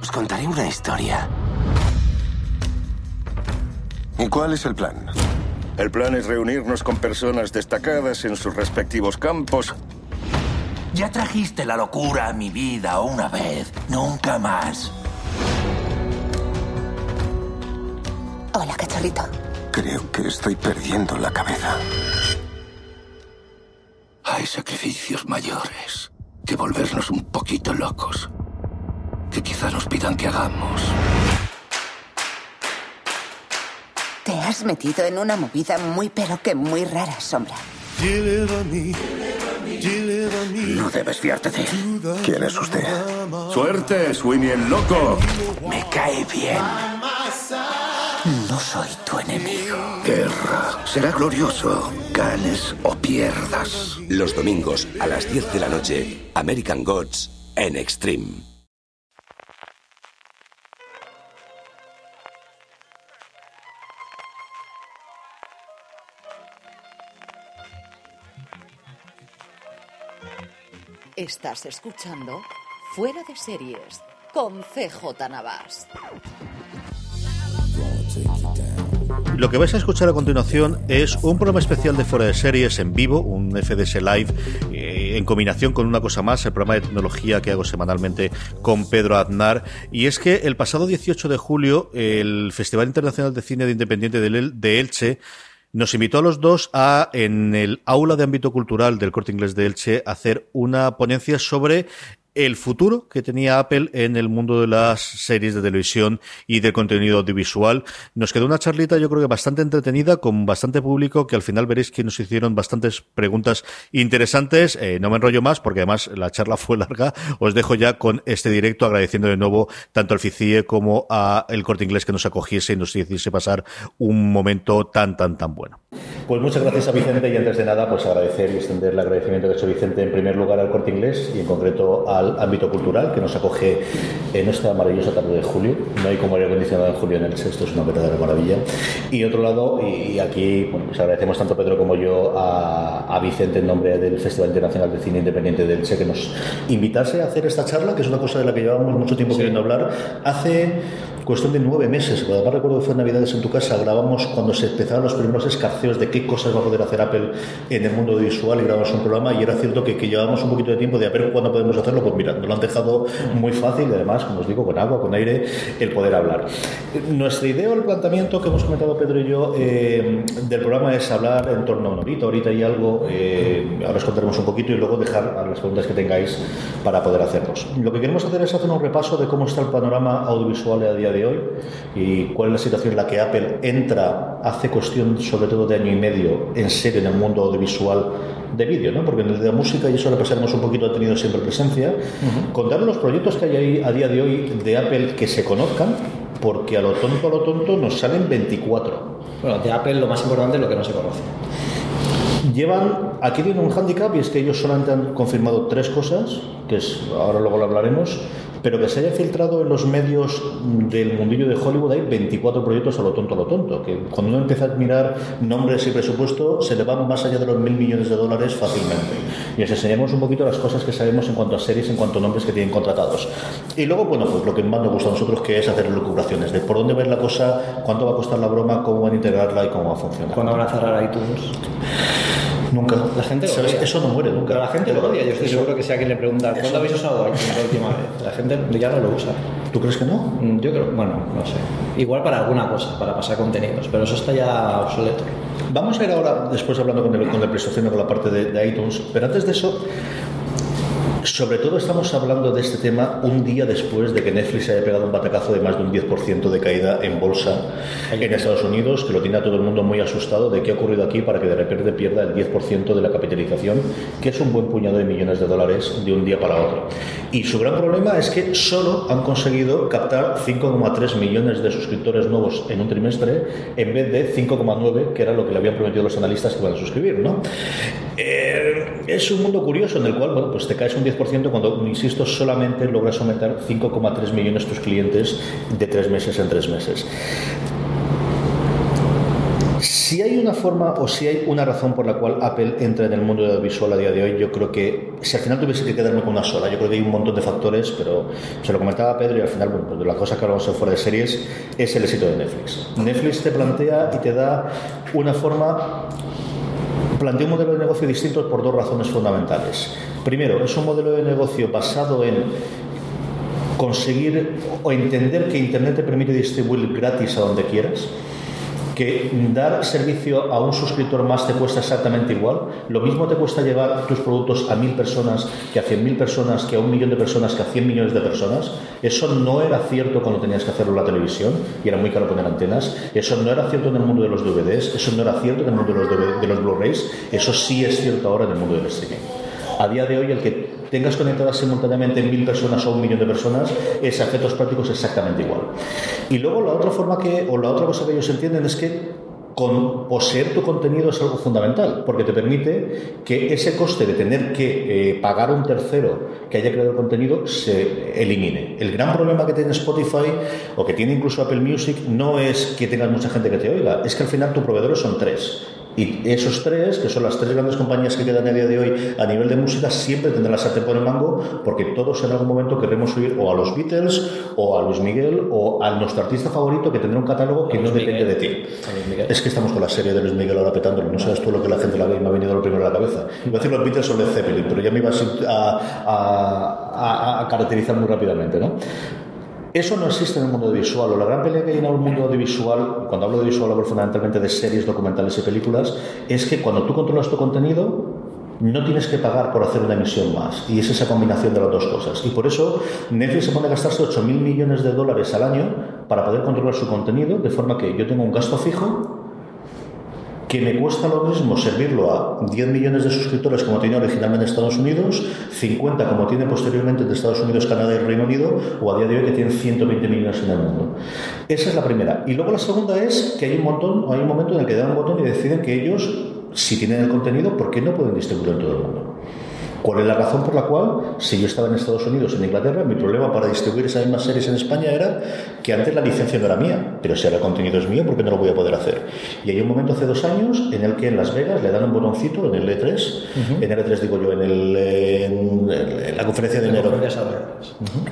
Os contaré una historia. ¿Y cuál es el plan? El plan es reunirnos con personas destacadas en sus respectivos campos. Ya trajiste la locura a mi vida una vez, nunca más. Hola, cachorrito. Creo que estoy perdiendo la cabeza. Hay sacrificios mayores que volvernos un poquito locos. Que quizá nos pidan que hagamos. Te has metido en una movida muy pero que muy rara, Sombra. No debes fiarte de él. ¿Quién es usted? ¡Suerte, Sweeney el loco! Me cae bien. No soy tu enemigo. Guerra. Será glorioso. Ganes o pierdas. Los domingos a las 10 de la noche, American Gods en Extreme. Estás escuchando Fuera de Series con CJ Navas. Lo que vais a escuchar a continuación es un programa especial de Fuera de Series en vivo, un FDS Live, eh, en combinación con una cosa más, el programa de tecnología que hago semanalmente con Pedro Aznar. Y es que el pasado 18 de julio, el Festival Internacional de Cine de Independiente de El- de Elche nos invitó a los dos a, en el aula de ámbito cultural del Corte Inglés de Elche, a hacer una ponencia sobre el futuro que tenía Apple en el mundo de las series de televisión y de contenido audiovisual. Nos quedó una charlita, yo creo que bastante entretenida, con bastante público, que al final veréis que nos hicieron bastantes preguntas interesantes. Eh, no me enrollo más, porque además la charla fue larga. Os dejo ya con este directo, agradeciendo de nuevo tanto al FICIE como a el Corte Inglés que nos acogiese y nos hiciese pasar un momento tan, tan, tan bueno. Pues muchas gracias a Vicente y antes de nada, pues agradecer y extender el agradecimiento que ha hecho Vicente en primer lugar al Corte Inglés y en concreto al ámbito cultural que nos acoge en esta maravillosa tarde de julio. No hay como aire acondicionado en julio en Elche, esto es una verdadera maravilla. Y otro lado, y aquí bueno, pues agradecemos tanto Pedro como yo a, a Vicente en nombre del Festival Internacional de Cine Independiente de Elche que nos invitase a hacer esta charla, que es una cosa de la que llevamos mucho tiempo queriendo hablar. Hace cuestión de nueve meses, además recuerdo que fue en Navidades en tu casa, grabamos cuando se empezaron los primeros escarceos de qué cosas va a poder hacer Apple en el mundo audiovisual y grabamos un programa y era cierto que, que llevábamos un poquito de tiempo de a ver cuándo podemos hacerlo, pues mira, lo han dejado muy fácil además, como os digo, con agua, con aire, el poder hablar. Nuestra idea o el planteamiento que hemos comentado Pedro y yo eh, del programa es hablar en torno a una horita, ahorita y algo, eh, ahora os contaremos un poquito y luego dejar a las preguntas que tengáis para poder hacerlos. Lo que queremos hacer es hacer un repaso de cómo está el panorama audiovisual a día de hoy y cuál es la situación en la que Apple entra, hace cuestión sobre todo de año y medio, en serio en el mundo audiovisual de vídeo, ¿no? porque en el de la música, y eso lo pasaremos un poquito, ha tenido siempre presencia, contar los proyectos que hay ahí a día de hoy de Apple que se conozcan, porque a lo tonto, a lo tonto nos salen 24. Bueno, de Apple lo más importante es lo que no se conoce. Llevan, aquí tienen un hándicap y es que ellos solamente han confirmado tres cosas, que es, ahora luego lo hablaremos, pero que se haya filtrado en los medios del mundillo de Hollywood hay 24 proyectos a lo tonto, a lo tonto, que cuando uno empieza a mirar nombres y presupuesto se le van más allá de los mil millones de dólares fácilmente. Y os enseñamos un poquito las cosas que sabemos en cuanto a series, en cuanto a nombres que tienen contratados. Y luego, bueno, pues lo que más nos gusta a nosotros que es hacer lucubraciones, de por dónde ver la cosa, cuánto va a costar la broma, cómo van a integrarla y cómo va a funcionar. ¿Cuándo van a cerrar iTunes? Nunca. La gente lo odia. Eso no muere nunca. Pero la gente lo odia. Yo estoy Eso- seguro que si a quien le pregunta, ¿cuándo habéis usado la última vez? La gente ya no lo usa. ¿Tú crees que no? Mm, Yo creo, bueno, no sé. Igual para alguna cosa, para pasar contenidos, pero eso está ya obsoleto. Vamos a ir ahora, después hablando con el, con el PlayStation, con la parte de, de iTunes, pero antes de eso, sobre todo estamos hablando de este tema un día después de que Netflix haya pegado un batacazo de más de un 10% de caída en bolsa en Estados Unidos, que lo tiene a todo el mundo muy asustado de qué ha ocurrido aquí para que de repente pierda el 10% de la capitalización, que es un buen puñado de millones de dólares de un día para otro. Y su gran problema es que solo han conseguido captar 5,3 millones de suscriptores nuevos en un trimestre en vez de 5,9 que era lo que le habían prometido los analistas que iban a suscribir, ¿no? Eh, es un mundo curioso en el cual, bueno, pues te caes un 10% cuando, insisto, solamente logras aumentar 5,3 millones tus clientes de tres meses en tres meses. Si hay una forma o si hay una razón por la cual Apple entra en el mundo audiovisual a día de hoy, yo creo que si al final tuviese que quedarme con una sola, yo creo que hay un montón de factores, pero se lo comentaba Pedro y al final, bueno, pues de las cosas que hablamos en fuera de series es el éxito de Netflix. Netflix te plantea y te da una forma plantea un modelo de negocio distinto por dos razones fundamentales. Primero, es un modelo de negocio basado en conseguir o entender que Internet te permite distribuir gratis a donde quieras que dar servicio a un suscriptor más te cuesta exactamente igual. Lo mismo te cuesta llevar tus productos a mil personas que a cien mil personas, que a un millón de personas, que a cien millones de personas. Eso no era cierto cuando tenías que hacerlo en la televisión y era muy caro poner antenas. Eso no era cierto en el mundo de los DVDs. Eso no era cierto en el mundo de los, los Blu-rays. Eso sí es cierto ahora en el mundo del streaming. A día de hoy, el que tengas conectadas simultáneamente mil personas o un millón de personas es a efectos prácticos exactamente igual. Y luego la otra forma que, o la otra cosa que ellos entienden es que con poseer tu contenido es algo fundamental, porque te permite que ese coste de tener que eh, pagar a un tercero que haya creado el contenido se elimine. El gran problema que tiene Spotify o que tiene incluso Apple Music no es que tengas mucha gente que te oiga, es que al final tus proveedores son tres. Y esos tres, que son las tres grandes compañías que quedan a día de hoy a nivel de música, siempre tendrán la sartén por el mango, porque todos en algún momento querremos oír o a los Beatles, o a Luis Miguel, o a nuestro artista favorito que tendrá un catálogo que no depende de ti. Es que estamos con la serie de Luis Miguel ahora petándolo, no sabes tú lo que la gente la ve me ha venido lo primero a la cabeza. Iba a decir los Beatles o Led Zeppelin, pero ya me ibas a, a, a, a caracterizar muy rápidamente, ¿no? Eso no existe en el mundo audiovisual. O la gran pelea que hay en el mundo audiovisual, cuando hablo de audiovisual hablo fundamentalmente de series, documentales y películas, es que cuando tú controlas tu contenido, no tienes que pagar por hacer una emisión más. Y es esa combinación de las dos cosas. Y por eso Netflix se pone a gastarse 8.000 millones de dólares al año para poder controlar su contenido, de forma que yo tengo un gasto fijo que me cuesta lo mismo servirlo a 10 millones de suscriptores como tiene originalmente en Estados Unidos, 50 como tiene posteriormente de Estados Unidos, Canadá y Reino Unido, o a día de hoy que tienen 120 millones en el mundo. Esa es la primera. Y luego la segunda es que hay un montón, hay un momento en el que dan un botón y deciden que ellos, si tienen el contenido, ¿por qué no pueden distribuirlo en todo el mundo? ¿Cuál es la razón por la cual, si yo estaba en Estados Unidos, en Inglaterra, mi problema para distribuir esas mismas series en España era que antes la licencia no era mía, pero si ahora el contenido es mío, ¿por qué no lo voy a poder hacer? Y hay un momento hace dos años en el que en Las Vegas le dan un botoncito en el E3, en el E3 digo yo, en, el, en, en la conferencia de enero,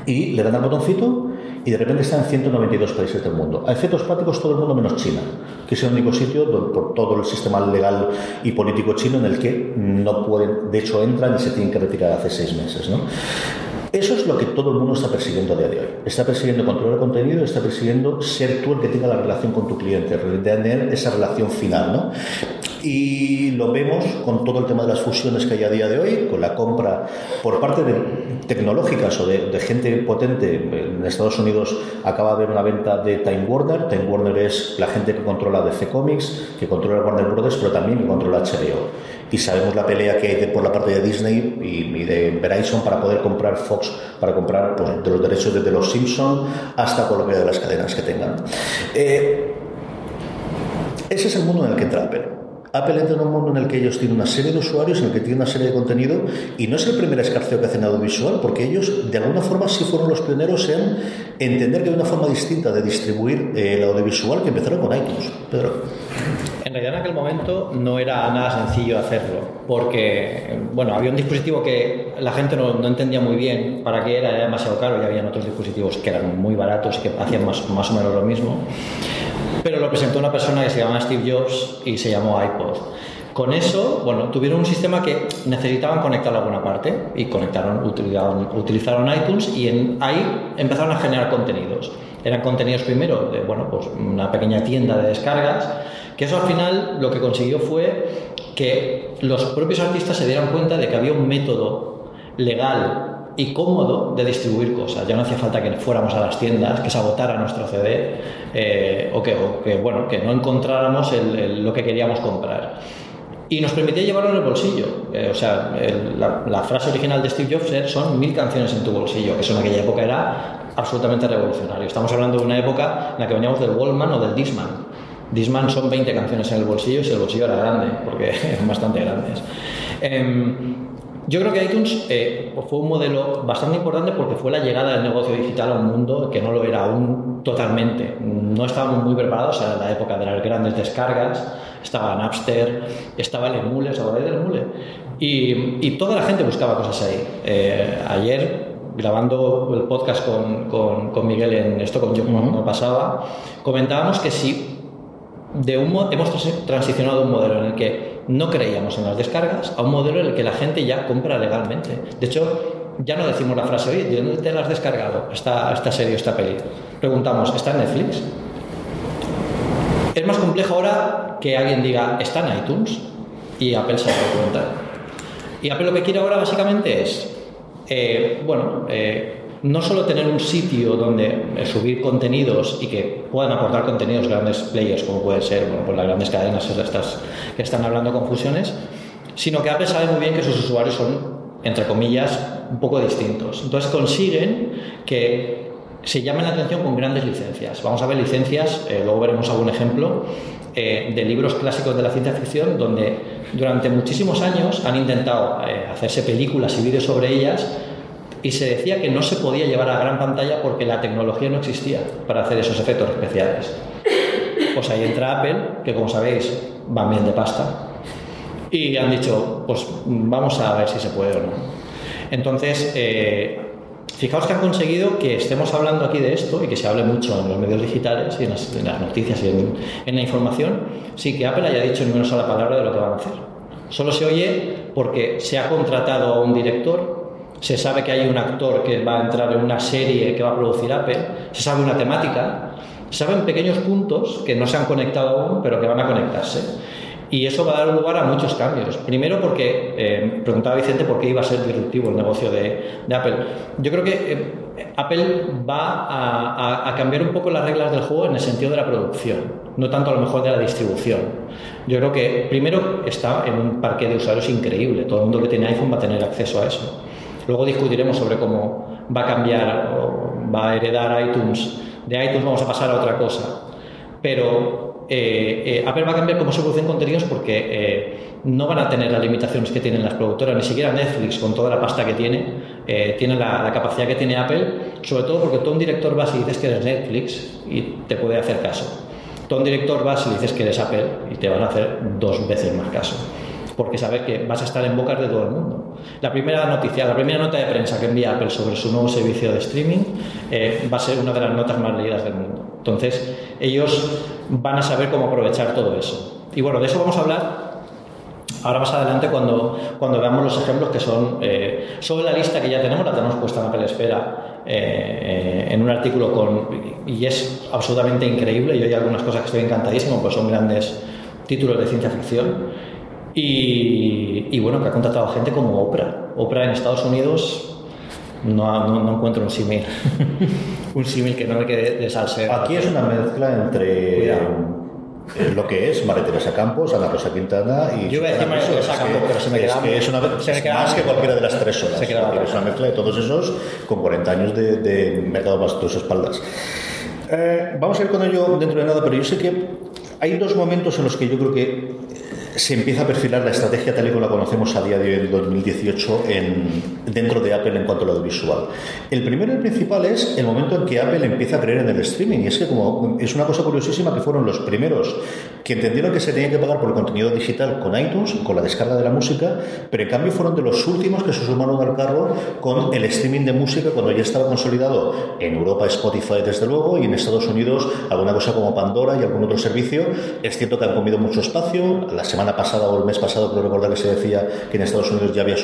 y le dan al botoncito y de repente está en 192 países del mundo. A efectos prácticos todo el mundo menos China, que es el único sitio por todo el sistema legal y político chino en el que no pueden, de hecho entran y se tienen que retirar hace seis meses. Eso es lo que todo el mundo está persiguiendo a día de hoy. Está persiguiendo controlar el contenido, está persiguiendo ser tú el que tenga la relación con tu cliente, tener esa relación final. ¿no? Y lo vemos con todo el tema de las fusiones que hay a día de hoy, con la compra por parte de tecnológicas o de, de gente potente. En Estados Unidos acaba de haber una venta de Time Warner. Time Warner es la gente que controla DC Comics, que controla Warner Brothers, pero también que controla HBO. Y sabemos la pelea que hay de, por la parte de Disney y, y, de Verizon para poder comprar Fox, para comprar pues, de los derechos desde los Simpsons hasta cualquiera de las cadenas que tengan. Eh, ese es el mundo en el que entra Apple. Apple entra en un mundo en el que ellos tienen una serie de usuarios, en el que tienen una serie de contenido, y no es el primer escarceo que hacen audiovisual, porque ellos de alguna forma sí fueron los pioneros en entender que hay una forma distinta de distribuir eh, el audiovisual que empezaron con iTunes. Pedro. En realidad en aquel momento no era nada sencillo hacerlo, porque bueno, había un dispositivo que la gente no, no entendía muy bien para qué era, era demasiado caro, y habían otros dispositivos que eran muy baratos y que hacían más, más o menos lo mismo pero lo presentó una persona que se llama Steve Jobs y se llamó iPod. Con eso, bueno, tuvieron un sistema que necesitaban conectar a alguna parte y conectaron, utilizaron, utilizaron iTunes y en, ahí empezaron a generar contenidos. Eran contenidos primero de, bueno, pues una pequeña tienda de descargas, que eso al final lo que consiguió fue que los propios artistas se dieran cuenta de que había un método legal y cómodo de distribuir cosas. Ya no hacía falta que fuéramos a las tiendas, que se agotara nuestro CD eh, o, que, o, que, bueno, que no encontráramos el, el, lo que queríamos comprar. Y nos permitía llevarlo en el bolsillo. Eh, o sea, el, la, la, frase original de Steve Jobs son mil canciones en tu bolsillo, que eso en aquella época era absolutamente revolucionario. Estamos hablando de una época en la que veníamos del Wallman o del Disman. Disman son 20 canciones en el bolsillo si el bolsillo era grande, porque eran bastante grandes. Eh, yo creo que iTunes eh, fue un modelo bastante importante porque fue la llegada del negocio digital a un mundo que no lo era aún totalmente. No estábamos muy preparados en la época de las grandes descargas, estaba Napster, estaba el Emule, ¿os acordáis del Emule? Y, y, toda la gente buscaba cosas ahí. Eh, ayer, grabando el podcast con, con, con Miguel en esto, con yo, uh -huh. como pasaba, comentábamos que si de un, hemos transicionado a un modelo en el que no creíamos en las descargas a un modelo en el que la gente ya compra legalmente. De hecho, ya no decimos la frase, oye, ¿de dónde te la has descargado esta, esta serie, esta peli? Preguntamos, ¿está en Netflix? Es más complejo ahora que alguien diga, está en iTunes y Apple se da cuenta. Y Apple lo que quiere ahora básicamente es, eh, bueno, eh, no solo tener un sitio donde eh, subir contenidos y que puedan aportar contenidos grandes players, como pueden ser bueno, pues las grandes cadenas estas que están hablando con fusiones, sino que Apple sabe muy bien que sus usuarios son, entre comillas, un poco distintos. Entonces consiguen que se llamen la atención con grandes licencias. Vamos a ver licencias, eh, luego veremos algún ejemplo, eh, de libros clásicos de la ciencia ficción, donde durante muchísimos años han intentado hacerse películas y vídeos sobre ellas y se decía que no se podía llevar a gran pantalla porque la tecnología no existía para hacer esos efectos especiales. Pues ahí entra Apple, que como sabéis van bien de pasta, y han dicho, pues vamos a ver si se puede o no. Entonces, eh, fijaos que han conseguido que estemos hablando aquí de esto y que se hable mucho en los medios digitales y en las, en las noticias y en, en, la información, sin que Apple haya dicho ni una sola palabra de lo que van a hacer. Solo se oye porque se ha contratado a un director se sabe que hay un actor que va a entrar en una serie que va a producir Apple, se sabe una temática, se saben pequeños puntos que no se han conectado aún, pero que van a conectarse. Y eso va a dar lugar a muchos cambios. Primero porque, eh, preguntaba Vicente por qué iba a ser disruptivo el negocio de, Apple. Yo creo que eh, Apple va a, a, cambiar un poco las reglas del juego en el sentido de la producción, no tanto a lo mejor de la distribución. Yo creo que primero está en un parque de usuarios increíble. Todo el mundo que tiene iPhone va a tener acceso a eso. Luego discutiremos sobre cómo va a cambiar o va a heredar iTunes. De iTunes vamos a pasar a otra cosa. Pero eh, eh, Apple va a cambiar cómo se producen contenidos porque eh, no van a tener las limitaciones que tienen las productoras, ni siquiera Netflix con toda la pasta que tiene, eh, tiene la, capacidad que tiene Apple, sobre todo porque tú un director vas y dices que eres Netflix y te puede hacer caso. Tú un director vas y dices que eres Apple y te van a hacer dos veces más caso porque sabe que vas a estar en bocas de todo el mundo. La primera noticia, la primera nota de prensa que envía Apple sobre su nuevo servicio de streaming eh, va a ser una de las notas más leídas del mundo. Entonces, ellos van a saber cómo aprovechar todo eso. Y bueno, de eso vamos a hablar ahora más adelante cuando, cuando veamos los ejemplos que son eh, sobre la lista que ya tenemos, la tenemos puesta en Apple Esfera eh, en un artículo con, y es absolutamente increíble. Yo hay algunas cosas que estoy encantadísimo, pues son grandes títulos de ciencia ficción y, y, bueno, que ha contratado gente como Oprah. Oprah en Estados Unidos no, no, no encuentro un símil. un símil que no me quede de salseo. Aquí es una mezcla entre eh, lo que es María Teresa Campos, Ana Rosa Quintana y. Yo iba a decir María Teresa Campos, pero se me queda. Es, que es, una, se me queda más que cualquiera de las tres horas. Se queda es una mezcla de todos esos con 40 años de, de mercado más a tus espaldas. Eh, vamos a ir con ello dentro de nada, pero yo sé que hay dos momentos en los que yo creo que se empieza a perfilar la estrategia tal y como la conocemos a día de hoy, en 2018, en, dentro de Apple en cuanto a lo audiovisual. El primero y el principal es el momento en que Apple empieza a creer en el streaming. Y es que como es una cosa curiosísima que fueron los primeros que entendieron que se tenía que pagar por el contenido digital con iTunes, con la descarga de la música, pero en cambio fueron de los últimos que se sumaron al carro con el streaming de música cuando ya estaba consolidado en Europa Spotify desde luego y en Estados Unidos alguna cosa como Pandora y algún otro servicio. Es cierto que han comido mucho espacio. La semana semana pasada o el mes pasado, creo recordar que se decía que en Estados Unidos ya había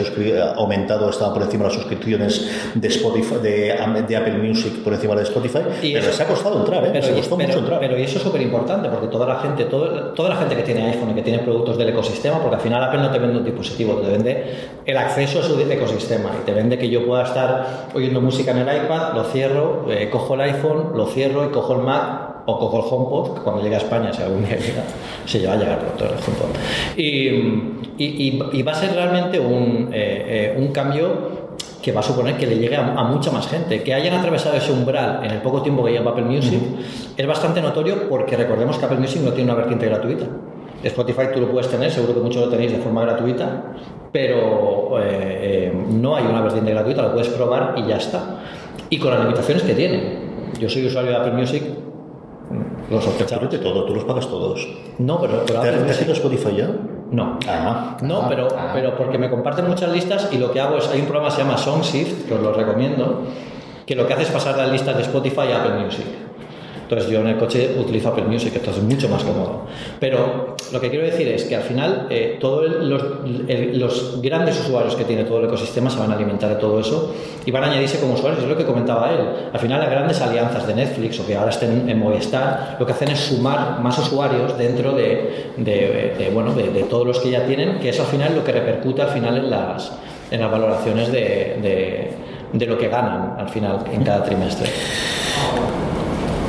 aumentado, estaba por encima de las suscripciones de Spotify, de, Apple Music por encima de Spotify, y pero les ha costado entrar, ¿eh? Pero, costó mucho entrar. Pero eso es súper importante, porque toda la gente, toda la gente que tiene iPhone y que tiene productos del ecosistema, porque al final Apple no te vende un dispositivo, te vende el acceso a su ecosistema y te vende que yo pueda estar oyendo música en el iPad, lo cierro, eh, cojo el iPhone, lo cierro y cojo el Mac o cojo el HomePod, que cuando llegue a España, si algún día llega, se lleva a llegar todo el HomePod. Y, va a ser realmente un, eh, eh, un cambio que va a suponer que le llegue a, mucha más gente. Que hayan atravesado ese umbral en el poco tiempo que lleva Apple Music es bastante notorio porque recordemos que Apple Music no tiene una vertiente gratuita. Spotify tú lo puedes tener, seguro que muchos lo tenéis de forma gratuita, pero eh, no hay una vertiente gratuita, lo puedes probar y ya está. Y con las limitaciones que tiene. Yo soy usuario de Apple Music, los sospechaba. de todo, tú los pagas todos. No, pero. pero ¿Te, has ido Spotify ya? No. Ah, no, ah, pero, ah. pero porque me comparten muchas listas y lo que hago es. Hay un programa que se llama SongShift, que os lo recomiendo, que lo que hace es pasar las listas de Spotify a Apple Music. Entonces yo en el coche utilizo Apple Music, esto es mucho más cómodo. Pero lo que quiero decir es que al final eh, todos los, los, grandes usuarios que tiene todo el ecosistema se van a alimentar de todo eso y van a añadirse como usuarios, es lo que comentaba él. Al final las grandes alianzas de Netflix o que ahora estén en Movistar, lo que hacen es sumar más usuarios dentro de, de, bueno, de, todos los que ya tienen, que es al final lo que repercute al final en las, en las valoraciones de, de lo que ganan al final en cada trimestre.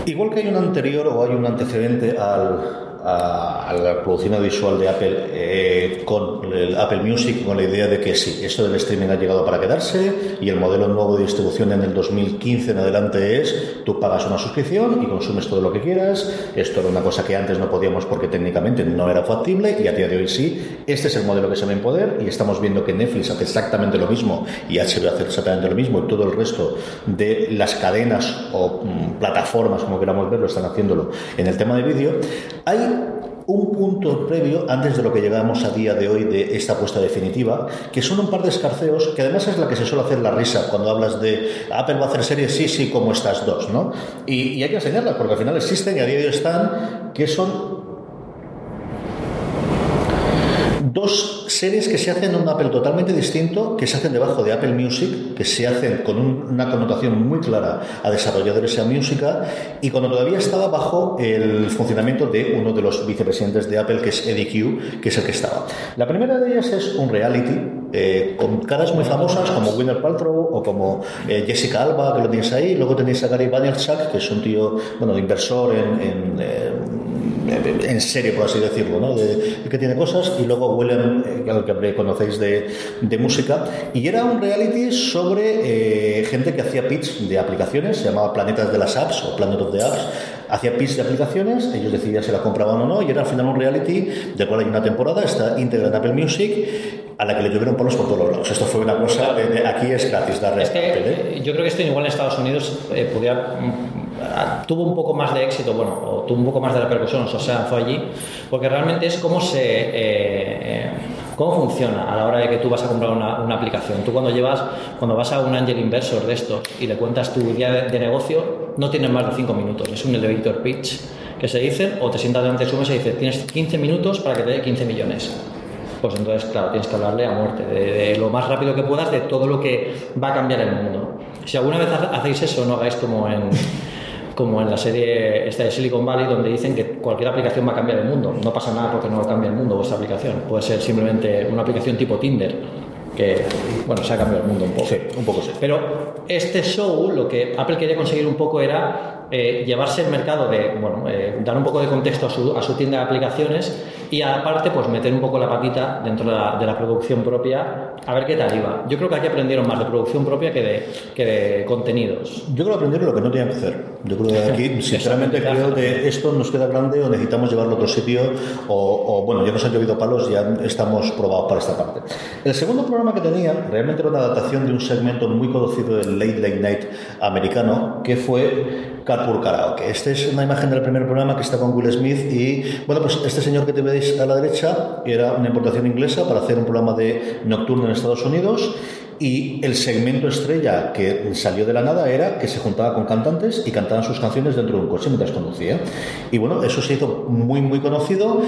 Igual que hay un anterior o hay un antecedente al, a, la producción audiovisual de Apple eh, con el Apple Music, con la idea de que sí, esto del streaming ha llegado para quedarse y el modelo nuevo de distribución en el 2015 en adelante es tú pagas una suscripción y consumes todo lo que quieras. Esto era una cosa que antes no podíamos porque técnicamente no era factible y a día de hoy sí. Este es el modelo que se va a imponer y estamos viendo que Netflix hace exactamente lo mismo y HBO hace exactamente lo mismo y todo el resto de las cadenas o mm, plataformas, como queramos verlo, están haciéndolo en el tema de vídeo. Hay un punto previo antes de lo que llegamos a día de hoy de esta apuesta definitiva, que son un par de escarceos, que además es la que se suele hacer la risa cuando hablas de Apple va a hacer series, sí, sí, como estas dos, ¿no? Y, y hay que enseñarlas, porque al final existen y a día de hoy están, que son dos series que se hacen en un Apple totalmente distinto, que se hacen debajo de Apple Music, que se hacen con una connotación muy clara a desarrolladores de música, y cuando todavía estaba bajo el funcionamiento de uno de los vicepresidentes de Apple, que es Eddie Q, que es el que estaba. La primera de ellas es un reality, eh, con caras muy famosas como Winner Paltrow o como eh, Jessica Alba, que lo tenéis ahí. Luego tenéis a Gary Vaynerchuk, que es un tío, bueno, inversor en, eh, en serio, por así decirlo, ¿no? De, que tiene cosas, y luego Willem, eh, que conocéis de, de, música, y era un reality sobre eh, gente que hacía pitch de aplicaciones, se llamaba Planetas de las Apps o Planet of the Apps, hacía pitch de aplicaciones, ellos decidían si la compraban o no, y era al final un reality de cual hay una temporada, está íntegra en Apple Music, a la que le tuvieron polos por todos lados. Esto fue una cosa de, aquí es gratis darle. Es que, ¿eh? Yo creo que esto igual en Estados Unidos podía tuvo un poco más de éxito, bueno, o tuvo un poco más de repercusión, o sea, fue allí, porque realmente es cómo se... Eh, ¿Cómo funciona a la hora de que tú vas a comprar una, una, aplicación? Tú cuando llevas, cuando vas a un angel inversor de esto y le cuentas tu idea de, negocio, no tienes más de 5 minutos. Es un elevator pitch que se dice, o te sientas delante de su mesa y dice, tienes 15 minutos para que te dé 15 millones. Pues entonces, claro, tienes que hablarle a muerte, de, lo más rápido que puedas, de todo lo que va a cambiar el mundo. Si alguna vez hacéis eso, no hagáis como en como en la serie esta de Silicon Valley, donde dicen que cualquier aplicación va a cambiar el mundo. No pasa nada porque no cambia el mundo vuestra aplicación. Puede ser simplemente una aplicación tipo Tinder, que, bueno, se ha cambiado el mundo un poco. Sí, un poco sí. Pero este show, lo que Apple quería conseguir un poco era eh, llevarse el mercado de, bueno, eh, dar un poco de contexto a su, a su tienda de aplicaciones y aparte pues meter un poco la patita dentro de la, de la, producción propia a ver qué tal iba. Yo creo que aquí aprendieron más de producción propia que de, que de contenidos. Yo creo que aprendieron lo que no tenían que hacer. Yo creo que aquí, sinceramente, creo que esto nos queda grande o necesitamos llevarlo a otro sitio o, o, bueno, ya nos han llovido palos, ya estamos probados para esta parte. El segundo programa que tenía realmente era una adaptación de un segmento muy conocido del Late Late Night americano que fue Carpool Karaoke. Esta es una imagen del primer programa que está con Will Smith y, bueno, pues este señor que te veis a la derecha era una importación inglesa para hacer un programa de nocturno en Estados Unidos y el segmento estrella que salió de la nada era que se juntaba con cantantes y cantaban sus canciones dentro de un coche mientras conducía. Y bueno, eso se hizo muy, muy conocido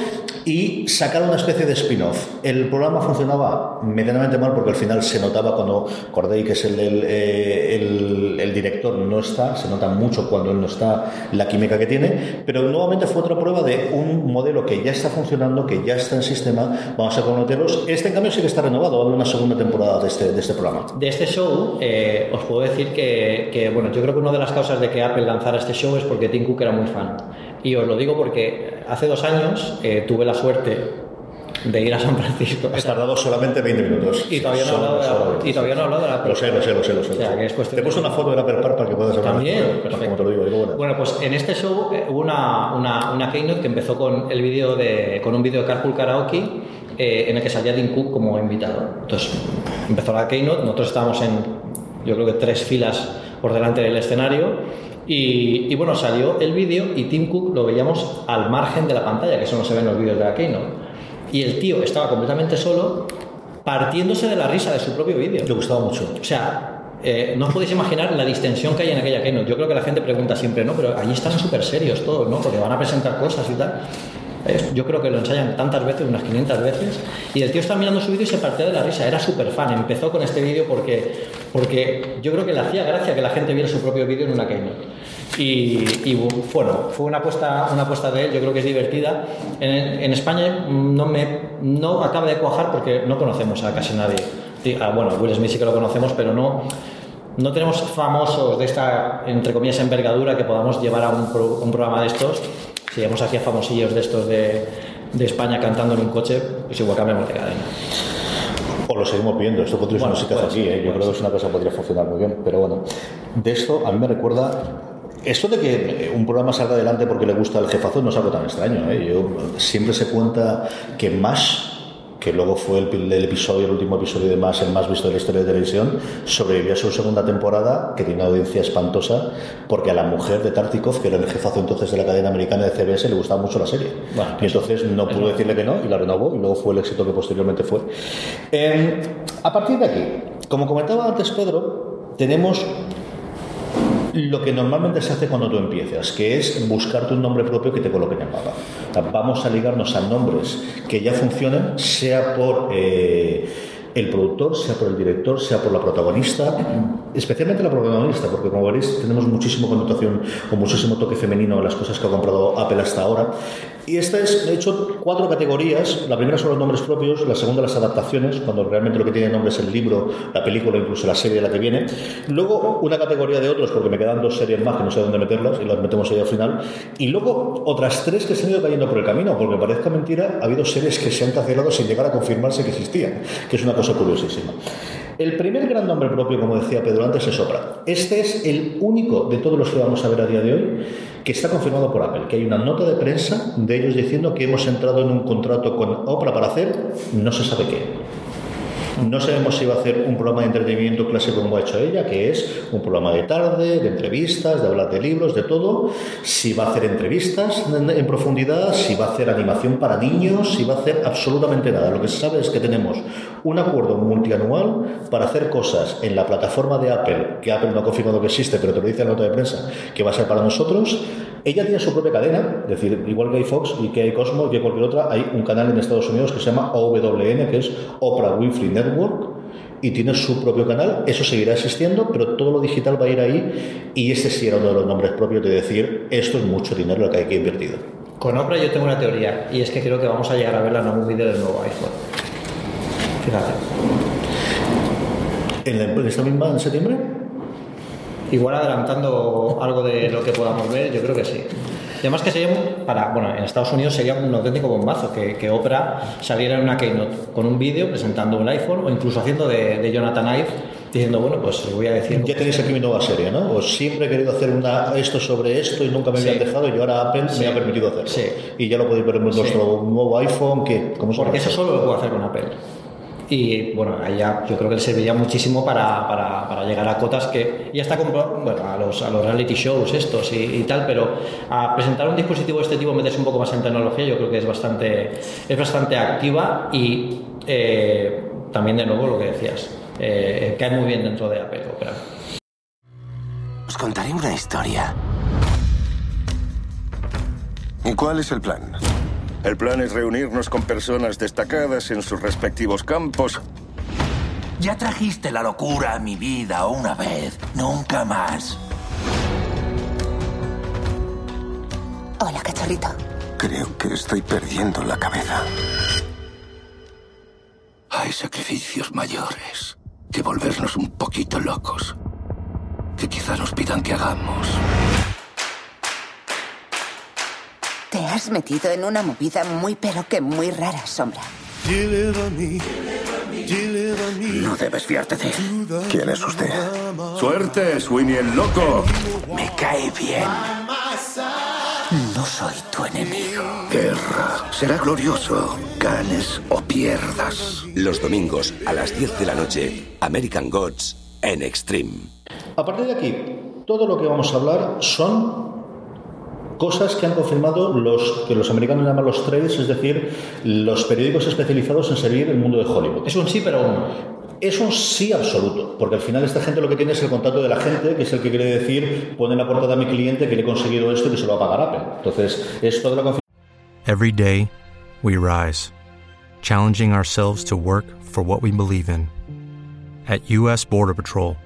y sacaron una especie de spin-off. El programa funcionaba medianamente mal porque al final se notaba cuando Corday, que es el, el, eh, el, el director, no está, se nota mucho cuando él no está la química que tiene, pero nuevamente fue otra prueba de un modelo que ya está funcionando, que ya está en sistema, vamos a conocerlos. Este en cambio sí que está renovado, va a haber una segunda temporada de este, de este programa. De este show, eh, os puedo decir que, que, bueno, yo creo que una de las causas de que Apple lanzara este show es porque Tim Cook era muy fan. Y os lo digo porque hace dos años eh, tuve la suerte de ir a San Francisco. Has tardado solamente 20 minutos. Y todavía no he hablado de no hablado de la Lo sé, lo sé, lo sé. Lo sé, O sea, que es cuestión Te he puesto una foto de la Perpar para que puedas hablar. También, Pues, como te lo digo, digo, bueno. Bueno, pues en este show eh, hubo una, una, una keynote que empezó con el vídeo de con un vídeo de Carpool Karaoke eh, en el que salía Tim Cook como invitado. Entonces empezó la keynote, nosotros estábamos en yo creo que tres filas por delante del escenario y, y bueno, salió el vídeo y Tim Cook lo veíamos al margen de la pantalla, que eso no se ve en los vídeos de la keynote. Y el tío estaba completamente solo, partiéndose de la risa de su propio vídeo. Le gustaba mucho. O sea, eh, no os podéis imaginar la distensión que hay en aquella keynote. Yo creo que la gente pregunta siempre, no, pero allí están súper serios todos, ¿no? Porque van a presentar cosas y tal. Eh, Yo creo que lo ensayan tantas veces, unas 500 veces, y el tío está mirando su vídeo y se partía de la risa. Era súper fan. Empezó con este vídeo porque, porque yo creo que le hacía gracia que la gente viera su propio vídeo en una keynote. Y, bueno, fue una apuesta, una apuesta de él, yo creo que es divertida. En, España no, me, no acaba de cuajar porque no conocemos a casi nadie. Bueno, Will Smith sí que lo conocemos, pero no, no tenemos famosos de esta, entre comillas, envergadura que podamos llevar a un programa de estos. Si llevamos aquí a famosillos de estos de, de España cantando en un coche, pues igual cambiamos de cadena. O lo seguimos viendo, esto podría ser Bueno, un aquí, ¿eh? yo creo que es una cosa que podría funcionar muy bien, pero bueno, de esto a mí me recuerda esto de que un programa salga adelante porque le gusta el jefazo no es algo tan extraño. ¿eh? Yo, siempre se cuenta que MASH, que luego fue el, el episodio, el último episodio de MASH, el más visto de la historia de televisión, sobrevivió a su segunda temporada, que tiene una audiencia espantosa, porque a la mujer de Tartikov, que era el jefazo entonces de la cadena americana de CBS, le gustaba mucho la serie. Bueno, y entonces no pudo decirle que no y la renovó, y luego fue el éxito que posteriormente fue. Eh, a partir de aquí, como comentaba antes Pedro, tenemos lo que normalmente se hace cuando tú empiezas, que es buscarte un nombre propio que te coloque en el mapa. Vamos a ligarnos a nombres que ya funcionen, sea por eh, el productor, sea por el director, sea por la protagonista, especialmente la protagonista, porque como veréis tenemos muchísima connotación o muchísimo toque femenino en las cosas que ha comprado Apple hasta ahora. Y esta es, he hecho cuatro categorías. La primera son los nombres propios, la segunda las adaptaciones, cuando realmente lo que tiene nombre es el libro, la película, incluso la serie de la que viene. Luego una categoría de otros, porque me quedan dos series más que no sé dónde meterlas y las metemos ahí al final. Y luego otras tres que se han ido cayendo por el camino, porque parezca mentira, ha habido series que se han cancelado sin llegar a confirmarse que existían, que es una cosa curiosísima. El primer gran nombre propio, como decía Pedro antes, es Oprah. Este es el único de todos los que vamos a ver a día de hoy que está confirmado por Apple, que hay una nota de prensa de ellos diciendo que hemos entrado en un contrato con Oprah para hacer no se sabe qué. No sabemos si va a hacer un programa de entretenimiento clásico como ha hecho ella, que es un programa de tarde, de entrevistas, de hablar de libros, de todo. Si va a hacer entrevistas en, profundidad, si va a hacer animación para niños, si va a hacer absolutamente nada. Lo que se sabe es que tenemos un acuerdo multianual para hacer cosas en la plataforma de Apple, que Apple no ha confirmado que existe, pero te lo dice la nota de prensa, que va a ser para nosotros. Ella tiene su propia cadena, es decir, igual que hay Fox y que hay Cosmo y que cualquier otra, hay un canal en Estados Unidos que se llama OWN, que es Oprah Winfrey Network, y tiene su propio canal, eso seguirá existiendo, pero todo lo digital va a ir ahí, y este sí era uno de los nombres propios de decir, esto es mucho dinero lo que hay que invertir. Con Oprah yo tengo una teoría, y es que creo que vamos a llegar a verla en algún vídeo del nuevo iPhone. Fíjate. ¿En, la, en esta misma, en septiembre? Igual adelantando algo de lo que podamos ver, yo creo que sí. Además que sería, para, bueno, en Estados Unidos sería un auténtico bombazo que, que Oprah saliera en una keynote con un vídeo presentando un iPhone o incluso haciendo de, de Jonathan Ive diciendo, bueno, pues voy a decir... Ya tenéis aquí mi nueva serie, ¿no? Os siempre he querido hacer una, esto sobre esto y nunca me Sí. habían dejado y ahora Apple Sí. me ha permitido hacerlo. Sí. Y ya lo podéis ver en Sí. nuestro nuevo iPhone, que ¿cómo se Porque eso solo lo puedo hacer con Apple. Y bueno, ya yo creo que le serviría muchísimo para, para, para llegar a cotas que ya está bueno, a los, a los reality shows estos y, y tal, pero a presentar un dispositivo de este tipo, meterse un poco más en tecnología, yo creo que es bastante, es bastante activa y eh, también de nuevo lo que decías, eh, cae muy bien dentro de Apple Opera. Os contaré una historia. ¿Y cuál es el plan? El plan es reunirnos con personas destacadas en sus respectivos campos. Ya trajiste la locura a mi vida una vez, nunca más. Hola, cachorrito. Creo que estoy perdiendo la cabeza. Hay sacrificios mayores que volvernos un poquito locos. Que quizá nos pidan que hagamos. Te has metido en una movida muy pero que muy rara, Sombra. No debes fiarte de él. ¿Quién es usted? Suerte, Sweeney el loco. Me cae bien. No soy tu enemigo. Guerra. Será glorioso. Ganes o pierdas. Los domingos a las 10 de la noche, American Gods en Extreme. A partir de aquí, todo lo que vamos a hablar son cosas que han confirmado los que los americanos llaman los trades, es decir, los periódicos especializados en seguir el mundo de Hollywood. Es un sí, pero un. Es un sí absoluto, porque al final esta gente lo que tiene es el contacto de la gente, que es el que quiere decir, pone en la portada a mi cliente que le he conseguido esto y que se lo va a pagar Apple. Entonces, es toda la confianza. Every day, we rise, challenging ourselves to work for what we believe in. At U.S. Border Patrol,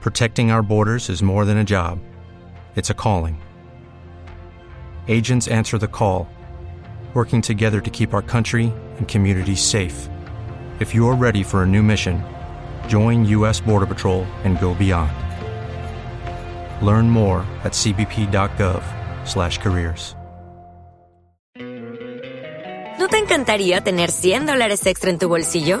protecting our borders is more than a job, it's a calling. Agents answer the call, working together to keep our country and communities safe. If you're ready for a new mission, join U.S. Border Patrol and go beyond. Learn more at cbp.gov/careers. ¿No te encantaría tener 100 dólares extra en tu bolsillo?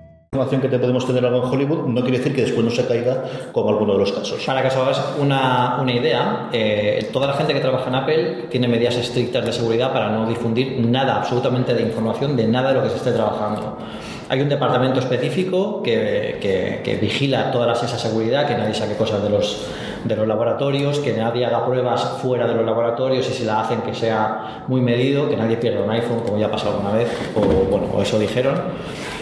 Información que te podemos tener algo en Hollywood no quiere decir que después no se caiga como alguno de los casos. Para que os hagáis una, una idea, eh, toda la gente que trabaja en Apple tiene medidas estrictas de seguridad para no difundir nada, absolutamente de información de nada de lo que se esté trabajando. Hay un departamento específico que, que- que vigila toda esa seguridad, que nadie saque cosas de los, de los laboratorios, que nadie haga pruebas fuera de los laboratorios y si la hacen que sea muy medido, que nadie pierda un iPhone, como ya ha pasado alguna vez, o bueno, o eso dijeron.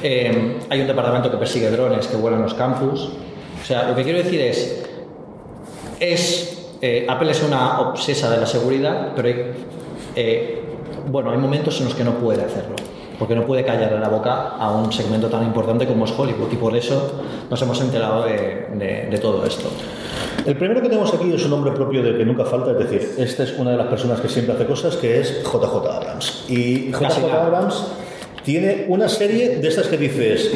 Eh, hay un departamento que persigue drones que vuelan los campus. O sea, lo que quiero decir es, es eh, Apple es una obsesa de la seguridad, pero hay, eh, bueno, hay momentos en los que no puede hacerlo, porque no puede callarle la boca a un segmento tan importante como es Hollywood, y por eso nos hemos enterado de, de- de todo esto. El primero que tenemos aquí es un nombre propio del que nunca falta, es decir, esta es una de las personas que siempre hace cosas, que es JJ Abrams. Y JJ. Abrams tiene una serie de estas que dices,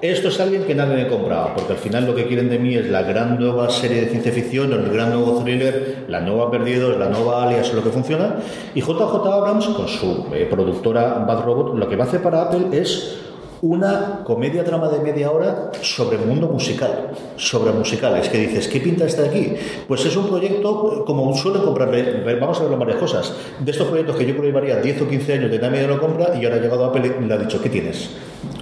esto es alguien que nadie me compraba, porque al final lo que quieren de mí es la gran nueva serie de ciencia ficción, el gran nuevo thriller, la nueva Perdidos, la nueva Alias, lo que funciona. Y JJ Abrams, con su eh, productora Bad Robot, lo que va a hacer para Apple es una comedia drama de media hora sobre mundo musical, sobre musicales, que dices, ¿qué pinta está aquí? Pues es un proyecto, eh, como suele comprarle, vamos a verlo varias cosas, de estos proyectos que yo creo que llevaría 10 o 15 años de nadie lo compra y ahora ha llegado Apple y le ha dicho, ¿qué tienes?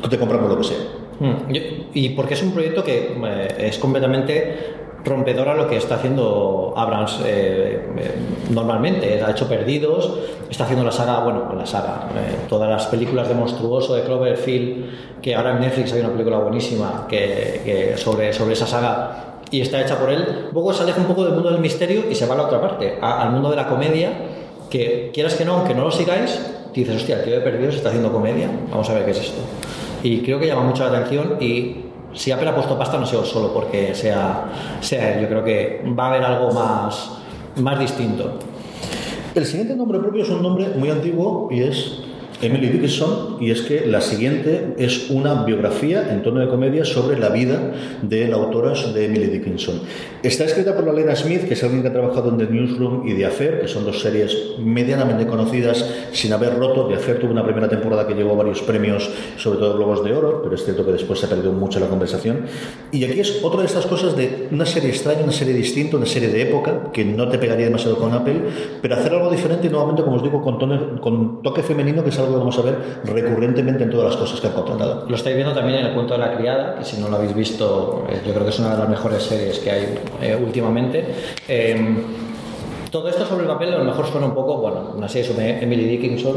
Te compramos lo que sea. Mm, y porque es un proyecto que eh, es completamente rompedor a lo que está haciendo Abrams eh, eh, normalmente. Ha hecho Perdidos, está haciendo la saga, bueno, la saga, todas las películas de Monstruoso, de Cloverfield, que ahora en Netflix hay una película buenísima que, sobre, sobre esa saga y está hecha por él. Poco se aleja un poco del mundo del misterio y se va a la otra parte, a- al mundo de la comedia, que quieras que no, aunque no lo sigáis, dices, hostia, el tío de Perdidos está haciendo comedia, vamos a ver qué es esto. Y creo que llama mucho la atención y si Apple ha puesto pasta no sido solo porque sea, sea él, yo creo que va a haber algo más, más distinto. El siguiente nombre propio es un nombre muy antiguo y es Emily Dickinson, y es que la siguiente es una biografía en tono de comedia sobre la vida de la autora de Emily Dickinson. Está escrita por la Lena Smith, que es alguien que ha trabajado en The Newsroom y The Affair, que son dos series medianamente conocidas sin haber roto. The Affair tuvo una primera temporada que llevó varios premios, sobre todo Globos de Oro, pero es cierto que después se perdió mucho la conversación. Y aquí es otra de estas cosas de una serie extraña, una serie distinta, una serie de época, que no te pegaría demasiado con Apple, pero hacer algo diferente nuevamente, como os digo, con, tono, con toque femenino, que es algo que vamos a ver recurrentemente en todas las cosas que han contratado. Lo estáis viendo también en el cuento de la criada, que si no lo habéis visto, eh, yo creo que es una de las mejores series que hay eh, últimamente. Eh, todo esto sobre el papel a lo mejor suena un poco, bueno, una serie sobre Emily Dickinson,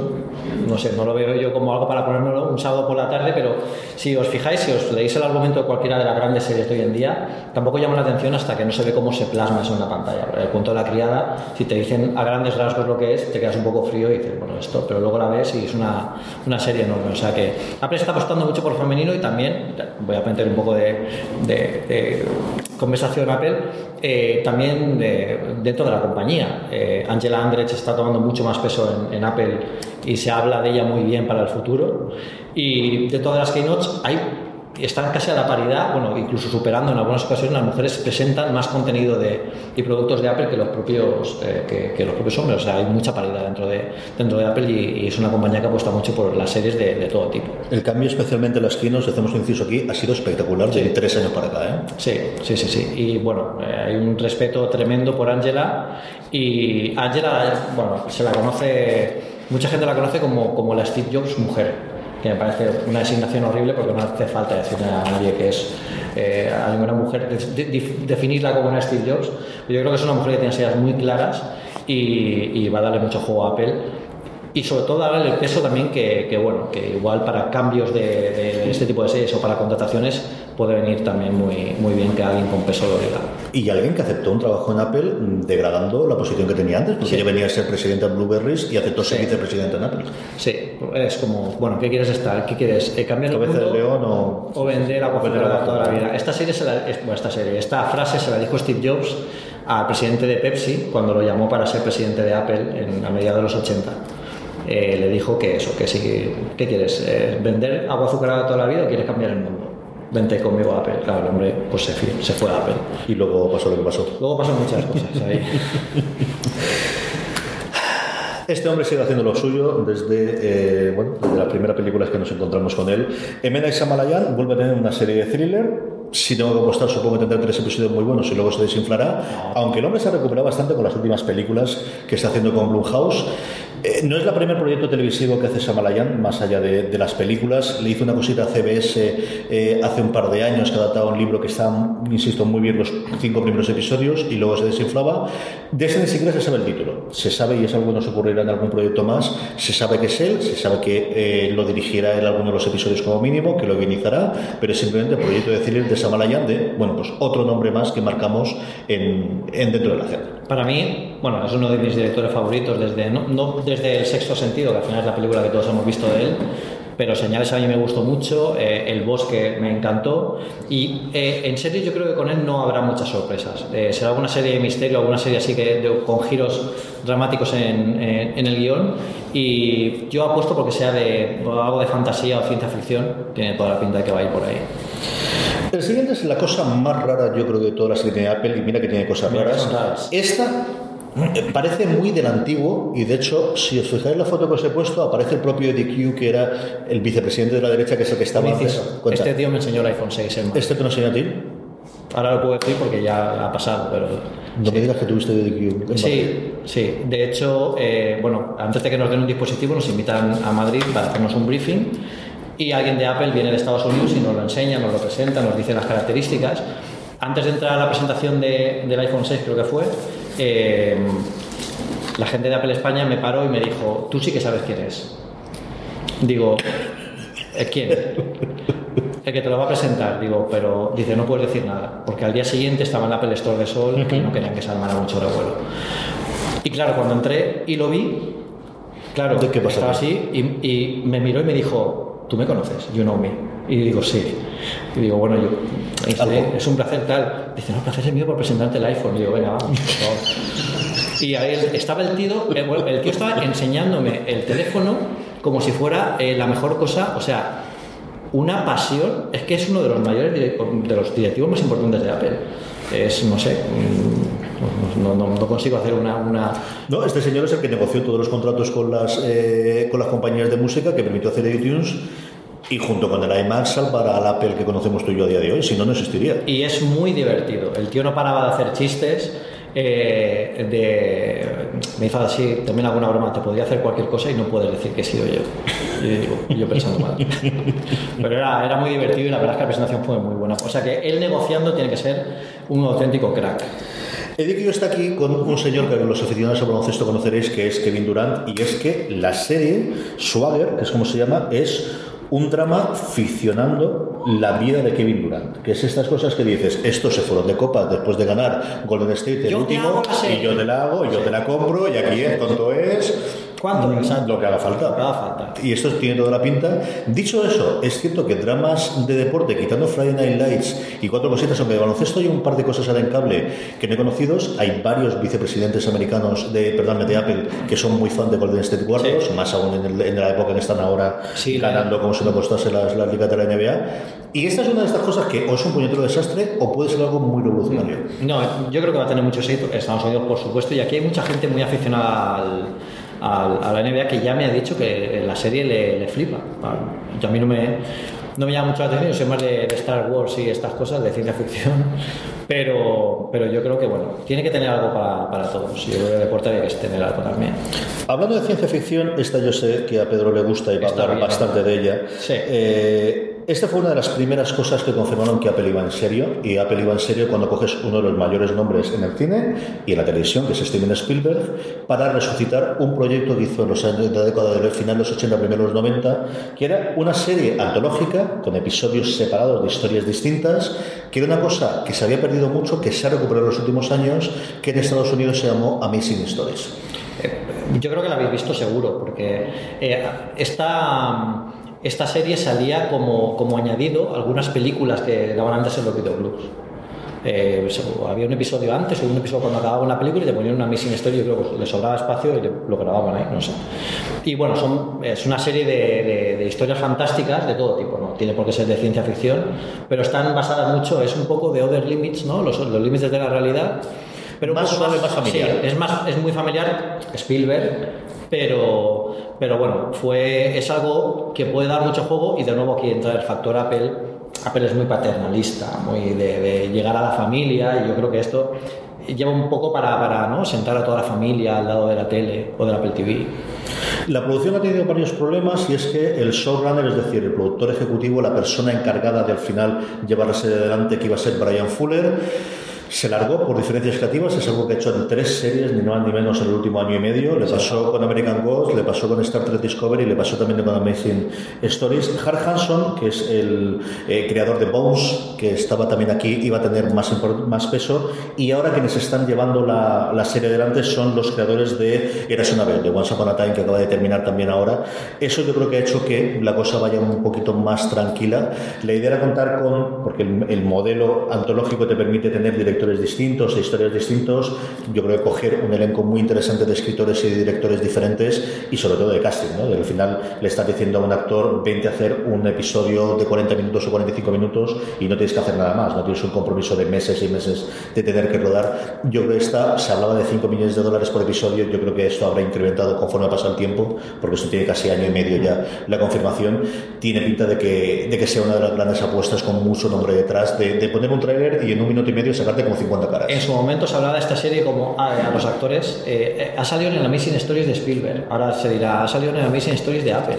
no sé, no lo veo yo como algo para ponérmelo un sábado por la tarde, pero si os fijáis, si os leéis el argumento de cualquiera de las grandes series de hoy en día, tampoco llama la atención hasta que no se ve cómo se plasma eso en la pantalla. El cuento de la criada, si te dicen a grandes rasgos lo que es, te quedas un poco frío y dices, bueno, esto, pero luego la ves y es una, una serie enorme. O sea que Apple está apostando mucho por femenino y también, voy a meter un poco de, de, de conversación Apple, eh, también de, dentro de la compañía. Eh, Angela Andrech está tomando mucho más peso en, en, Apple y se habla de ella muy bien para el futuro. Y de todas las keynotes hay están casi a la paridad, bueno, incluso superando en algunas ocasiones, las mujeres presentan más contenido de, y productos de Apple que los propios, eh, que, que, los propios hombres. O sea, hay mucha paridad dentro de, dentro de Apple y, y es una compañía que apuesta mucho por las series de, de todo tipo. El cambio, especialmente en las keynotes, hacemos un inciso aquí, ha sido espectacular de tres años para acá. ¿eh? Sí, sí, sí, sí. Y bueno, eh, hay un respeto tremendo por Angela y Angela, bueno, se la conoce, mucha gente la conoce como, como la Steve Jobs mujer que me parece una designación horrible porque no hace falta decirle a nadie que es eh, a ninguna mujer de, de, definirla como una Steve Jobs. Yo creo que es una mujer que tiene ideas muy claras y, va a darle mucho juego a Apple. Y sobre todo darle el peso también que, que bueno, que igual para cambios de, de, este tipo de series o para contrataciones puede venir también muy, muy bien que alguien con peso lo diga. Y alguien que aceptó un trabajo en Apple degradando la posición que tenía antes, porque sí. ella venía a ser presidente de Blueberries y aceptó ser sí. vicepresidente en Apple. Sí, es como, bueno, ¿qué quieres estar? ¿Qué quieres? Eh, ¿Cambiar el mundo? león o, o vender agua fuera toda la vida? Esta serie, se la, bueno, esta serie, esta frase se la dijo Steve Jobs al presidente de Pepsi cuando lo llamó para ser presidente de Apple en, a mediados de los 80. Eh, le dijo que eso, que sí, ¿qué quieres? Eh, ¿Vender agua azucarada toda la vida o quieres cambiar el mundo? Vente conmigo a Apple. Claro, el hombre pues se, se fue a Apple. Y luego pasó lo que pasó. Luego pasó muchas cosas ahí. Este hombre sigue haciendo lo suyo desde, eh, bueno, desde las primeras películas que nos encontramos con él. Night Shyamalan vuelve a tener una serie de thriller. Si tengo que apostar, supongo que tendrá tres episodios muy buenos y luego se desinflará. Aunque el hombre se ha recuperado bastante con las últimas películas que está haciendo con Blumhouse. Eh, no es el primer proyecto televisivo que hace Samalayan, más allá de, las películas. Le hizo una cosita a CBS eh, hace un par de años que adaptaba un libro que está, insisto, muy bien los cinco primeros episodios y luego se desinflaba. De ese ni siquiera se sabe el título. Se sabe, y es algo que nos ocurrirá en algún proyecto más, se sabe que es él, se sabe que eh, lo dirigirá en alguno de los episodios como mínimo, que lo guionizará, pero es simplemente el proyecto de thriller de Samalayan de, bueno, pues otro nombre más que marcamos en, en dentro de la agenda. Para mí, bueno, es uno de mis directores favoritos desde, no desde el sexto sentido, que al final es la película que todos hemos visto de él, pero Señales a mí me gustó mucho, eh, El Bosque me encantó y eh, en serio yo creo que con él no habrá muchas sorpresas. Eh, será alguna serie de misterio, alguna serie así que de, con giros dramáticos en, en, en, el guion y yo apuesto porque sea de algo de fantasía o ciencia ficción, tiene toda la pinta de que va a ir por ahí. El siguiente es la cosa más rara, yo creo, de todas las que tiene Apple, y mira que tiene cosas raras. raras. Esta parece muy del antiguo y de hecho si os fijáis en la foto que os he puesto aparece el propio Eddie Q que era el vicepresidente de la derecha que es el que estaba antes este tío me enseñó el iPhone 6 hermano. este te lo enseñó a ti ahora lo puedo decir porque ya ha pasado pero no sí. me digas que tuviste Eddie Q sí, sí. De hecho eh, bueno antes de que nos den un dispositivo nos invitan a Madrid para hacernos un briefing y alguien de Apple viene de Estados Unidos y nos lo enseña, nos lo presenta, nos dice las características. Antes de entrar a la presentación de, del iPhone 6 creo que fue eh, la gente de Apple España me paró y me dijo, tú sí que sabes quién es. Digo, ¿quién? El que te lo va a presentar. Digo, pero dice, no puedes decir nada, porque al día siguiente estaba en la Apple Store de Sol uh -huh. y no querían que se armara mucho revuelo. Y claro, cuando entré y lo vi, claro, ¿De qué estaba así y, y me miró y me dijo, tú me conoces, you know me. Y digo, sí. Y digo, bueno, yo, este, es un placer tal. Dice, no, el placer es mío por presentarte el iPhone. Y digo, venga, vamos, por favor. Y ahí estaba el tío, el, tío estaba enseñándome el teléfono como si fuera eh, la mejor cosa, o sea, una pasión, es que es uno de los mayores de los directivos más importantes de Apple. Es, no sé, mm, no, no- no consigo hacer una, una, No, este señor es el que negoció todos los contratos con las, eh, con las compañías de música que permitió hacer iTunes y junto con el iMac para el Apple que conocemos tú y yo a día de hoy, si no, no existiría. Y es muy divertido. El tío no paraba de hacer chistes. eh, de, me hizo así también alguna broma. Te podría hacer cualquier cosa y no puedes decir que he sido yo. Y yo digo, yo pensando mal. Pero era, era muy divertido y la verdad es que la presentación fue muy buena. O sea que él negociando tiene que ser un auténtico crack. Ediquio está aquí con un señor que los aficionados al baloncesto conoceréis, que es Kevin Durant, y es que la serie Swagger, que es como se llama, es un drama ficcionando la vida de Kevin Durant, que es estas cosas que dices, estos se fueron de copa después de ganar Golden State el Yo último, y yo te la hago, y yo te la compro, y aquí es tonto es. ¿Cuánto? Lo que haga falta. falta. Y esto tiene toda la pinta. Dicho eso, es cierto que dramas de deporte, quitando Friday Night Lights y cuatro cositas, aunque de baloncesto hay un par de cosas ahora en cable que no he conocidos, hay varios vicepresidentes americanos de, perdón, de Apple que son muy fan de Golden State Warriors, más aún en, el- en la época en que están ahora ganando como si no costase las, las ligas de la NBA. Y esta es una de estas cosas que o es un puñetero desastre o puede ser algo muy revolucionario. No, yo creo que va a tener mucho éxito. Estados Unidos, por supuesto, y aquí hay mucha gente muy aficionada al, al- a la NBA que ya me ha dicho que la serie le, le flipa. Yo a mí no me, no me llama mucho la atención, yo soy más de, de Star Wars y estas cosas, de ciencia ficción, pero, pero yo creo que, bueno, tiene que tener algo para, para todos. Yo creo que el deporte hay que tener algo también. Hablando de ciencia ficción, esta yo sé que a Pedro le gusta y va a hablar bastante de ella. Eh, esta fue una de las primeras cosas que confirmaron que Apple iba en serio, y Apple iba en serio cuando coges uno de los mayores nombres en el cine y en la televisión, que es Steven Spielberg, para resucitar un proyecto que hizo en los años de la década del final de los 80, primeros 90, que era una serie antológica con episodios separados de historias distintas, que era una cosa que se había perdido mucho, que se ha recuperado en los últimos años, que en Estados Unidos se llamó Amazing Stories. Yo creo que la habéis visto seguro, porque eh, esta, esta serie salía como, como añadido a algunas películas que daban antes en los videoclubs. Eh, había un episodio antes o un episodio cuando acababa una película y te ponían una missing story, creo que le sobraba espacio y le- lo grababan ahí, no sé. Y bueno, son, es una serie de, de- de historias fantásticas de todo tipo, no tiene por qué ser de ciencia ficción, pero están basadas mucho, es un poco de Other Limits, ¿no? los, los límites de la realidad. Pero un Más poco suave, más familiar. sí, es, más, es muy familiar, Spielberg, pero, pero bueno, fue, es algo que puede dar mucho juego y de nuevo aquí entra el factor Apple. Apple es muy paternalista, muy de, de llegar a la familia y yo creo que esto lleva un poco para, para ¿no? sentar a toda la familia al lado de la tele o del Apple TV. La producción ha tenido varios problemas y es que el showrunner, es decir, el productor ejecutivo, la persona encargada de al final llevar la serie adelante, que iba a ser Brian Fuller, se largó por diferencias creativas, es algo que ha hecho en tres series, ni más ni menos en el último año y medio. Le pasó con American Ghost, le pasó con Star Trek Discovery, le pasó también con Amazing Stories. Hart Hanson, que es el eh, creador de Bones, que estaba también aquí, iba a tener más, más peso. Y ahora quienes están llevando la, la serie adelante son los creadores de Eras una vez, de Once Upon a Time, que acaba de terminar también ahora. Eso yo creo que ha hecho que la cosa vaya un poquito más tranquila. La idea era contar con, porque el, el modelo antológico te permite tener directores distintos e historias distintos, yo creo que coger un elenco muy interesante de escritores y de directores diferentes y sobre todo de casting. ¿no? Al final le estás diciendo a un actor, vente a hacer un episodio de 40 minutos o 45 minutos y no tienes que hacer nada más, no tienes un compromiso de meses y meses de tener que rodar. Yo creo que esta, se hablaba de 5 millones de dólares por episodio, yo creo que esto habrá incrementado conforme pasa el tiempo, porque esto tiene casi año y medio ya la confirmación. Tiene pinta de que, de que sea una de las grandes apuestas con mucho nombre detrás, de, de poner un tráiler y en un minuto y medio sacarte como 50 caras. En su momento se hablaba de esta serie como a, a los actores. eh, eh, ha salido en el Amazing Stories de Spielberg. Ahora se dirá, ha salido en el Amazing Stories de Apple.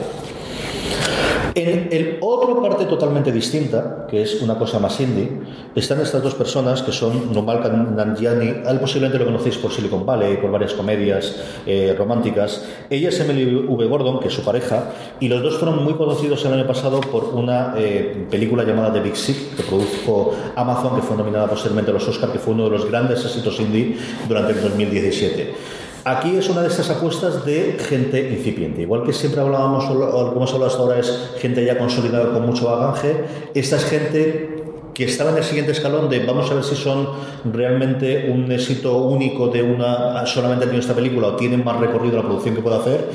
En el otra parte totalmente distinta, que es una cosa más indie, están estas dos personas que son Numal Nanjiani, a él posiblemente lo conocéis por Silicon Valley, por varias comedias eh, románticas. Ella es Emily V. Gordon, que es su pareja, y los dos fueron muy conocidos el año pasado por una eh, película llamada The Big Sick, que produjo Amazon, que fue nominada posteriormente a los Oscar, que fue uno de los grandes éxitos indie durante el 2017. Aquí es una de estas apuestas de gente incipiente. Igual que siempre hablábamos, o que hemos hablado hasta ahora es gente ya consolidada con mucho bagaje, esta es gente que estaba en el siguiente escalón de vamos a ver si son realmente un éxito único de una solamente ha tenido esta película o tienen más recorrido la producción que puede hacer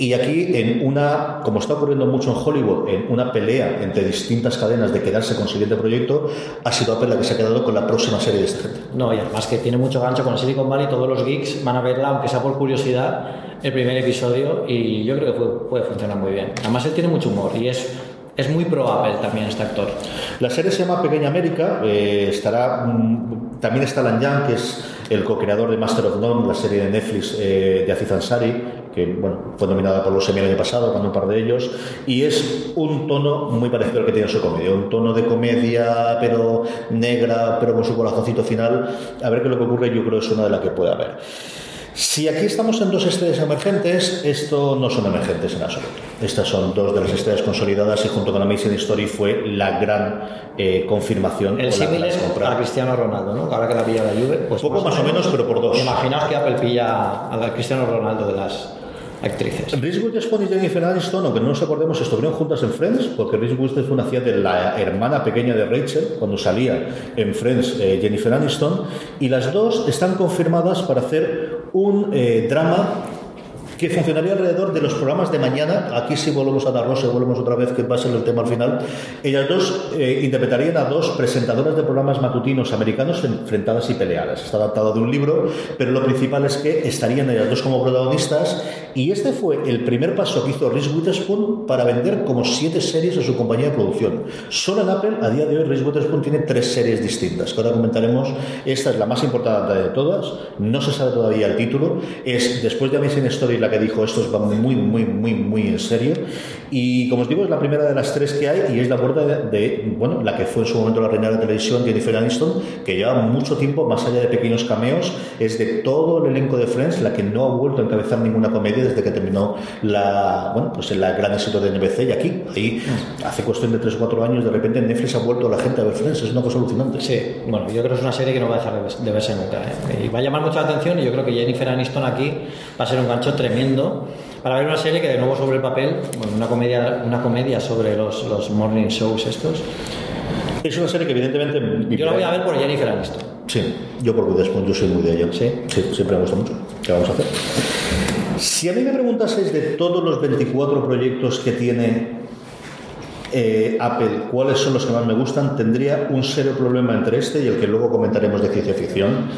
Y aquí, en una, como está ocurriendo mucho en Hollywood, en una pelea entre distintas cadenas de quedarse con el siguiente proyecto, ha sido Apple la que se ha quedado con la próxima serie de esta gente. No, y además que tiene mucho gancho con Silicon Valley, todos los geeks van a verla, aunque sea por curiosidad, el primer episodio, y yo creo que puede, puede funcionar muy bien. Además, él tiene mucho humor y es es muy pro Apple también este actor. La serie se llama Pequeña América, eh, estará mm, también está Lan Yang, que es el co-creador de Master of None, la serie de Netflix eh, de Aziz Ansari, que bueno, fue nominada por los Emmy el año pasado, con un par de ellos, y es un tono muy parecido al que tiene su comedia, un tono de comedia, pero negra, pero con su corazoncito final. A ver qué es lo que ocurre, yo creo que es una de las que puede haber. Si aquí estamos en dos estrellas emergentes, esto no son emergentes en absoluto. Estas son dos de las estrellas consolidadas y junto con Amazing Story fue la gran eh, confirmación. El símil es a Cristiano Ronaldo, ¿no? Ahora que la pilla la Juve. Pues Poco más, o menos, pero por dos. Imaginaos que Apple pilla a Cristiano Ronaldo de las actrices. Reese Witherspoon y Jennifer Aniston, aunque no nos acordemos, estuvieron juntas en Friends, porque Reese Witherspoon hacía de la hermana pequeña de Rachel cuando salía en Friends eh, Jennifer Aniston, y las dos están confirmadas para hacer un eh, drama que funcionaría alrededor de los programas de mañana. Aquí sí volvemos a dar Rosa, volvemos otra vez, que va a ser el tema al final. Ellas dos eh, interpretarían a dos presentadoras de programas matutinos americanos enfrentadas y peleadas. Está adaptado de un libro, pero lo principal es que estarían ellas dos como protagonistas. Y este fue el primer paso que hizo Reese Witherspoon para vender como siete series a su compañía de producción. Solo en Apple, a día de hoy, Reese Witherspoon tiene tres series distintas, que ahora comentaremos. Esta es la más importante de todas. No se sabe todavía el título. Es después de Amazing Story la que dijo esto va muy, muy, muy, muy en serio. Y como os digo, es la primera de las tres que hay y es la puerta de, bueno, la que fue en su momento la reina de la televisión, Jennifer Aniston, que lleva mucho tiempo, más allá de pequeños cameos, es de todo el elenco de Friends la que no ha vuelto a encabezar ninguna comedia desde que terminó la, bueno, pues el gran éxito de NBC y aquí, ahí, hace cuestión de 3 o 4 años, de repente Netflix ha vuelto a la gente a ver Friends, es una cosa alucinante. Sí, bueno, yo creo que es una serie que no va a dejar de verse nunca. ¿eh? Y va a llamar mucho la atención y yo creo que Jennifer Aniston aquí va a ser un gancho tremendo para ver una serie que de nuevo sobre el papel, bueno, una comedia, una comedia sobre los, los morning shows estos. Es una serie que evidentemente... Yo la voy a ver por Jennifer Aniston. Sí, yo por Witherspoon, yo soy muy de ella. ¿Sí? Sí, siempre me gusta mucho. ¿Qué vamos a hacer? Si a mí me preguntaseis de todos los 24 proyectos que tiene eh, Apple, cuáles son los que más me gustan, tendría un serio problema entre este y el que luego comentaremos de ciencia ficción.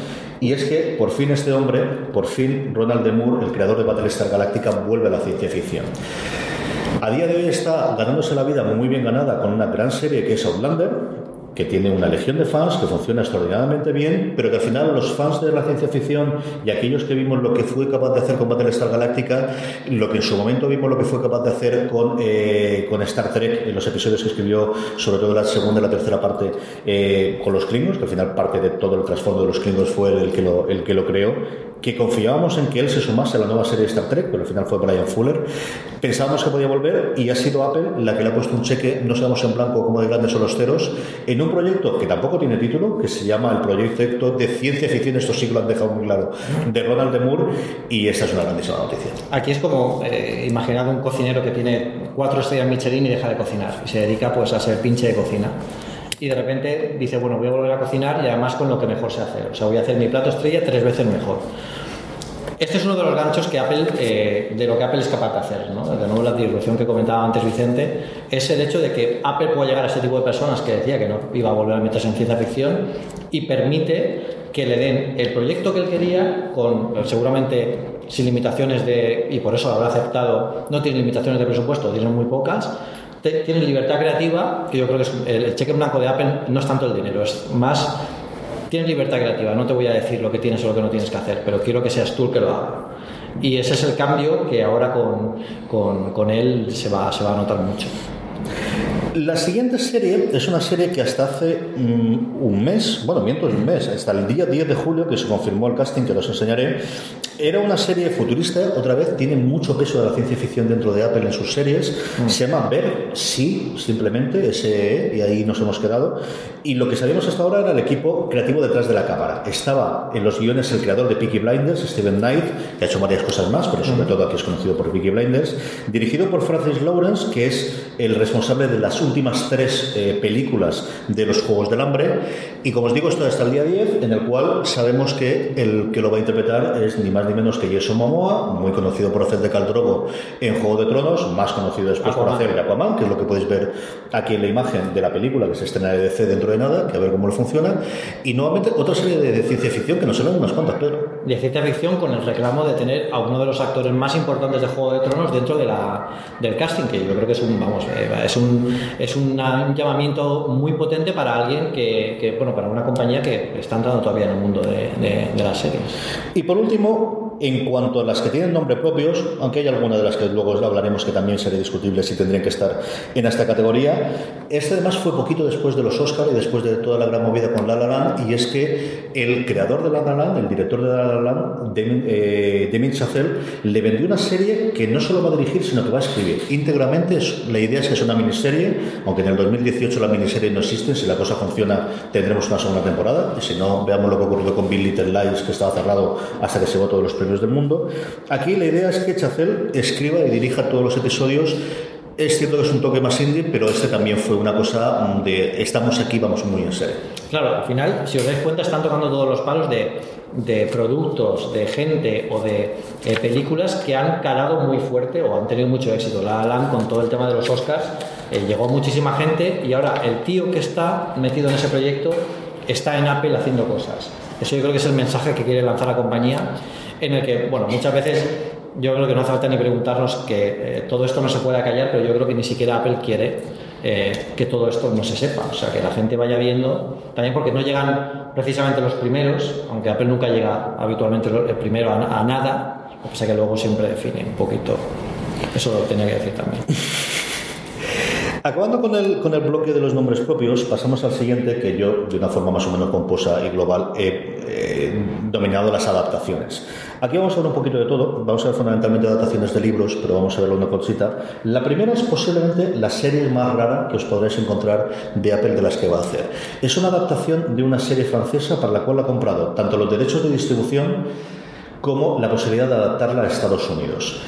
Y es que por fin este hombre, por fin Ronald D. Moore, el creador de Battlestar Galactica, vuelve a la ciencia ficción. A día de hoy está ganándose la vida muy bien ganada con una gran serie que es Outlander, que tiene una legión de fans, que funciona extraordinariamente bien, pero que al final los fans de la ciencia ficción y aquellos que vimos lo que fue capaz de hacer con Battlestar Galáctica, lo que en su momento vimos lo que fue capaz de hacer con, eh, con Star Trek, en los episodios que escribió, sobre todo la segunda y la tercera parte, eh, con los Klingons, que al final parte de todo el trasfondo de los Klingons fue el que lo, el que lo creó, que confiábamos en que él se sumase a la nueva serie de Star Trek, pero al final fue Brian Fuller. Pensábamos que podía volver y ha sido Apple la que le ha puesto un cheque, no sabemos en blanco como de grandes o los ceros, en un proyecto que tampoco tiene título, que se llama el proyecto de ciencia ficción, esto sí que lo han dejado muy claro, de Ronald de Moore, y esta es una grandísima noticia. Aquí es como eh, imaginar un cocinero que tiene cuatro estrellas Michelin y deja de cocinar, y se dedica pues a ser pinche de cocina y de repente dice, bueno, voy a volver a cocinar y además con lo que mejor sé hacer. O sea, voy a hacer mi plato estrella tres veces mejor. Este es uno de los ganchos que Apple, eh, de lo que Apple es capaz de hacer, ¿no? De nuevo la disrupción que comentaba antes Vicente, es el hecho de que Apple puede llegar a este tipo de personas que decía que no iba a volver a meterse en ciencia ficción y permite que le den el proyecto que él quería con seguramente sin limitaciones de, y por eso lo habrá aceptado, no tiene limitaciones de presupuesto, tienen muy pocas, tienen libertad creativa, que yo creo que es, el cheque blanco de Apple no es tanto el dinero, es más tienes libertad creativa, no te voy a decir lo que tienes o lo que no tienes que hacer, pero quiero que seas tú el que lo haga. Y ese es el cambio que ahora con, con, con él se va, se va a notar mucho. La siguiente serie es una serie que hasta hace mm, un mes, bueno, miento, es un mes, hasta el día 10 de julio que se confirmó el casting, que os enseñaré, era una serie futurista, otra vez, tiene mucho peso de la ciencia ficción dentro de Apple en sus series, mm. se llama Ver, sí, simplemente, ese, y ahí nos hemos quedado, y lo que sabíamos hasta ahora era el equipo creativo detrás de la cámara. Estaba en los guiones el creador de Peaky Blinders, Steven Knight, que ha hecho varias cosas más, pero sobre mm. todo aquí es conocido por Peaky Blinders, dirigido por Francis Lawrence, que es el responsable de las últimas tres eh, películas de los Juegos del Hambre. Y como os digo, esto hasta el día 10, en el cual sabemos que el que lo va a interpretar es ni más ni menos que Jason Momoa, muy conocido por hacer de Caldrogo en Juego de Tronos, más conocido después por hacer de Aquaman, que es lo que podéis ver aquí en la imagen de la película que se estrena de DC dentro de nada, que a ver cómo le funciona. Y nuevamente otra serie de, ciencia ficción que nos salen unas cuantas, Pedro. De ciencia ficción con el reclamo de tener a uno de los actores más importantes de Juego de Tronos dentro de la, del casting, que yo creo que es un, vamos, eh, es un, es un llamamiento muy potente para alguien que, bueno, para una compañía que está entrando todavía en el mundo de, de, de las series. Y por último, en cuanto a las que tienen nombre propios, aunque hay alguna de las que luego hablaremos que también sería discutible si tendrían que estar en esta categoría, este además fue poquito después de los Oscar y después de toda la gran movida con La La Land, y es que el creador de La La Land, el director de La La Land, Damien, eh, Chazelle, le vendió una serie que no solo va a dirigir, sino que va a escribir íntegramente. La idea es que es una miniserie, aunque en el 2018 la miniserie no existe, si la cosa funciona tendremos una segunda temporada, y si no, veamos lo que ocurrió con Bill Little Lies, que estaba cerrado hasta que se votó todos los premios del mundo. Aquí la idea es que Chazelle escriba y dirija todos los episodios es cierto que es un toque más indie, pero este también fue una cosa de estamos aquí, vamos muy en serio. Claro, al final, si os dais cuenta, están tocando todos los palos de, de productos, de gente o de eh, películas que han calado muy fuerte o han tenido mucho éxito. La Alan con todo el tema de los Oscars eh, llegó muchísima gente y ahora el tío que está metido en ese proyecto está en Apple haciendo cosas. Eso yo creo que es el mensaje que quiere lanzar la compañía, en el que, bueno, muchas veces yo creo que no hace falta ni preguntarnos que eh, todo esto no se puede callar, pero yo creo que ni siquiera Apple quiere eh, que todo esto no se sepa. O sea, que la gente vaya viendo, también porque no llegan precisamente los primeros, aunque Apple nunca llega habitualmente el primero a, nada, lo que pasa que luego siempre define un poquito. Eso tenía que decir también. Acabando con el, con el bloque de los nombres propios, pasamos al siguiente que yo, de una forma más o menos composa y global, he dominado las adaptaciones. Aquí vamos a ver un poquito de todo, vamos a ver fundamentalmente adaptaciones de libros, pero vamos a ver una cosita. La primera es posiblemente la serie más rara que os podréis encontrar de Apple de las que va a hacer. Es una adaptación de una serie francesa para la cual ha comprado tanto los derechos de distribución como la posibilidad de adaptarla a Estados Unidos.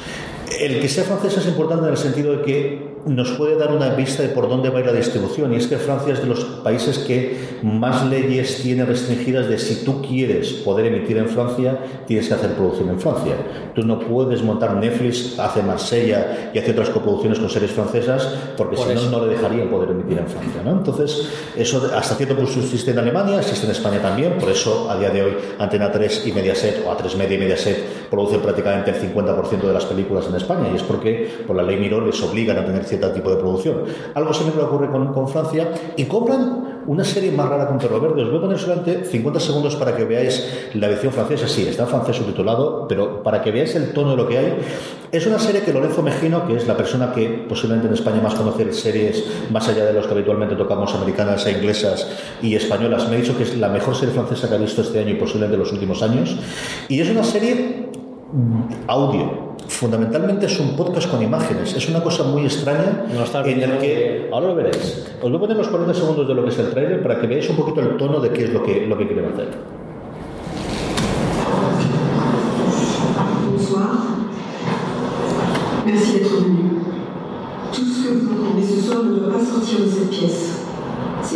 El que sea francesa es importante en el sentido de que nos puede dar una vista de por dónde va a ir la distribución. Y es que Francia es de los países que más leyes tiene restringidas de si tú quieres poder emitir en Francia, tienes que hacer producción en Francia. Tú no puedes montar Netflix, hace Marsella y hace otras coproducciones con series francesas, porque si no, no le dejarían poder emitir en Francia. ¿no? Entonces, eso hasta cierto punto existe en Alemania, existe en España también, por eso a día de hoy Antena 3 y Mediaset, o A3 Media y Mediaset, producen prácticamente el 50% de las películas en España, y es porque por la ley Miró les obligan a tener cierto tipo de producción. Algo similar ocurre con, con Francia y compran una serie más rara con Perro Verde. Os voy a poner solamente 50 segundos para que veáis la versión francesa. Sí, está en francés subtitulado, pero para que veáis el tono de lo que hay. Es una serie que Lorenzo Mejino, que es la persona que posiblemente en España más conoce series más allá de los que habitualmente tocamos, americanas e inglesas y españolas, me ha dicho que es la mejor serie francesa que ha visto este año y posiblemente en los últimos años. Y es una serie audio. Fundamentalmente es un podcast con imágenes. Es una cosa muy extraña en el que... Ahora lo veréis. Os voy a poner los 40 segundos de lo que es el trailer para que veáis un poquito el tono de qué es lo que, lo que quieren hacer. Bonsoir. Merci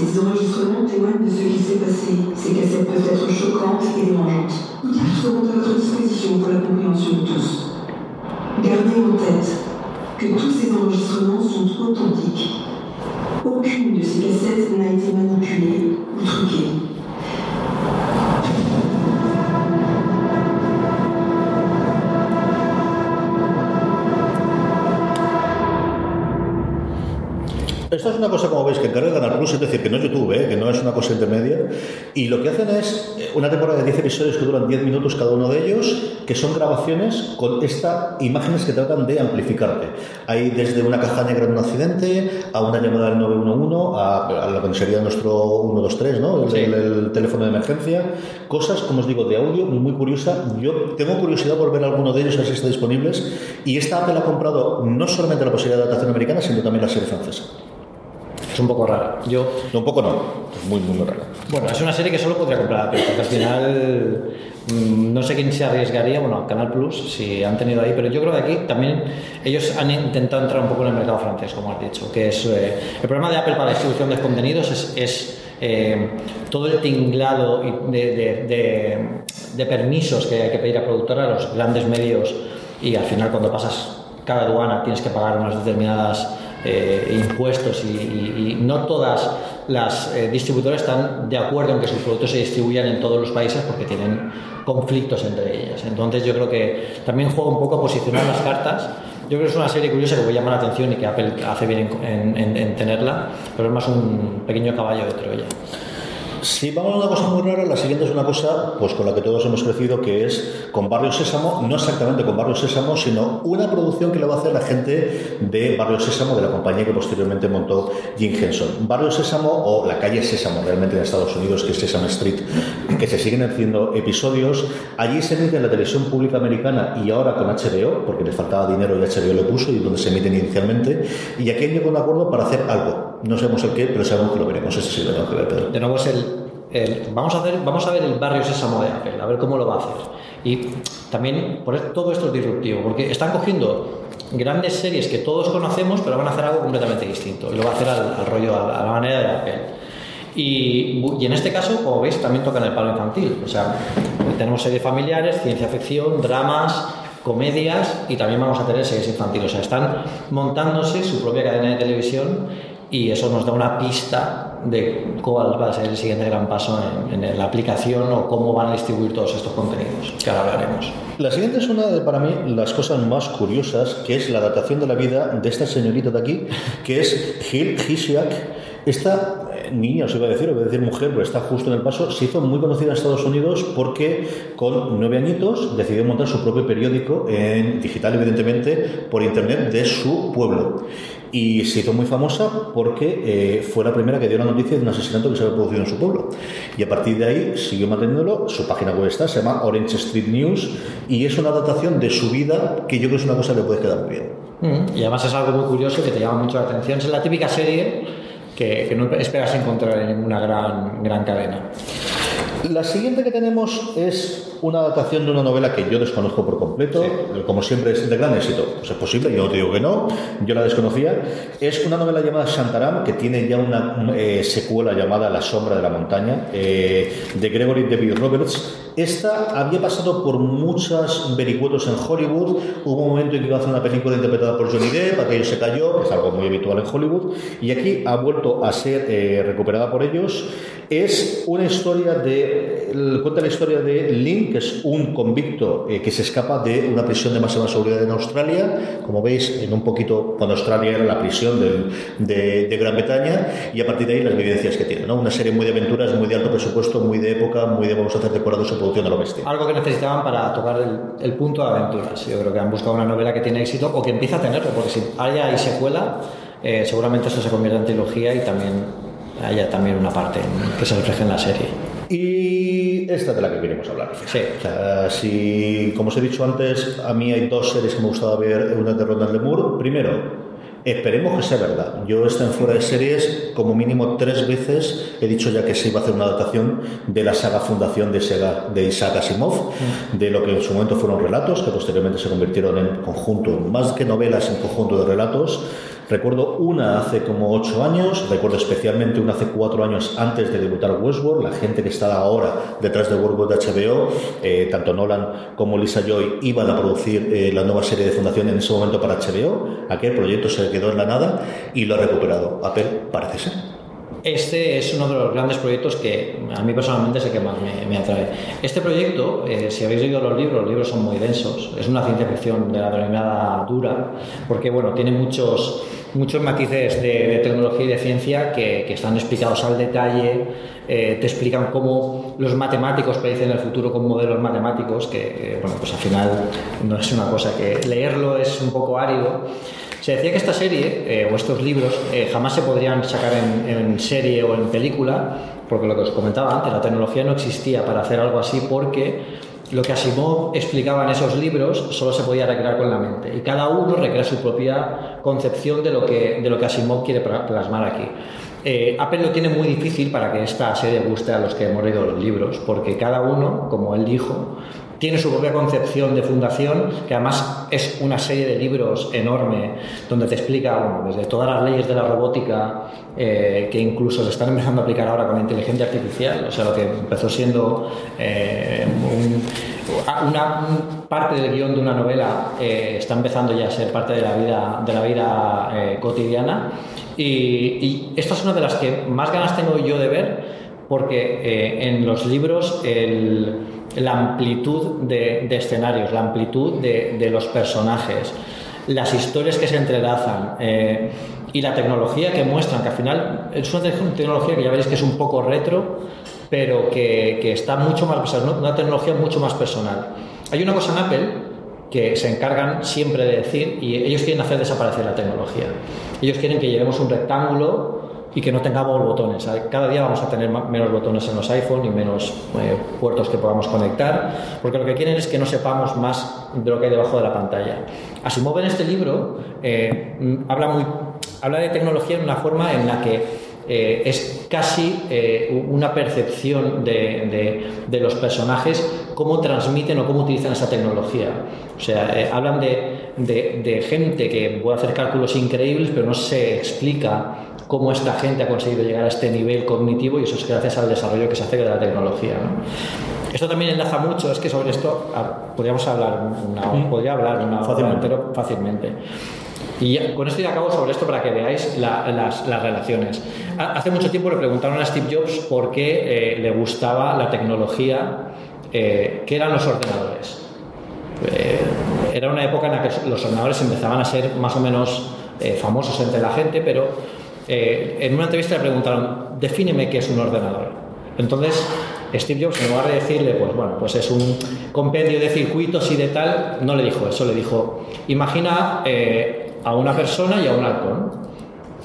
Ces enregistrements témoignent de ce qui s'est passé. Ces cassettes peuvent être choquantes et dérangeantes. Outils seront à votre disposition pour la compréhension de tous. Gardez en tête que tous ces enregistrements sont authentiques. Aucune de ces cassettes n'a été manipulée ou truquée. Una cosa, como veis, que encarga Canal Plus, es decir, que no es YouTube, ¿eh? que no es una cosa intermedia. Y lo que hacen es eh, una temporada de 10 episodios que duran 10 minutos cada uno de ellos, que son grabaciones con estas imágenes que tratan de amplificarte. Hay desde una caja negra en un accidente, a una llamada del 911, a, a lo que sería nuestro 123, ¿no? El, Sí. el- el teléfono de emergencia. Cosas, como os digo, de audio muy curiosa. Yo tengo curiosidad por ver alguno de ellos, a ver si están disponibles. Y esta Apple ha comprado no solamente la posibilidad de adaptación americana, sino también la serie francesa. Un poco rara. Yo, No, un poco no, es muy, muy rara. bueno, es una serie que solo podría comprar Apple, porque al final mm, no sé quién se arriesgaría, bueno, Canal Plus, si han tenido ahí, pero yo creo que aquí también ellos han intentado entrar un poco en el mercado francés, como has dicho, que es eh, el problema de Apple para la distribución de contenidos es, es eh, todo el tinglado de- de- de permisos que hay que pedir a productora a los grandes medios y al final cuando pasas cada aduana tienes que pagar unas determinadas eh, impuestos y, y- y no todas las eh, distribuidoras están de acuerdo en que sus productos se distribuyan en todos los países porque tienen conflictos entre ellas. Entonces yo creo que también juega un poco a posicionar las cartas. Yo creo que es una serie curiosa que puede llamar la atención y que Apple hace bien en, en- en- en tenerla, pero es más un pequeño caballo de Troya. Si vamos a una cosa muy rara, la siguiente es una cosa pues con la que todos hemos crecido, que es con Barrio Sésamo, no exactamente con Barrio Sésamo, sino una producción que le va a hacer la gente de Barrio Sésamo, de la compañía que posteriormente montó Jim Henson. Barrio Sésamo o la calle Sésamo, realmente en Estados Unidos, que es Sesame Street, que se siguen haciendo episodios. Allí se emite en la televisión pública americana y ahora con HBO, porque le faltaba dinero y HBO le puso, y donde se emiten inicialmente. Y aquí han llegado un acuerdo para hacer algo. No sabemos el qué, pero sabemos que lo veremos. Eso sí lo tengo que ver, Pedro. De nuevo es el, vamos, a hacer, vamos a ver el barrio sésamo de Apple, a ver cómo lo va a hacer. Y también por todo esto es disruptivo, porque están cogiendo grandes series que todos conocemos, pero van a hacer algo completamente distinto. Y lo va a hacer al, al rollo, a, la- a la manera de Apple. Y, y en este caso, como veis, también tocan el palo infantil. O sea, tenemos series familiares, ciencia ficción, dramas, comedias y también vamos a tener series infantiles. O sea, están montándose su propia cadena de televisión y eso nos da una pista de cuál va a ser el siguiente gran paso en, en la aplicación o cómo van a distribuir todos estos contenidos, que ahora hablaremos. La siguiente es una de, para mí, las cosas más curiosas, que es la adaptación de la vida de esta señorita de aquí, que es Gil Hisiak. Esta eh, niña, os iba a decir, os iba a decir mujer, pero está justo en el paso, se hizo muy conocida en Estados Unidos porque con nueve añitos decidió montar su propio periódico en digital, evidentemente, por internet de su pueblo. Y se hizo muy famosa porque eh, fue la primera que dio la noticia de un asesinato que se había producido en su pueblo. Y a partir de ahí siguió manteniéndolo. Su página web está, se llama Orange Street News y es una adaptación de su vida que yo creo que es una cosa que le puede quedar muy bien. Mm, Y además es algo muy curioso que te llama mucho la atención. Es la típica serie que, que no esperas encontrar en ninguna gran, gran cadena. La siguiente que tenemos es una adaptación de una novela que yo desconozco por completo, como siempre es de gran éxito. Pues es posible, yo no te digo que no, yo la desconocía. Es una novela llamada Shantaram, que tiene ya una eh, secuela llamada La sombra de la montaña, eh, de Gregory David Roberts. Esta había pasado por muchas vericuetos en Hollywood. Hubo un momento en que iba a hacer una película interpretada por Johnny Depp, aquello se cayó, que es algo muy habitual en Hollywood, y aquí ha vuelto a ser eh, recuperada por ellos. Es una historia de. Cuenta la historia de Lynn, que es un convicto eh, que se escapa de una prisión de máxima seguridad en Australia. Como veis, en un poquito, cuando Australia era la prisión de, de Gran Bretaña, y a partir de ahí las vivencias que tiene. ¿no? Una serie muy de aventuras, muy de alto presupuesto, muy de época, muy de vamos a hacer decorados en producción a lo bestia. Algo que necesitaban para tocar el, punto de aventuras. Yo creo que han buscado una novela que tiene éxito o que empieza a tenerlo, porque si haya hay secuela, eh, seguramente esto se convierte en trilogía y también haya también una parte que se refleje en la serie. Y esta de la que queremos hablar. Sí. O sea, si, como os he dicho antes, a mí hay dos series que me gustaba ver, una de Ronald Lemur. Primero, esperemos que sea verdad. Yo esta en fuera de series, como mínimo tres veces, he dicho ya que se iba a hacer una adaptación de la saga Fundación de, Sega, de Isaac Asimov, de lo que en su momento fueron relatos, que posteriormente se convirtieron en conjunto, más que novelas, en conjunto de relatos. Recuerdo una hace como ocho años, recuerdo especialmente una hace cuatro años antes de debutar Westworld, la gente que está ahora detrás de Westworld de HBO, eh, tanto Nolan como Lisa Joy iban a producir eh, la nueva serie de Fundación en ese momento para HBO, aquel proyecto se quedó en la nada y lo ha recuperado. Apple parece ser. Este es uno de los grandes proyectos que a mí personalmente es el que más me, atrae. Este proyecto, eh, si habéis leído los libros, los libros son muy densos. Es una ciencia ficción de la denominada dura, porque bueno, tiene muchos, muchos matices de, tecnología y de ciencia que, que están explicados al detalle. eh, te explican cómo los matemáticos predicen el futuro con modelos matemáticos, que eh, bueno, pues al final no es una cosa que leerlo es un poco árido. Se decía que esta serie eh, o estos libros eh, jamás se podrían sacar en, en serie o en película, porque lo que os comentaba antes, la tecnología no existía para hacer algo así porque lo que Asimov explicaba en esos libros solo se podía recrear con la mente y cada uno recrea su propia concepción de lo que, de lo que Asimov quiere plasmar aquí. Eh, Apple lo tiene muy difícil para que esta serie guste a los que hemos leído los libros, porque cada uno, como él dijo, tiene su propia concepción de fundación, que además es una serie de libros enorme donde te explica bueno, desde todas las leyes de la robótica eh, que incluso se están empezando a aplicar ahora con la inteligencia artificial, o sea, lo que empezó siendo eh, una parte del guion de una novela eh, está empezando ya a ser parte de la vida, de la vida cotidiana. Y, esta es una de las que más ganas tengo yo de ver, porque en los libros la amplitud de, escenarios, la amplitud de, de, los personajes, las historias que se entrelazan y la tecnología que muestran, que al final es una tecnología que ya veréis que es un poco retro, pero que, está mucho más, una tecnología mucho más personal. Hay una cosa en Apple que se encargan siempre de decir, y ellos quieren hacer desaparecer la tecnología. Ellos quieren que llevemos un rectángulo y que no tengamos botones. Cada día vamos a tener menos botones en los iPhone y menos eh, puertos que podamos conectar, porque lo que quieren es que no sepamos más de lo que hay debajo de la pantalla. Asimov en este libro eh, habla muy habla de tecnología en una forma en la que eh, es casi eh, una percepción de, los personajes cómo transmiten o cómo utilizan esa tecnología. O sea, eh, hablan de, gente que puede hacer cálculos increíbles, pero no se explica cómo esta gente ha conseguido llegar a este nivel cognitivo y eso es gracias al desarrollo que se hace de la tecnología. Esto también enlaza mucho, es que sobre esto podríamos hablar una, podría hablar una fácilmente. fácilmente. Y con esto ya acabo sobre esto para que veáis las, relaciones. Hace mucho tiempo le preguntaron a Steve Jobs por qué eh, le gustaba la tecnología eh, que eran los ordenadores. Eh, era una época en la que los ordenadores empezaban a ser más o menos famosos entre la gente, pero en una entrevista le preguntaron, defíneme qué es un ordenador. Entonces, Steve Jobs, en lugar de decirle, pues bueno, pues es un compendio de circuitos y de tal, no le dijo eso, le dijo, imagina a una persona y a un halcón.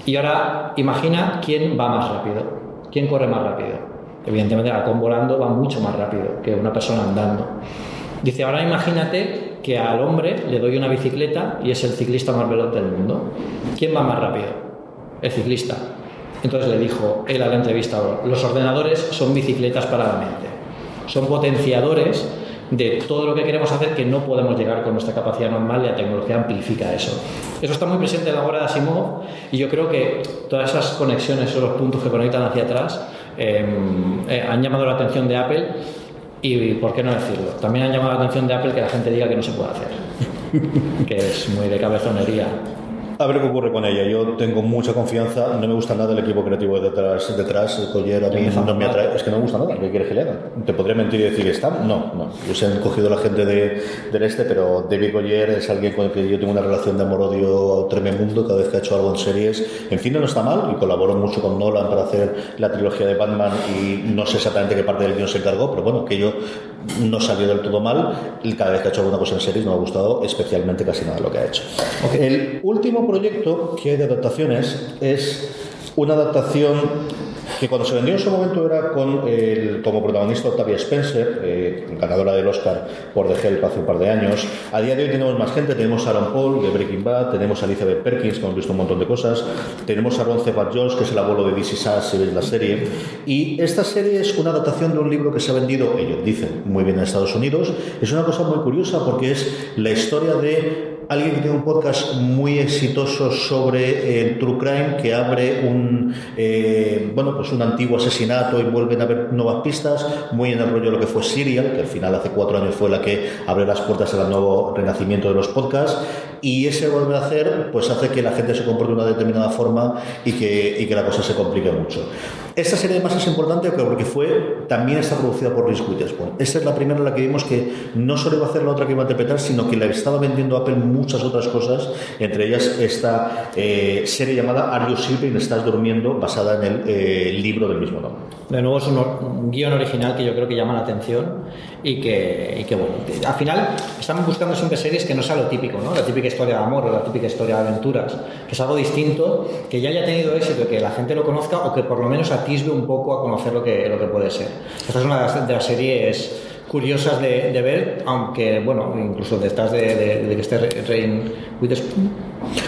Y ahora imagina quién va más rápido, quién corre más rápido. Evidentemente el halcón volando va mucho más rápido que una persona andando. Dice, ahora imagínate que al hombre le doy una bicicleta y es el ciclista más veloz del mundo. ¿Quién va más rápido? El ciclista. Entonces le dijo él a la entrevistador, los ordenadores son bicicletas para la mente. Son potenciadores de todo lo que queremos hacer que no podemos llegar con nuestra capacidad normal y la tecnología amplifica eso. Eso está muy presente en la obra de Asimov y yo creo que todas esas conexiones los puntos que conectan hacia atrás em, eh, han llamado la atención de Apple y, ¿por qué no decirlo? También han llamado la atención de Apple que la gente diga que no se puede hacer, que es muy de cabezonería. A ver qué ocurre con ella. Yo tengo mucha confianza. No me gusta nada el equipo creativo detrás. detrás. El a mí no me atrae. Es que no me gusta nada. ¿Qué quieres que le hagan? ¿Te podría mentir y decir que está? No, no. Yo se han cogido la gente de, del este, pero David Collier es alguien con el que yo tengo una relación de amor-odio tremendo cada vez que ha hecho algo en series. En cine no está mal y colaboró mucho con Nolan para hacer la trilogía de Batman y no sé exactamente qué parte del guion se encargó, pero bueno, que yo no salió del todo mal. Y cada vez que ha hecho alguna cosa en series no me ha gustado especialmente casi nada lo que ha hecho. El último proyecto que hay de adaptaciones es una adaptación que cuando se vendió en su momento era con el, como protagonista Octavia Spencer, eh, ganadora del Oscar por The Help hace un par de años. A día de hoy tenemos más gente, tenemos a Aaron Paul de Breaking Bad, tenemos a Elizabeth Perkins, que hemos visto un montón de cosas, tenemos a Ron Cebat Jones, que es el abuelo de DC Sass, si veis la serie. Y esta serie es una adaptación de un libro que se ha vendido, ellos dicen, muy bien en Estados Unidos. Es una cosa muy curiosa porque es la historia de alguien que tiene un podcast muy exitoso sobre el true crime que abre un eh, bueno pues un antiguo asesinato y vuelven a haber nuevas pistas muy en el rollo de lo que fue Serial que al final hace cuatro años fue la que abre las puertas al nuevo renacimiento de los podcasts. Y ese volver a hacer pues hace que la gente se comporte de una determinada forma y que, y que la cosa se complique mucho esta serie además es importante porque fue también está producida por Reese Witherspoon esta es la primera en la que vimos que no solo iba a hacer la otra que iba a interpretar sino que la estaba vendiendo Apple muchas otras cosas, entre ellas esta eh, serie llamada Are You Sleeping? Estás durmiendo, basada en el eh, libro del mismo nombre. De nuevo es un, guion original que yo creo que llama la atención y que, y que, bueno, al final estamos buscando siempre series que no sea lo típico, ¿no? La típica historia de amor o la típica historia de aventuras, que es algo distinto, que ya haya tenido éxito, que la gente lo conozca o que por lo menos atisbe un poco a conocer lo que, lo que puede ser. Esta es una de las series curiosas de, ver, aunque, bueno, incluso detrás de, de, que esté Rain Witherspoon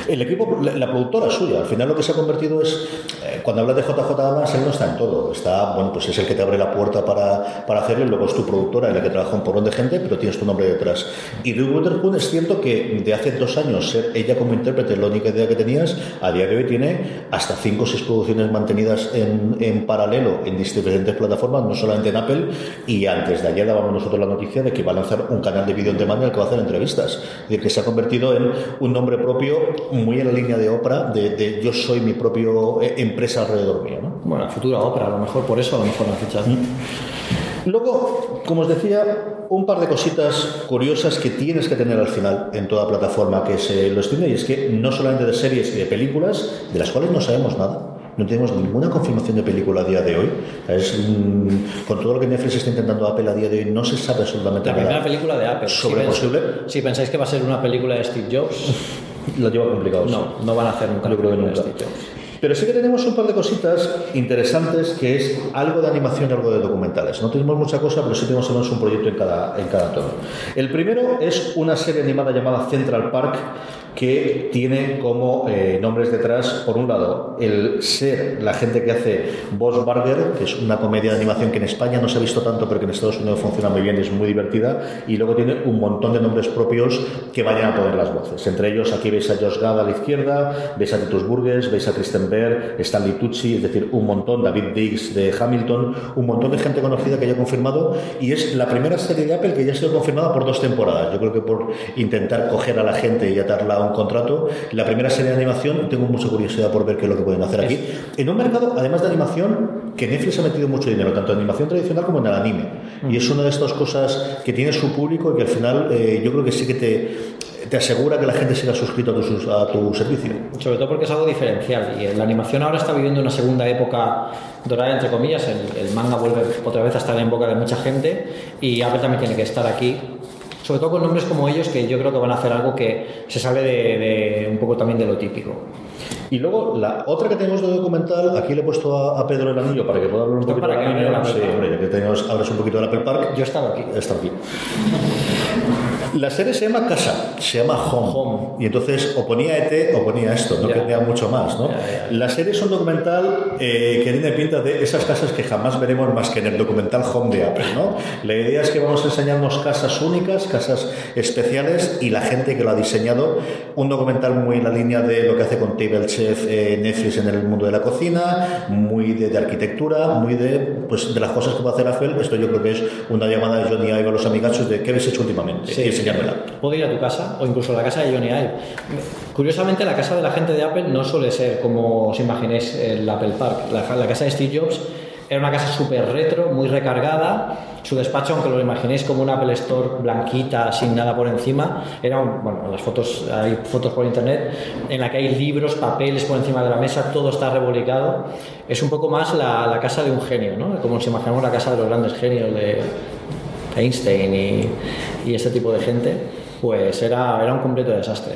El equipo, la, la productora suya, al final lo que se ha convertido es, eh, cuando hablas de JJ Abrams, él no está en todo. Está, bueno, pues es el que te abre la puerta para, para hacerlo, luego es tu productora en la que trabaja un porrón de gente, pero tienes tu nombre detrás. Y Drew Witherspoon es cierto que de hace dos años ser ella como intérprete la única idea que tenías, a día de hoy tiene hasta cinco o seis producciones mantenidas en, en paralelo en diferentes plataformas, no solamente en Apple, y antes de ayer dábamos nosotros la noticia de que va a lanzar un canal de vídeo en demanda en el que va a hacer entrevistas. Es decir, que se ha convertido en un nombre propio muy en la línea de Oprah, de, de yo soy mi propio eh, empresa alrededor mío. ¿no? Bueno, la futura Oprah, a lo mejor por eso a lo mejor la han fichado. Luego, como os decía, un par de cositas curiosas que tienes que tener al final en toda plataforma que se lo streame, y es que no solamente de series y de películas, de las cuales no sabemos nada. No tenemos ninguna confirmación de película a día de hoy. Es, con todo lo que Netflix está intentando Apple a día de hoy, no se sabe absolutamente La nada. primera película de Apple. Sobre si, posible. si pensáis que va a ser una película de Steve Jobs, Lo lleva complicado. no, no van a hacer nunca Yo creo que de. Steve Jobs. Pero sí que tenemos un par de cositas interesantes que es algo de animación y algo de documentales. No tenemos mucha cosa, pero sí tenemos menos un proyecto en cada, en cada tono. El primero es una serie animada llamada Central Park que tiene como eh, nombres detrás, por un lado, el ser la gente que hace Boss Burger, que es una comedia de animación que en España no se ha visto tanto, pero que en Estados Unidos funciona muy bien y es muy divertida, y luego tiene un montón de nombres propios que vayan a poner las voces. Entre ellos, aquí veis a Josh Gad a la izquierda, veis a Titus Burgess, veis a Kristen Bear, Stanley Tucci, es decir, un montón, David Diggs de Hamilton, un montón de gente conocida que ya ha confirmado, y es la primera serie de Apple que ya ha sido confirmada por dos temporadas. Yo creo que por intentar coger a la gente y atarla a un contrato, la primera serie de animación, tengo mucha curiosidad por ver qué es lo que pueden hacer aquí. En un mercado, además de animación, que Netflix ha metido mucho dinero, tanto en animación tradicional como en el anime. Y es una de estas cosas que tiene su público y que al final eh, yo creo que sí que te, te asegura que la gente siga suscrito a tu, a tu servicio. Sobre todo porque es algo diferencial y la animación ahora está viviendo una segunda época dorada, entre comillas. El, el manga vuelve otra vez a estar en boca de mucha gente y Apple también tiene que estar aquí. Sobre todo con nombres como ellos que yo creo que van a hacer algo que se sale de, de un poco también de lo típico. Y luego, la otra que tenemos de documental, aquí le he puesto a, a Pedro el anillo para que pueda hablar un poquito que hable anillo. del Apple Sí, hombre, ya que tenemos, un poquito del Apple Park. Yo he estado aquí. Está aquí. La serie se llama Casa, se llama Home. Y entonces o ponía ET o ponía esto, no quería mucho más. ¿no? La serie es un documental eh, que tiene pinta de esas casas que jamás veremos más que en el documental Home de Apple. ¿no? La idea es que vamos a enseñarnos casas únicas, casas especiales y la gente que lo ha diseñado. Un documental muy en la línea de lo que hace con Table Chef eh, Netflix en el mundo de la cocina, muy de, de arquitectura, muy de, pues, de las cosas que va a hacer Apple. Esto yo creo que es una llamada de Johnny Ive a los amigachos de qué habéis hecho últimamente y Puedo ir a tu casa o incluso a la casa de Johnny Ive. Curiosamente, la casa de la gente de Apple no suele ser como os imaginéis el Apple Park. La, casa de Steve Jobs era una casa súper retro, muy recargada. Su despacho, aunque lo imaginéis como un Apple Store blanquita, sin nada por encima, era bueno, las fotos, hay fotos por internet en la que hay libros, papeles por encima de la mesa, todo está revolicado. Es un poco más la, la casa de un genio, ¿no? Como si imaginamos la casa de los grandes genios de, Einstein y, este tipo de gente, pues era, era un completo desastre.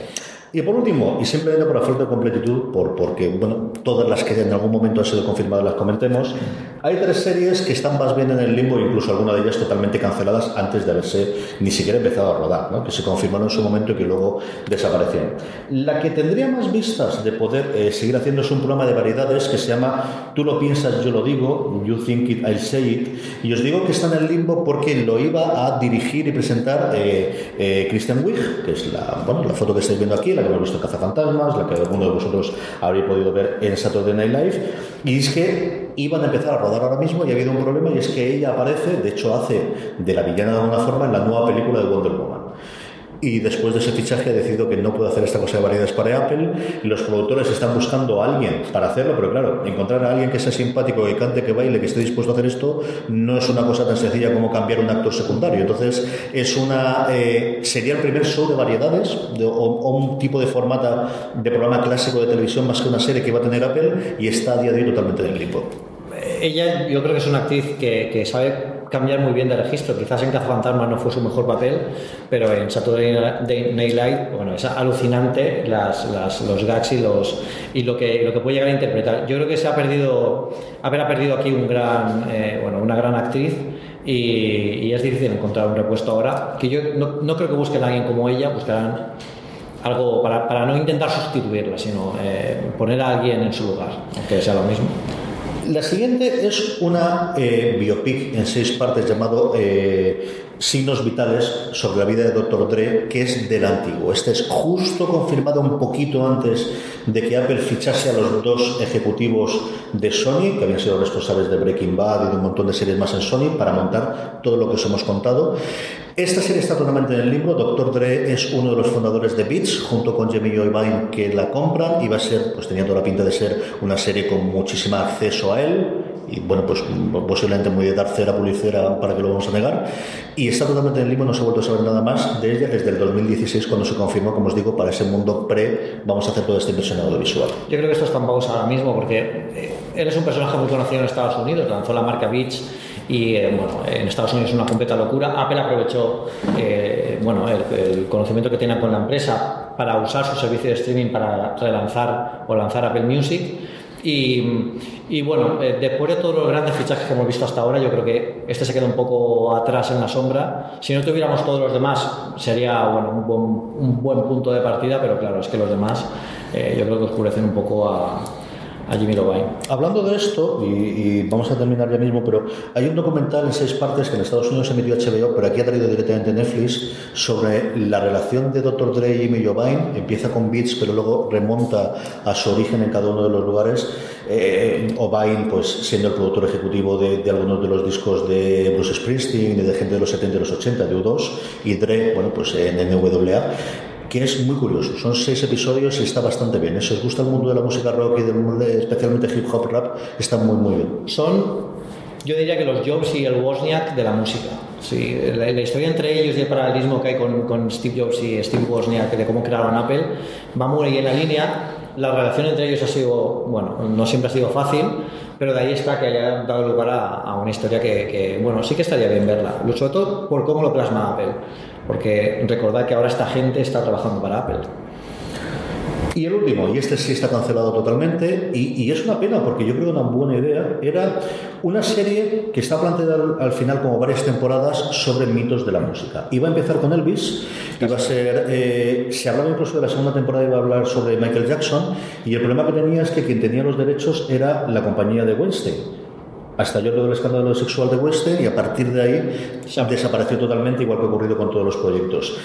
Y por último, y simplemente por la falta de completitud, por, porque bueno, todas las que en algún momento han sido confirmadas las comentemos, hay tres series que están más bien en el limbo, incluso algunas de ellas totalmente canceladas antes de haberse ni siquiera empezado a rodar, ¿no? que se confirmaron en su momento y que luego desaparecieron. La que tendría más vistas de poder eh, seguir haciendo es un programa de variedades que se llama Tú lo piensas, yo lo digo, You think it, I'll say it, y os digo que está en el limbo porque lo iba a dirigir y presentar eh, eh, Christian Wig, que es la, bueno, la foto que estáis viendo aquí, la que hemos visto en Cazafantasmas, la que alguno de vosotros habréis podido ver en Saturday Night Live, y es que iban a empezar a rodar ahora mismo y ha habido un problema y es que ella aparece, de hecho hace de la villana de alguna forma en la nueva película de Wonder Woman. Y después de ese fichaje ha decidido que no puede hacer esta cosa de variedades para Apple. Los productores están buscando a alguien para hacerlo, pero claro, encontrar a alguien que sea simpático, que cante, que baile, que esté dispuesto a hacer esto, no es una cosa tan sencilla como cambiar un actor secundario. Entonces, es una eh, sería el primer show de variedades de- o, o un tipo de formato de programa clásico de televisión más que una serie que va a tener Apple y está a día de hoy totalmente en el limbo. Ella yo creo que es una actriz que, que sabe cambiar muy bien de registro. Quizás en Cazafantasmas no fue su mejor papel, pero en Saturday Night Live, bueno, es alucinante las, las- los gags y, los, y lo, que, lo que puede llegar a interpretar. Yo creo que se ha perdido, Apple ha perdido aquí un gran, eh, bueno, una gran actriz y, y es difícil encontrar un repuesto ahora. Que yo no, no creo que busquen a alguien como ella, buscarán algo para, para no intentar sustituirla, sino eh, poner a alguien en su lugar, aunque sea lo mismo. La siguiente es una eh, biopic en seis partes llamado eh, Signos Vitales sobre la vida de Dr. Dre, que es del antiguo. Este es justo confirmado un poquito antes de que Apple fichase a los dos ejecutivos de Sony, que habían sido responsables de Breaking Bad y de un montón de series más en Sony, para montar todo lo que os hemos contado. Esta serie está totalmente en el libro. Dr. Dre es uno de los fundadores de Beats, junto con Jamie Joy Vine, que la compran y a ser, pues tenía toda la pinta de ser una serie con muchísimo acceso a él. Y bueno, pues posiblemente muy de dar cera pulicera para que lo vamos a negar. Y está totalmente en libro, no se ha vuelto a saber nada más de ella desde el 2016, cuando se confirmó, como os digo, para ese mundo pre, vamos a hacer toda esta inversión audiovisual. Yo creo que esto está en pausa ahora mismo porque eh, él es un personaje muy conocido en Estados Unidos, lanzó la marca Beats y eh, bueno, en Estados Unidos es una completa locura. Apple aprovechó eh, bueno, el, el, conocimiento que tenía con la empresa para usar su servicio de streaming para relanzar o lanzar Apple Music. Y, bueno, eh, después de todos los grandes fichajes que hemos visto hasta ahora, yo creo que este se queda un poco atrás en la sombra. Si no tuviéramos todos los demás, sería bueno, un, buen, un buen punto de partida, pero claro, es que los demás eh, yo creo que oscurecen un poco a, a Jimmy Lovine. Hablando de esto, y, y, vamos a terminar ya mismo, pero hay un documental en seis partes que en Estados Unidos se emitió HBO, pero aquí ha traído directamente Netflix, sobre la relación de Dr. Dre y Jimmy Lovine. Empieza con Beats, pero luego remonta a su origen en cada uno de los lugares. Eh, O'Bine, pues siendo el productor ejecutivo de, de, algunos de los discos de Bruce Springsteen de gente de los 70 y los 80, de U2, y Dre, bueno, pues en NWA que es muy curioso. Son seis episodios y está bastante bien. Si os gusta el mundo de la música rock y del mundo especialmente hip hop rap, está muy, muy bien. Son, yo diría que los Jobs y el Wozniak de la música. Sí, la, historia entre ellos y el paralelismo que hay con, con, Steve Jobs y Steve Wozniak de cómo crearon Apple va muy en la línea. La relación entre ellos ha sido, bueno, no siempre ha sido fácil, pero de ahí está que haya dado lugar a, a una historia que, que, bueno, sí que estaría bien verla. Sobre todo por cómo lo plasma Apple porque recordad que ahora esta gente está trabajando para Apple. Y el último, y este sí está cancelado totalmente, y, es una pena porque yo creo que una buena idea era una serie que está planteada al, al final como varias temporadas sobre mitos de la música. Iba a empezar con Elvis, iba a ser, eh, se hablaba incluso de la segunda temporada, iba a hablar sobre Michael Jackson, y el problema que tenía es que quien tenía los derechos era la compañía de Weinstein hasta yo todo el escándalo sexual de Western y a partir de ahí desapareció totalmente, igual que ha ocurrido con todos los proyectos.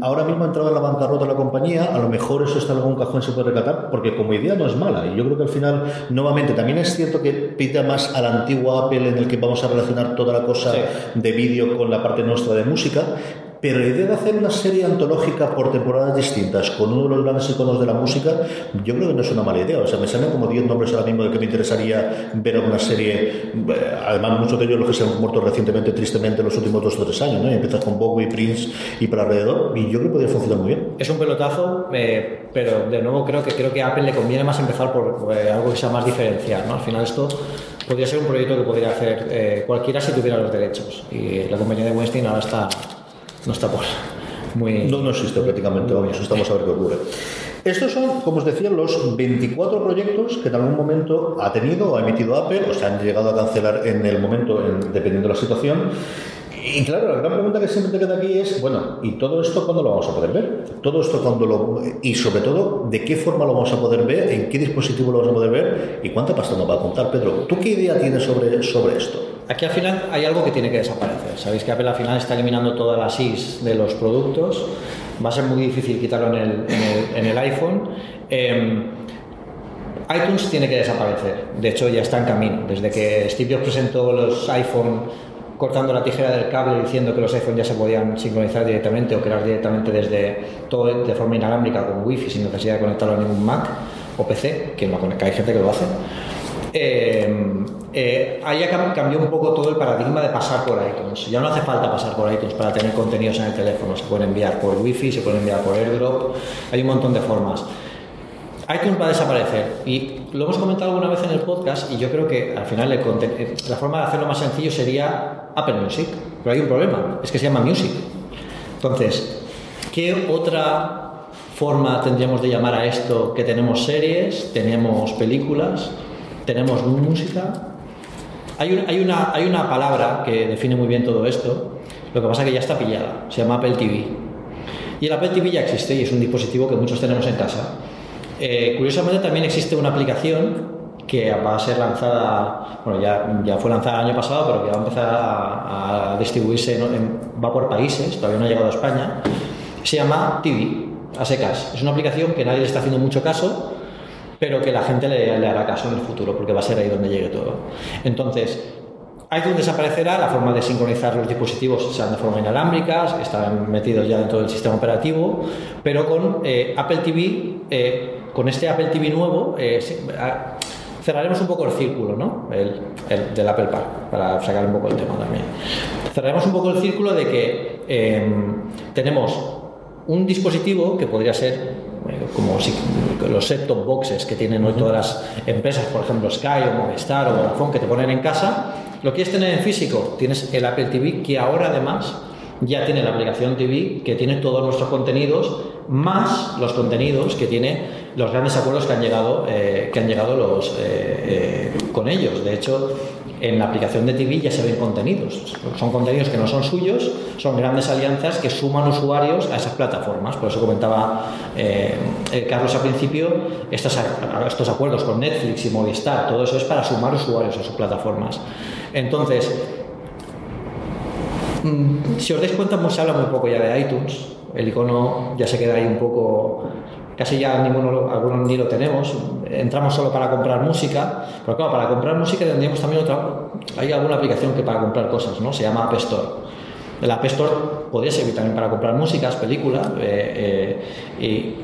Ahora mismo ha entrado en la bancarrota la compañía, a lo mejor eso está en algún cajón se puede recatar, porque como idea no es mala. Y yo creo que al final, nuevamente, también es cierto que pita más a la antigua Apple en el que vamos a relacionar toda la cosa sí. de vídeo con la parte nuestra de música, pero la idea de hacer una serie antológica por temporadas distintas con uno de los grandes iconos de la música, yo creo que no es una mala idea. O sea, me salen como 10 nombres ahora mismo de que me interesaría ver alguna serie. Además, muchos de ellos los que se han muerto recientemente, tristemente, en los últimos dos o tres años, ¿no? Y empiezas con Bowie, Prince y para alrededor. Y yo creo que podría funcionar muy bien. Es un pelotazo, eh, pero de nuevo creo que creo que a Apple le conviene más empezar por eh, algo que sea más diferencial, ¿no? Al final esto podría ser un proyecto que podría hacer eh, cualquiera si tuviera los derechos. Y la compañía de Weinstein ahora está no está por muy... No, no existe prácticamente, vamos, estamos a ver qué ocurre. Estos son, como os decía, los 24 proyectos que en algún momento ha tenido o ha emitido Apple, o se han llegado a cancelar en el momento, en, dependiendo de la situación. Y claro, la gran pregunta que siempre te queda aquí es, bueno, ¿y todo esto cuándo lo vamos a poder ver? Todo esto cuando lo... Y sobre todo, ¿de qué forma lo vamos a poder ver? ¿En qué dispositivo lo vamos a poder ver? ¿Y cuánta pasta nos va a contar, Pedro? ¿Tú qué idea tienes sobre, sobre esto? Aquí al final hay algo que tiene que desaparecer. Sabéis que Apple al final está eliminando todas las IS de los productos. Va a ser muy difícil quitarlo en el, en el, iPhone. Eh, iTunes tiene que desaparecer. De hecho, ya está en camino. Desde que Steve Jobs presentó los iPhone cortando la tijera del cable diciendo que los iPhone ya se podían sincronizar directamente o crear directamente desde todo de forma inalámbrica con Wi-Fi sin necesidad de conectarlo a ningún Mac o PC, que, no, hay gente que lo hace. Eh, eh, ahí cambió un poco todo el paradigma de pasar por iTunes. Ya no hace falta pasar por iTunes para tener contenidos en el teléfono. Se pueden enviar por Wi-Fi, se pueden enviar por AirDrop, hay un montón de formas. iTunes va a desaparecer y lo hemos comentado alguna vez en el podcast y yo creo que al final el la forma de hacerlo más sencillo sería Apple Music, pero hay un problema, es que se llama Music. Entonces, ¿qué otra forma tendríamos de llamar a esto que tenemos series, tenemos películas, tenemos música? Hay, hay, una, hay una palabra que define muy bien todo esto, lo que pasa es que ya está pillada, se llama Apple TV. Y el Apple TV ya existe y es un dispositivo que muchos tenemos en casa. Eh, curiosamente también existe una aplicación que va a ser lanzada, bueno, ya, ya fue lanzada el año pasado, pero que va a empezar a, distribuirse, en- va por países, todavía no ha llegado a España, se llama TV, a secas. Es una aplicación que nadie le está haciendo mucho caso, pero que la gente le, hará caso en el futuro, porque va a ser ahí donde llegue todo. Entonces, iTunes desaparecerá, la forma de sincronizar los dispositivos serán de forma inalámbrica, estarán metidos ya dentro del sistema operativo, pero con eh, Apple TV, eh, con este Apple TV nuevo, eh, se- a- cerraremos un poco el círculo, ¿no? El, el del Apple Park, para sacar un poco el tema también. Cerraremos un poco el círculo de que eh, tenemos un dispositivo que podría ser eh, como si, los set-top boxes que tienen hoy todas las empresas, por ejemplo Sky o Movistar o Vodafone, que te ponen en casa. Lo quieres tener en físico, tienes el Apple TV, que ahora además ya tiene la aplicación TV, que tiene todos nuestros contenidos, más los contenidos que tiene los grandes acuerdos que han llegado, eh, que han llegado los, eh, eh, con ellos. De hecho, en la aplicación de TV ya se ven contenidos. Son contenidos que no son suyos, son grandes alianzas que suman usuarios a esas plataformas. Por eso comentaba Carlos al principio, estos, estos acuerdos con Netflix y Movistar, todo eso es para sumar usuarios a sus plataformas. Entonces, mm, si os dais cuenta, se habla muy poco ya de iTunes. El icono ya se queda ahí un poco casi ya ninguno, algunos ni lo tenemos, entramos solo para comprar música, pero claro, para comprar música tendríamos también otra, hay alguna aplicación que para comprar cosas, ¿no? Se llama App Store. El App Store podría servir también para comprar músicas, películas, eh, eh, y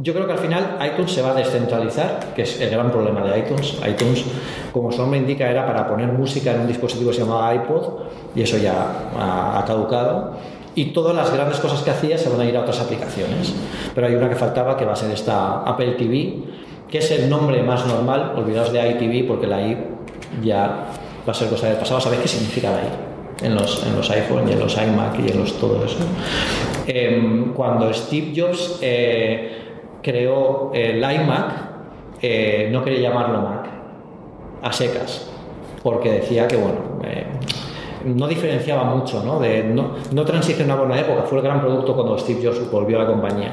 yo creo que al final iTunes se va a descentralizar, que es el gran problema de iTunes. iTunes, como su nombre indica, era para poner música en un dispositivo que se llamaba iPod, y eso ya ha, ha caducado y todas las grandes cosas que hacía se van a ir a otras aplicaciones. Pero hay una que faltaba que va a ser esta Apple TV, que es el nombre más normal, olvidaos de iTV porque la i ya va a ser cosa del pasado. ¿Sabéis qué significa la i? En los, en los iPhone y en los iMac y en los todo eso. Em, cuando Steve Jobs eh, creó el iMac, eh, no quería llamarlo Mac, a secas, porque decía que, bueno, eh, no diferenciaba mucho, ¿no? De, no, no transicionaba una época, fue el gran producto cuando Steve Jobs volvió a la compañía.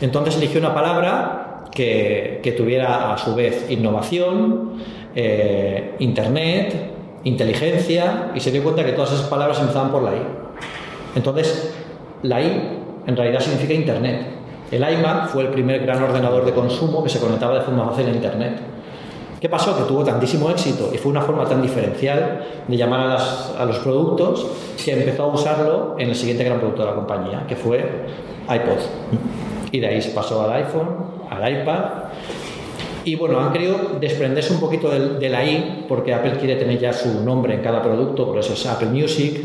Entonces eligió una palabra que, que tuviera a su vez innovación, eh, internet, inteligencia, y se dio cuenta que todas esas palabras empezaban por la I. Entonces, la I en realidad significa internet. El iMac fue el primer gran ordenador de consumo que se conectaba de forma fácil a internet. ¿Qué pasó? Que tuvo tantísimo éxito y fue una forma tan diferencial de llamar a, los productos que empezó a usarlo en el siguiente gran producto de la compañía, que fue iPod. Y de ahí se pasó al iPhone, al iPad. Y bueno, han querido desprenderse un poquito de, la I, porque Apple quiere tener ya su nombre en cada producto, por eso es Apple Music,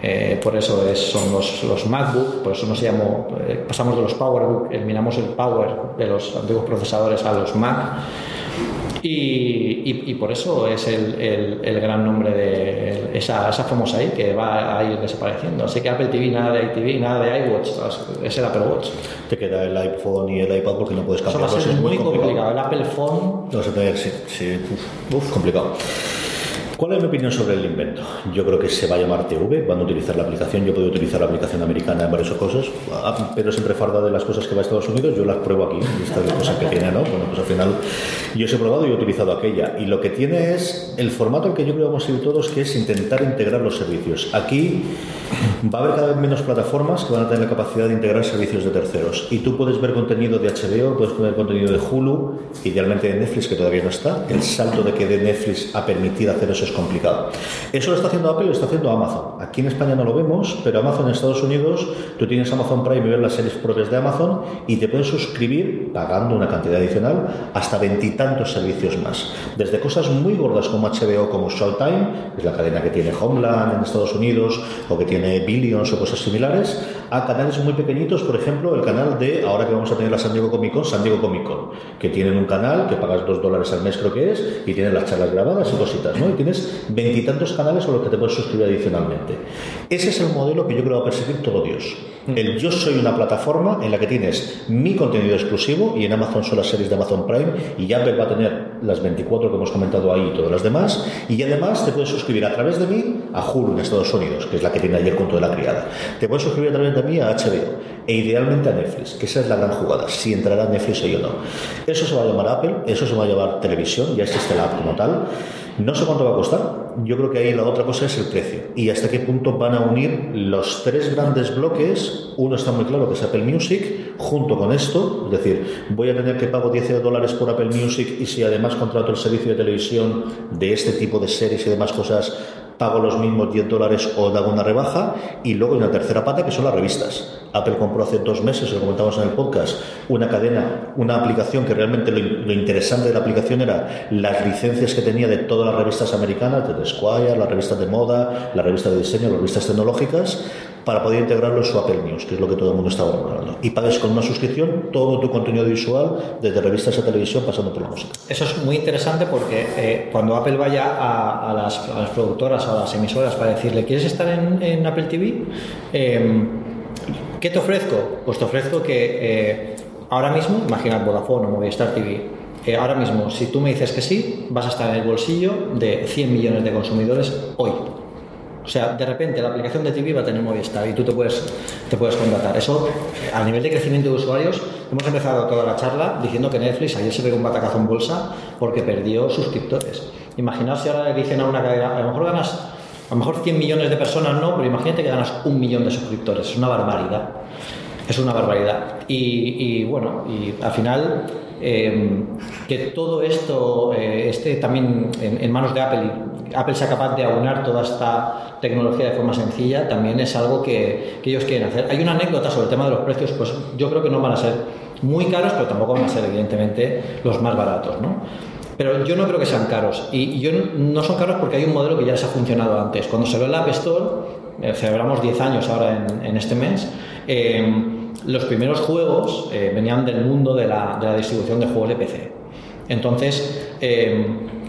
eh, por eso es- son los, los MacBook, por eso nos llamó, eh, pasamos de los PowerBook, eliminamos el Power de los antiguos procesadores a los Mac. Y, y- y por eso es el, el- el gran nombre de esa, esa famosa I que va a ir desapareciendo. Así que Apple TV, nada de iTV, nada de iWatch, es el Apple Watch. Te queda el iPhone y el iPad porque no puedes Eso va a ser muy complicado. El Apple Phone No a tener, sí, sí, uf, uf, complicado. ¿Cuál es mi opinión sobre el invento? Yo creo que se va a llamar TV, van a utilizar la aplicación, yo puedo utilizar la aplicación americana en varias cosas, ah, pero siempre farda de las cosas que va a Estados Unidos, yo las pruebo aquí, estas cosas que tiene, ¿no? Bueno, pues al final yo he probado y he utilizado aquella, y lo que tiene es el formato al que yo creo que vamos a ir todos, que es intentar integrar los servicios. Aquí va a haber cada vez menos plataformas que van a tener la capacidad de integrar servicios de terceros, y tú puedes ver contenido de HBO, puedes ver contenido de Hulu, idealmente de Netflix, que todavía no está, el salto de que de Netflix a permitir hacer eso es complicado. Eso lo está haciendo Apple y lo está haciendo Amazon. Aquí en España no lo vemos, pero Amazon en Estados Unidos, tú tienes Amazon Prime y ves las series propias de Amazon y te puedes suscribir pagando una cantidad adicional hasta veintitantos servicios más. Desde cosas muy gordas como HBO, como Showtime, que es la cadena que tiene Homeland en Estados Unidos o que tiene Billions o cosas similares, a canales muy pequeñitos, por ejemplo, el canal de, ahora que vamos a tener la San Diego Comic Con, San Diego Comic Con, que tienen un canal que pagas dos dólares al mes, creo que es, y tienen las charlas grabadas y cositas, ¿no? Y tienes veintitantos canales a los que te puedes suscribir adicionalmente. Ese es el modelo que yo creo va a perseguir todo Dios. El yo soy una plataforma en la que tienes mi contenido exclusivo y en Amazon son las series de Amazon Prime y Apple va a tener las 24 que hemos comentado ahí y todas las demás, y además te puedes suscribir a través de mí a Hulu en Estados Unidos, que es la que tiene ayer con toda la criada. Te puedes suscribir a través de mí a HBO e idealmente a Netflix, que esa es la gran jugada, si entrará Netflix o no. Eso se va a llamar Apple, eso se va a llamar televisión, ya existe la app como tal. No sé cuánto va a costar. Yo creo que ahí la otra cosa es el precio y hasta qué punto van a unir los tres grandes bloques. Uno está muy claro que es Apple Music, junto con esto, es decir, voy a tener que pago 10 dólares por Apple Music y si además contrato el servicio de televisión de este tipo de series y demás cosas, pago los mismos 10 dólares o hago una rebaja. Y luego hay una tercera pata que son las revistas. Apple compró hace dos meses, lo comentamos en el podcast, una cadena, una aplicación que realmente lo, interesante de la aplicación era las licencias que tenía de todas las revistas americanas, de Squire, las revistas de moda, las revistas de diseño, las revistas tecnológicas, para poder integrarlo en su Apple News, que es lo que todo el mundo estaba hablando. Y pagues con una suscripción todo tu contenido visual, desde revistas a televisión, pasando por la música. Eso es muy interesante porque eh, cuando Apple vaya a, las, productoras, a las emisoras, para decirle, ¿quieres estar en, Apple TV? ¿Qué te ofrezco? Pues te ofrezco que eh, ahora mismo, imagina Vodafone o Movistar TV, eh, ahora mismo, si tú me dices que sí, vas a estar en el bolsillo de 100 millones de consumidores hoy. O sea, de repente la aplicación de TV va a tener Movistar y tú te puedes, te puedes contratar. Eso, a nivel de crecimiento de usuarios, hemos empezado toda la charla diciendo que Netflix ayer se pegó un batacazo en bolsa porque perdió suscriptores. Imaginaos si ahora le dicen a una cadena, a lo mejor ganas a lo mejor 100 millones de personas no, pero imagínate que ganas un millón de suscriptores. Es una barbaridad. Es una barbaridad. Y, bueno, y al final, que todo esto eh, esté también en, manos de Apple y Apple sea capaz de aunar toda esta tecnología de forma sencilla, también es algo que, que ellos quieren hacer. Hay una anécdota sobre el tema de los precios, pues yo creo que no van a ser muy caros, pero tampoco van a ser, evidentemente, los más baratos. ¿no? Pero yo no creo que sean caros. Y yo no son caros porque hay un modelo que ya les ha funcionado antes. Cuando ve el App Store, eh, celebramos 10 años ahora en, este mes, eh, los primeros juegos eh, venían del mundo de la, distribución de juegos de PC. Entonces,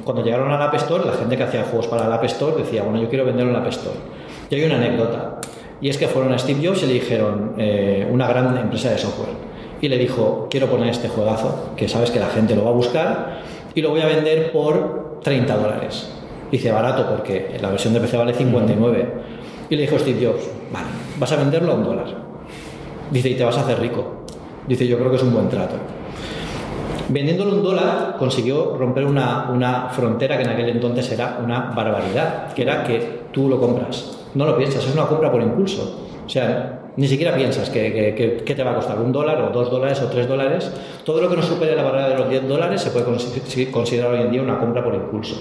cuando llegaron al App Store, la gente que hacía juegos para el App Store decía, bueno, yo quiero venderlo en App Store. Y hay una anécdota. Y es que fueron a Steve Jobs y le dijeron, una gran empresa de software, y le dijo, quiero poner este juegazo, que sabes que la gente lo va a buscar y lo voy a vender por 30 dólares. Dice, barato porque la versión de PC vale 59. Y le dijo Steve Jobs, vale, vas a venderlo a un dólar. Dice, y te vas a hacer rico. Dice, yo creo que es un buen trato. Vendiéndolo un dólar consiguió romper una, una frontera que en aquel entonces era una barbaridad, que era que tú lo compras. No lo piensas, es una compra por impulso. O sea, ni siquiera piensas que, te va a costar un dólar o dos dólares o tres dólares. Todo lo que no supere la barrera de los 10 dólares se puede considerar hoy en día una compra por impulso.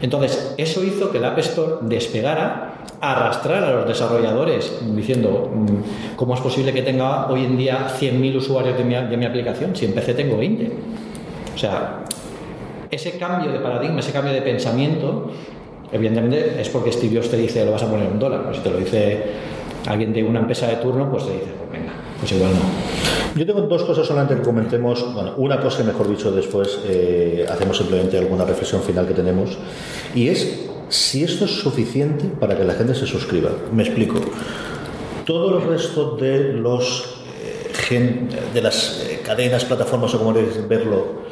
Entonces, eso hizo que el App Store despegara, arrastrar a los desarrolladores diciendo, mm, ¿cómo es posible que tenga hoy en día 100.000 usuarios de mi, de mi aplicación si en PC tengo 20? O sea, ese cambio de paradigma, ese cambio de pensamiento, evidentemente es porque Steve Jobs te dice, lo vas a poner un dólar, pero si te lo dice alguien de una empresa de turno, pues te dice, pues venga, pues igual no. Yo tengo dos cosas solamente que comentemos. Bueno, una cosa, mejor dicho, después eh, hacemos simplemente alguna reflexión final que tenemos. Y es si esto es suficiente para que la gente se suscriba. Me explico. Todo el resto de los eh, de las eh, cadenas, plataformas o como queréis verlo,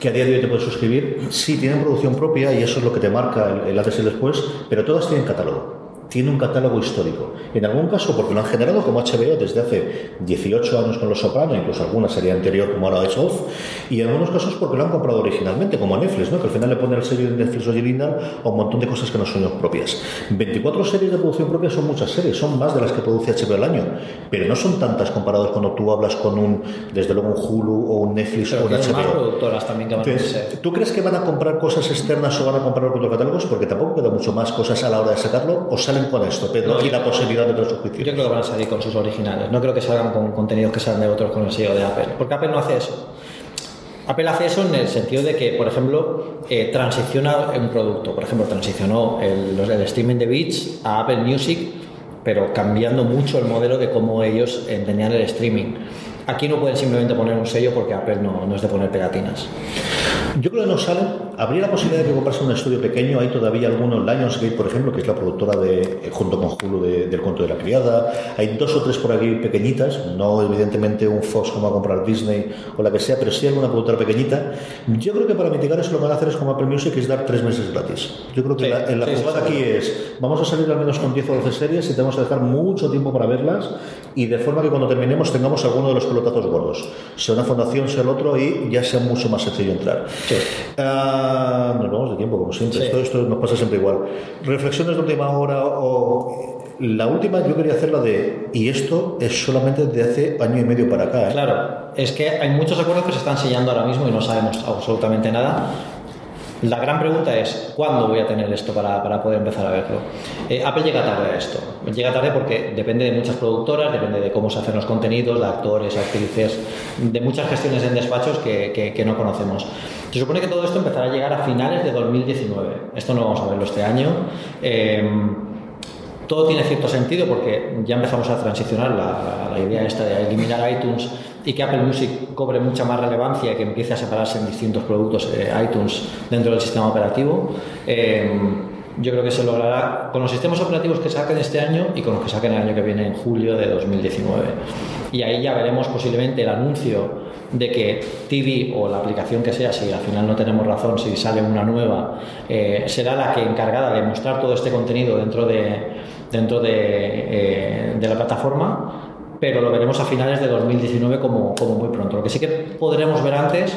que a día de hoy te puedes suscribir, sí tienen producción propia y eso es lo que te marca el, el antes y después, pero todas tienen catálogo tiene un catálogo histórico. En algún caso porque lo han generado como HBO desde hace 18 años con Los Sopranos, incluso alguna serie anterior como ahora es Off, y en algunos casos porque lo han comprado originalmente, como Netflix, ¿no? que al final le pone el sello de Netflix original a un montón de cosas que no son propias. 24 series de producción propia son muchas series, son más de las que produce HBO al año, pero no son tantas comparadas cuando tú hablas con un, desde luego un Hulu o un Netflix o un HBO. productoras también que van a ¿Tú crees que van a comprar cosas externas o van a comprar otros catálogos? Porque tampoco queda mucho más cosas a la hora de sacarlo, o salen con esto, Pedro, y la posibilidad de suscripciones. Yo creo que van a salir con sus originales. No creo que salgan con contenidos que sean de otros con el sello de Apple. Porque Apple no hace eso. Apple hace eso en el sentido de que, por ejemplo, eh, transiciona un producto. Por ejemplo, transicionó el, el streaming de Beats a Apple Music, pero cambiando mucho el modelo de cómo ellos entendían el streaming. Aquí no pueden simplemente poner un sello porque Apple no, no es de poner pegatinas. Yo creo que no salen. Habría la posibilidad de que comprase un estudio pequeño. Hay todavía algunos, Lionsgate, por ejemplo, que es la productora de, eh, junto con Hulu de- del Cuento de la Criada. Hay dos o tres por aquí pequeñitas. No, evidentemente, un Fox como a comprar Disney o la que sea, pero sí alguna productora pequeñita. Yo creo que para mitigar eso lo que van a hacer es como Apple Music, es dar tres meses gratis. Yo creo que la, en la sí, sí, jugada sí. aquí es: vamos a salir al menos con 10 o 12 series y tenemos que dejar mucho tiempo para verlas y de forma que cuando terminemos tengamos alguno de los pelotazos gordos. Sea una fundación, sea el otro y ya sea mucho más sencillo entrar. Ah, nos vamos de tiempo, como siempre. Sí. Esto, esto nos pasa siempre igual. Reflexiones de última hora o. La última yo quería hacer la de. Y esto es solamente de hace año y medio para acá. ¿eh? Claro, es que hay muchos acuerdos que se están sellando ahora mismo y no sabemos absolutamente nada. La gran pregunta es, ¿cuándo voy a tener esto para, para poder empezar a verlo? Eh, Apple llega tarde a esto. Llega tarde porque depende de muchas productoras, depende de cómo se hacen los contenidos, de actores, actrices, de muchas gestiones en despachos que, que- no conocemos. Se supone que todo esto empezará a llegar a finales de 2019. Esto no vamos a verlo este año. Eh, todo tiene cierto sentido porque ya empezamos a transicionar la, la idea esta de eliminar iTunes y que Apple Music cobre mucha más relevancia y que empiece a separarse en distintos productos eh, iTunes dentro del sistema operativo. Eh, yo creo que se logrará con los sistemas operativos que saquen este año y con los que saquen el año que viene en julio de 2019. Y ahí ya veremos posiblemente el anuncio de que TV o la aplicación que sea, si al final no tenemos razón, si sale una nueva, eh, será la que encargada de mostrar todo este contenido dentro de, dentro de, de la plataforma, pero lo veremos a finales de 2019 como, como muy pronto. Lo que sí que podremos ver antes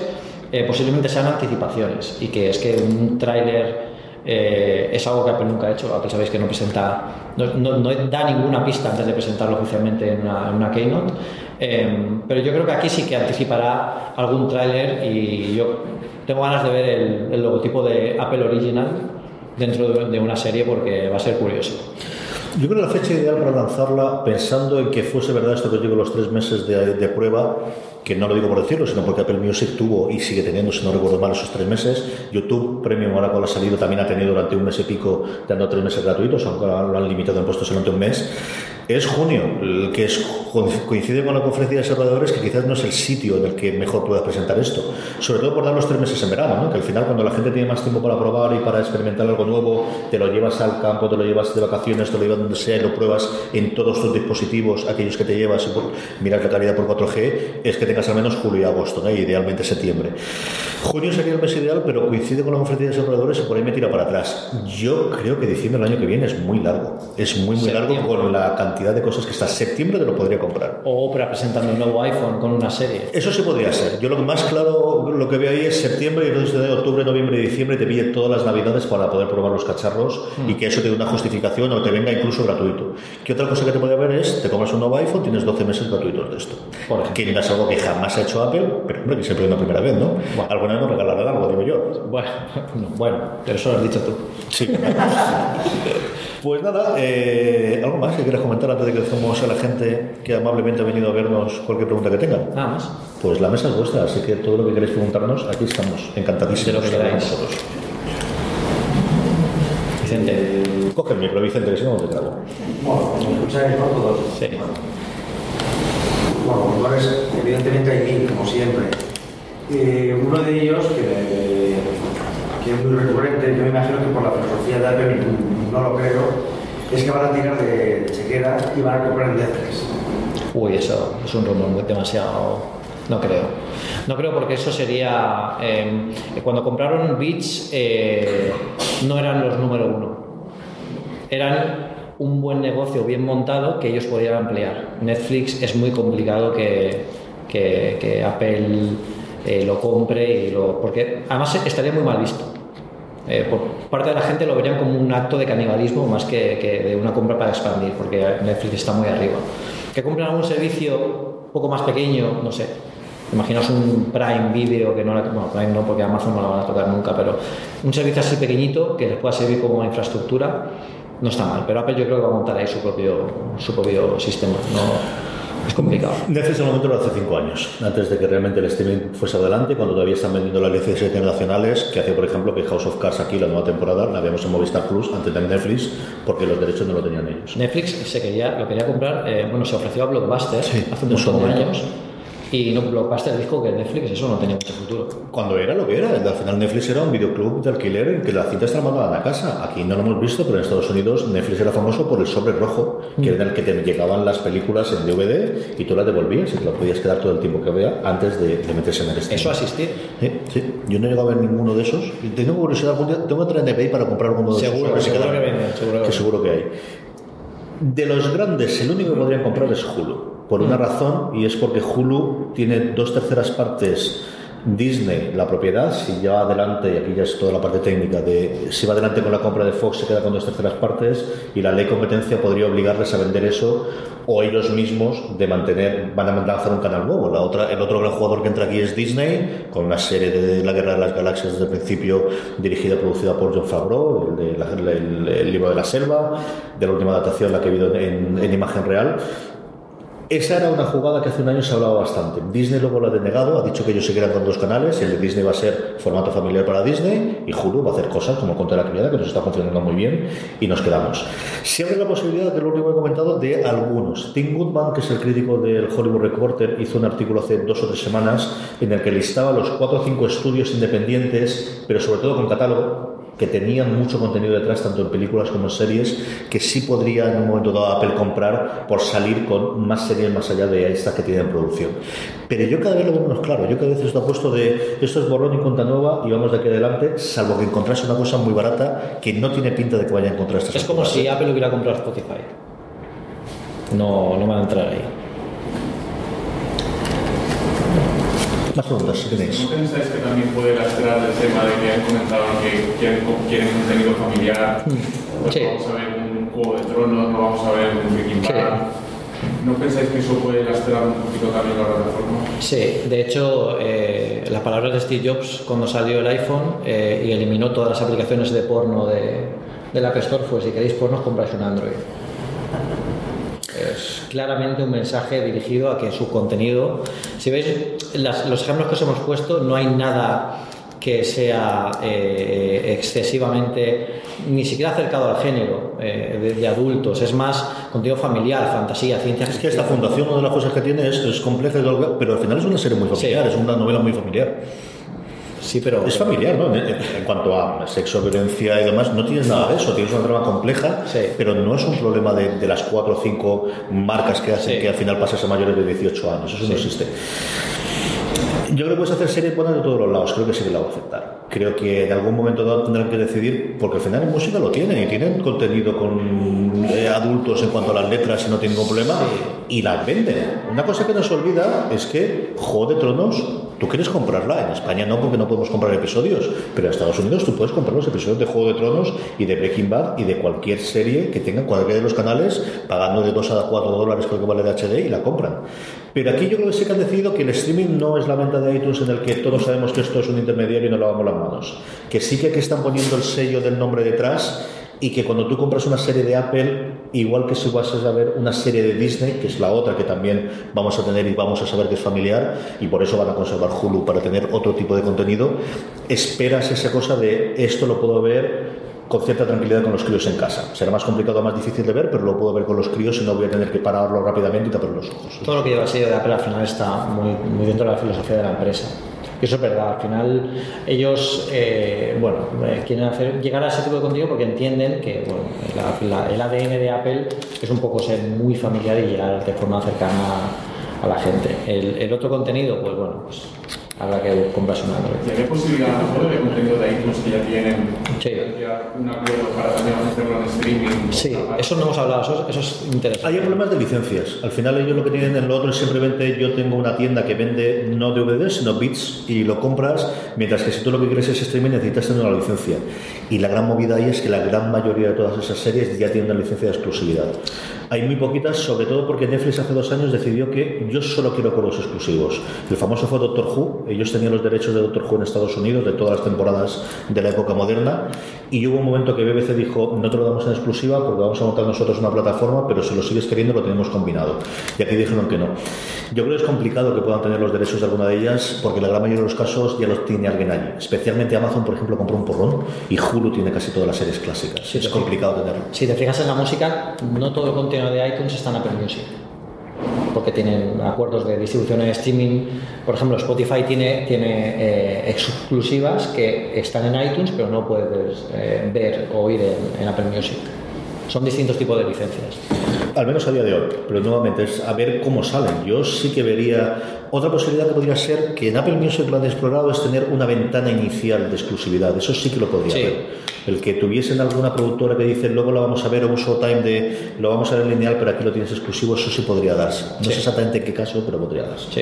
eh, posiblemente sean anticipaciones y que es que un tráiler eh, es algo que Apple nunca ha hecho. Apple sabéis que no presenta, no, da ninguna pista antes de presentarlo oficialmente en una, keynote. Eh, pero yo creo que aquí sí que anticipará algún tráiler y yo tengo ganas de ver el, el logotipo de Apple Original dentro de, de una serie porque va a ser curioso. Yo creo que la fecha ideal para lanzarla, pensando en que fuese verdad esto que digo, los tres meses de, prueba, que no lo digo por decirlo, sino porque Apple Music tuvo y sigue teniendo, si no recuerdo mal, esos tres meses. YouTube Premium, ahora cuando ha salido, también ha tenido durante un mes y pico, dando tres meses gratuitos, aunque lo han limitado en puestos solamente un mes. Es junio, el que es, coincide con la conferencia de desarrolladores, que quizás no es el sitio en el que mejor puedas presentar esto. Sobre todo por dar los tres meses en verano, ¿no? que al final, cuando la gente tiene más tiempo para probar y para experimentar algo nuevo, te lo llevas al campo, te lo llevas de vacaciones, te lo llevas donde sea y lo pruebas en todos tus dispositivos, aquellos que te llevas miras la calidad por 4G, es que tengas al menos julio y agosto, ¿no? y idealmente septiembre. Junio sería el mes ideal, pero coincide con la conferencia de desarrolladores y por ahí me tira para atrás. Yo creo que diciembre del año que viene es muy largo. Es muy, muy largo con la cantidad de cosas que está. Septiembre te lo podría comprar. O Opera presentando un nuevo iPhone con una serie. Eso sí podría ser. Yo lo que más claro, lo que veo ahí es septiembre y entonces de octubre, noviembre y diciembre te pille todas las navidades para poder probar los cacharros Mm. y que eso te dé una justificación o te venga incluso gratuito. ¿Qué otra cosa que te puede haber es, te compras un nuevo iPhone, tienes 12 meses gratuitos de esto. Que no es algo que jamás ha hecho Apple, pero hombre, que siempre es una primera vez, ¿no? Alguna vez nos regalarán algo, digo yo. Bueno, bueno, pero eso lo has dicho tú. Sí. Pues nada, eh, ¿algo más que quieras comentar antes de que dejemos a la gente que amablemente ha venido a vernos cualquier pregunta que tengan? Nada más. Pues la mesa es vuestra, así que todo lo que queréis preguntarnos, aquí estamos, encantadísimos De lo que hablar con queráis. vosotros. Vicente. Coge el micro, Vicente, que si no, no te grabo. Bueno, ¿me escucháis no todos? Sí. Bueno, rumores, evidentemente hay mil, como siempre. Eh, uno de ellos, que, es muy recurrente, yo me imagino que por la filosofía de Apple no lo creo, es que van a tirar de, chequera y van a comprar en Netflix. Uy, eso es un rumor muy demasiado. No creo. No creo porque eso sería. eh, cuando compraron Beats, eh, no eran los número uno. Eran un buen negocio bien montado que ellos podían ampliar. Netflix es muy complicado que, que- que Apple eh, lo compre y lo. Porque además estaría muy mal visto. Eh, por parte de la gente lo verían como un acto de canibalismo más que, que de una compra para expandir, porque Netflix está muy arriba. Que compren algún servicio un poco más pequeño, no sé. Imaginaos un Prime Video que no la, bueno, Prime no, porque Amazon no la van a tocar nunca, pero un servicio así pequeñito que les pueda servir como infraestructura no está mal. Pero Apple yo creo que va a montar ahí su propio, su propio sistema. No, es complicado. Netflix en el momento lo hace cinco años, antes de que realmente el streaming fuese adelante, cuando todavía están vendiendo las licencias internacionales, que hace, por ejemplo, que House of Cards aquí, la nueva temporada, la vemos en Movistar Plus antes de Netflix, porque los derechos no lo tenían ellos. Netflix se quería, lo quería comprar, eh, bueno, se ofreció a Blockbuster hace un montón de años Y no, Blockbuster dijo que Netflix eso no tenía mucho futuro. Cuando era lo que era, al final Netflix era un videoclub de alquiler en que las cintas te mandaban a casa. Aquí no lo hemos visto, pero en Estados Unidos Netflix era famoso por el sobre rojo, que era el que te llegaban las películas en DVD y tú las devolvías y te las podías quedar todo el tiempo que vea antes de, de meterse en el streaming. Eso asistir. Sí, sí. Yo no he llegado a ver ninguno de esos. Tengo curiosidad, algún día- tengo que entrar en eBay para comprar alguno de Seguro, esos. seguro que seguro que que seguro que hay. De los grandes, el único que podrían comprar es Hulu. Por una razón, y es porque Hulu tiene dos terceras partes. Disney, la propiedad, si ya va adelante, y aquí ya es toda la parte técnica, de si va adelante con la compra de Fox, se queda con dos terceras partes, y la ley competencia podría obligarles a vender eso, o ellos mismos de mantener, van a hacer un canal nuevo. La otra, el otro gran jugador que entra aquí es Disney, con una serie de La Guerra de las Galaxias desde el principio, dirigida producida por John Favreau, el, la- el- el libro de la selva, de la última adaptación, la que he visto en, en imagen real. Esa era una jugada que hace un año se hablaba bastante. Disney luego lo ha denegado, ha dicho que ellos seguirán con dos canales, el de Disney va a ser formato familiar para Disney y Hulu va a hacer cosas como Contra la Criada, que nos está funcionando muy bien y nos quedamos. Si abre la posibilidad, es lo único que he comentado, de algunos. Tim Goodman, que es el crítico del Hollywood Reporter, hizo un artículo hace dos o tres semanas en el que listaba los cuatro o cinco estudios independientes, pero sobre todo con catálogo, que tenían mucho contenido detrás, tanto en películas como en series, que sí podría en un momento dado Apple comprar por salir con más series más allá de estas que tienen en producción. Pero yo cada vez lo veo menos claro. Yo cada vez estoy apuesto de esto es borrón y cuenta nueva y vamos de aquí adelante, salvo que encontrase una cosa muy barata que no tiene pinta de que vaya a encontrar estas Es como si Apple hubiera comprado Spotify. No, no van a entrar ahí. Más preguntas, si tenéis. ¿No pensáis que también puede lastrar el tema de que han comentado que quieren, quieren contenido familiar? Pues vamos a ver un Juego de Tronos, no vamos a ver un Breaking Bad. ¿No pensáis que eso puede lastrar un poquito también la plataforma? Sí, de hecho, eh, las palabras de Steve Jobs cuando salió el iPhone eh, y eliminó todas las aplicaciones de porno de, del App Store fue: si queréis porno, compráis un Android. Es claramente un mensaje dirigido a que su contenido, si veis las- los ejemplos que os hemos puesto, no hay nada que sea eh, excesivamente ni siquiera acercado al género eh, de, de adultos, es más contenido familiar, fantasía, ciencia Es que esta fundación, una de las cosas que tiene es, es compleja, pero al final es una serie muy familiar, es una novela muy familiar. Sí, pero. Es familiar, ¿no? En, en cuanto a sexo, violencia y demás, no tienes nada de eso. Tienes una trama compleja, pero no es un problema de, de las cuatro o cinco marcas que hacen que al final pases a mayores de 18 años. Eso no existe. Yo creo que puedes hacer series buenas de todos los lados, creo que sí que la va a aceptar. Creo que en algún momento dado tendrán que decidir, porque al final en música lo tienen y tienen contenido con eh, adultos en cuanto a las letras y no tienen ningún problema y las venden. Una cosa que nos olvida es que Juego de Tronos, tú quieres comprarla, en España no porque no podemos comprar episodios, pero en Estados Unidos tú puedes comprar los episodios de Juego de Tronos y de Breaking Bad y de cualquier serie que tenga cualquiera de los canales pagando de 2 a 4 dólares creo que vale de HD y la compran. Pero aquí yo creo que sí que han decidido que el streaming no es la venta de iTunes en el que todos sabemos que esto es un intermediario y no lavamos las manos. Que sí que aquí están poniendo el sello del nombre detrás y que cuando tú compras una serie de Apple, igual que si vas a ver una serie de Disney, que es la otra que también vamos a tener y vamos a saber que es familiar, y por eso van a conservar Hulu para tener otro tipo de contenido, esperas esa cosa de esto lo puedo ver con cierta tranquilidad con los críos en casa. Será más complicado, más difícil de ver, pero lo puedo ver con los críos y no voy a tener que pararlo rápidamente y tapar los ojos. Todo lo que lleva sello de Apple al final está muy, muy dentro de la filosofía de la empresa. Y eso es verdad, al final ellos eh, bueno, eh, quieren hacer, llegar a ese tipo de contenido porque entienden que bueno, la- la- el ADN de Apple es un poco ser muy familiar y llegar de forma cercana a la gente. El, el otro contenido, pues bueno, pues habrá que comprarse un Android. ¿Y había posibilidad a lo mejor de contenido de iTunes que ya tienen Sí. un acuerdo para también hacerlo en streaming? Sí, eso no hemos hablado, eso, eso es interesante. Hay problemas de licencias. Al final ellos lo que tienen en lo otro es simplemente yo tengo una tienda que vende no DVDs sino bits y lo compras, mientras que si tú lo que quieres es streaming necesitas tener una licencia. Y la gran movida ahí es que la gran mayoría de todas esas series ya tienen una licencia de exclusividad. Hay muy poquitas, sobre todo porque Netflix hace dos años decidió que yo solo quiero juegos exclusivos. El famoso fue Doctor Who. Ellos tenían los derechos de Doctor Who en Estados Unidos de todas las temporadas de la época moderna. Y hubo un momento que BBC dijo, no te lo damos en exclusiva porque vamos a montar nosotros una plataforma, pero si lo sigues queriendo lo tenemos combinado. Y aquí dijeron que no. Yo creo que es complicado que puedan tener los derechos de alguna de ellas porque la gran mayoría de los casos ya los tiene alguien allí. Especialmente Amazon, por ejemplo, compró un porrón y Hulu tiene casi todas las series clásicas. es complicado tenerlo. Si te fijas en la música, no todo el contenido de iTunes está en Apple Music. porque tienen acuerdos de distribución en streaming. Por ejemplo, Spotify tiene, tiene eh, exclusivas que están en iTunes, pero no puedes eh, ver o oír en, en Apple Music. Son distintos tipos de licencias. Al menos a día de hoy, pero nuevamente es a ver cómo salen. Yo sí que vería otra posibilidad que podría ser que en Apple Music lo han explorado es tener una ventana inicial de exclusividad. Eso sí que lo podría Sí. ver. El que tuviesen alguna productora que dice luego lo vamos a ver o un showtime de lo vamos a ver lineal, pero aquí lo tienes exclusivo, eso sí podría darse. No Sí. sé exactamente en qué caso, pero podría darse. Sí.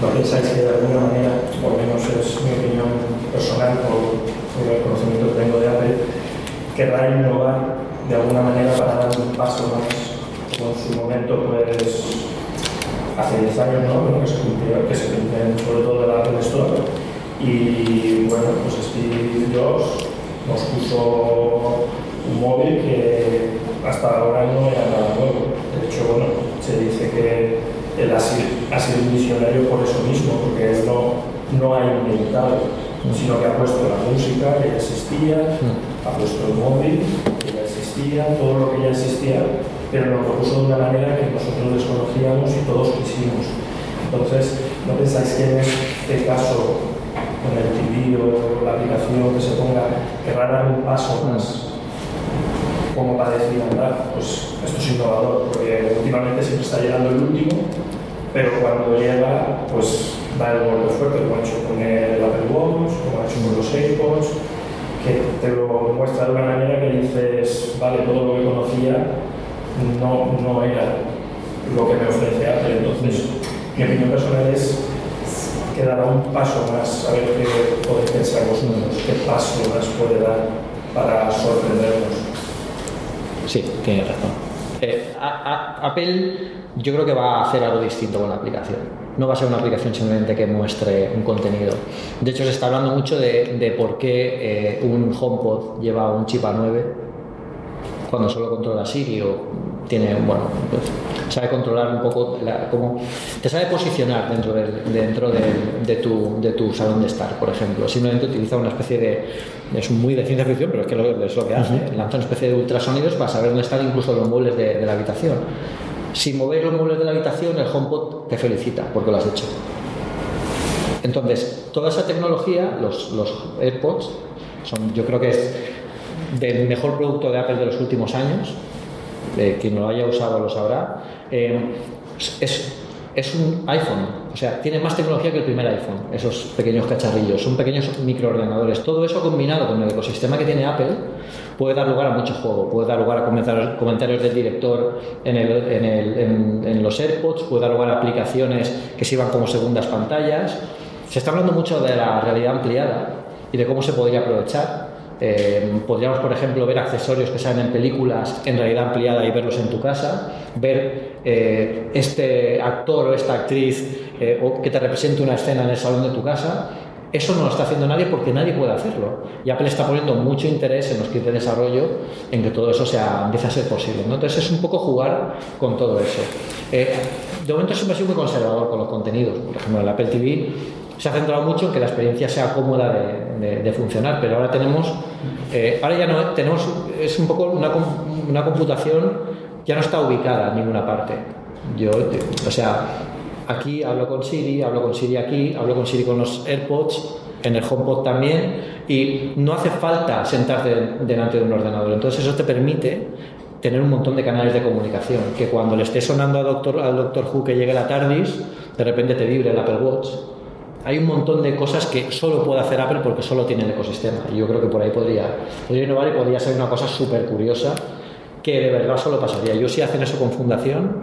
¿No pensáis que de alguna manera, por lo menos es mi opinión personal, por, por el conocimiento que tengo de Apple, querrá innovar de alguna manera para dar un paso más, como en su momento, pues, hace 10 años, ¿no? Bueno, que se cumplió, que se cumplían sobre todo de la Apple Store. Y bueno, pues Steve Jobs nos puso un móvil que hasta ahora no era nada nuevo. De hecho, bueno, se dice que él ha sido, ha sido un visionario por eso mismo, porque él no, no ha inventado, sino que ha puesto la música que ya existía, ha puesto el móvil que ya existía, todo lo que ya existía, pero lo propuso de una manera que nosotros desconocíamos y todos quisimos. Entonces, ¿no pensáis que en este caso, con el TV o la aplicación que se ponga, querrá dar un paso más como para decir, anda, pues esto es innovador, porque últimamente siempre está llegando el último, pero cuando llega, pues el golpe fuerte, como ha hecho con el Apple Watch, como ha hecho con los AirPods, que te lo muestra de una manera que dices, vale, todo lo que conocía no, no era lo que me ofrece Apple. Entonces, mi opinión personal es que dará un paso más, a ver qué podéis pensar vosotros, qué paso más puede dar para sorprendernos. Sí, tienes razón. Eh, a- a- Apple yo creo que va a hacer algo distinto con la aplicación. No va a ser una aplicación simplemente que muestre un contenido. De hecho, se está hablando mucho de, de por qué eh, un HomePod lleva un chip A9 cuando solo controla Siri o tiene, bueno, pues, sabe controlar un poco la- cómo te sabe posicionar dentro del, dentro del- de, tu, de tu salón de estar, por ejemplo. Simplemente utiliza una especie de, es muy de ciencia ficción, pero es que lo- es lo que hace. Lanza una especie de ultrasonidos para saber dónde están incluso los muebles de, de la habitación. Si movéis los muebles de la habitación, el HomePod te felicita porque lo has hecho. Entonces, toda esa tecnología, los, los AirPods, son, yo creo que es del mejor producto de Apple de los últimos años. Eh, quien lo haya usado lo sabrá. Eh, es, es un iPhone, o sea, tiene más tecnología que el primer iPhone, esos pequeños cacharrillos, son pequeños microordenadores. Todo eso combinado con el ecosistema que tiene Apple puede dar lugar a mucho juego, puede dar lugar a comentarios, comentarios del director en, el- en en los AirPods, puede dar lugar a aplicaciones que sirvan como segundas pantallas. Se está hablando mucho de la realidad ampliada y de cómo se podría aprovechar. Eh, podríamos, por ejemplo, ver accesorios que salen en películas en realidad ampliada y verlos en tu casa, ver eh, este actor o esta actriz eh, o que te represente una escena en el salón de tu casa. Eso no lo está haciendo nadie porque nadie puede hacerlo. Y Apple está poniendo mucho interés en los kits de desarrollo en que todo eso sea, empiece a ser posible. ¿no? Entonces es un poco jugar con todo eso. Eh, de momento siempre sido muy conservador con los contenidos. Por ejemplo, el Apple TV se ha centrado mucho en que la experiencia sea cómoda de, de- de funcionar, pero ahora tenemos, eh, ahora ya no tenemos, es un poco una, una computación ya no está ubicada en ninguna parte. Yo, eh, o sea, aquí hablo con Siri, hablo con Siri aquí, hablo con Siri con los AirPods, en el HomePod también, y no hace falta sentarte delante de un ordenador. Entonces eso te permite tener un montón de canales de comunicación, que cuando le esté sonando al doctor, al doctor Who que llegue la TARDIS, de repente te vibre el Apple Watch. Hay un montón de cosas que solo puede hacer Apple porque solo tiene el ecosistema. Y yo creo que por ahí podría, podría innovar y podría ser una cosa súper curiosa que de verdad solo pasaría. Yo si hacen eso con fundación,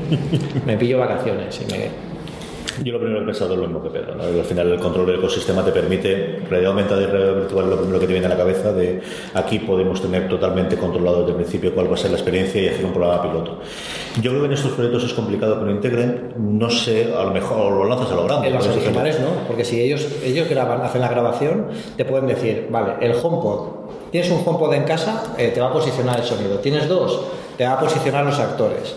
me pillo vacaciones y me... Yo lo primero he pensado es lo mismo que Pedro. ¿no? Al final el control del ecosistema te permite, realidad aumentada y realidad virtual es lo primero que te viene a la cabeza de aquí podemos tener totalmente controlado desde el principio cuál va a ser la experiencia y hacer un programa piloto. Yo creo que en estos proyectos es complicado que lo integren, no sé, a lo mejor lo lanzas a lo grande. En eso originales no, porque si ellos, ellos graban, hacen la grabación, te pueden decir, vale, el HomePod, tienes un HomePod en casa, eh, te va a posicionar el sonido. Tienes dos, te va a posicionar los actores.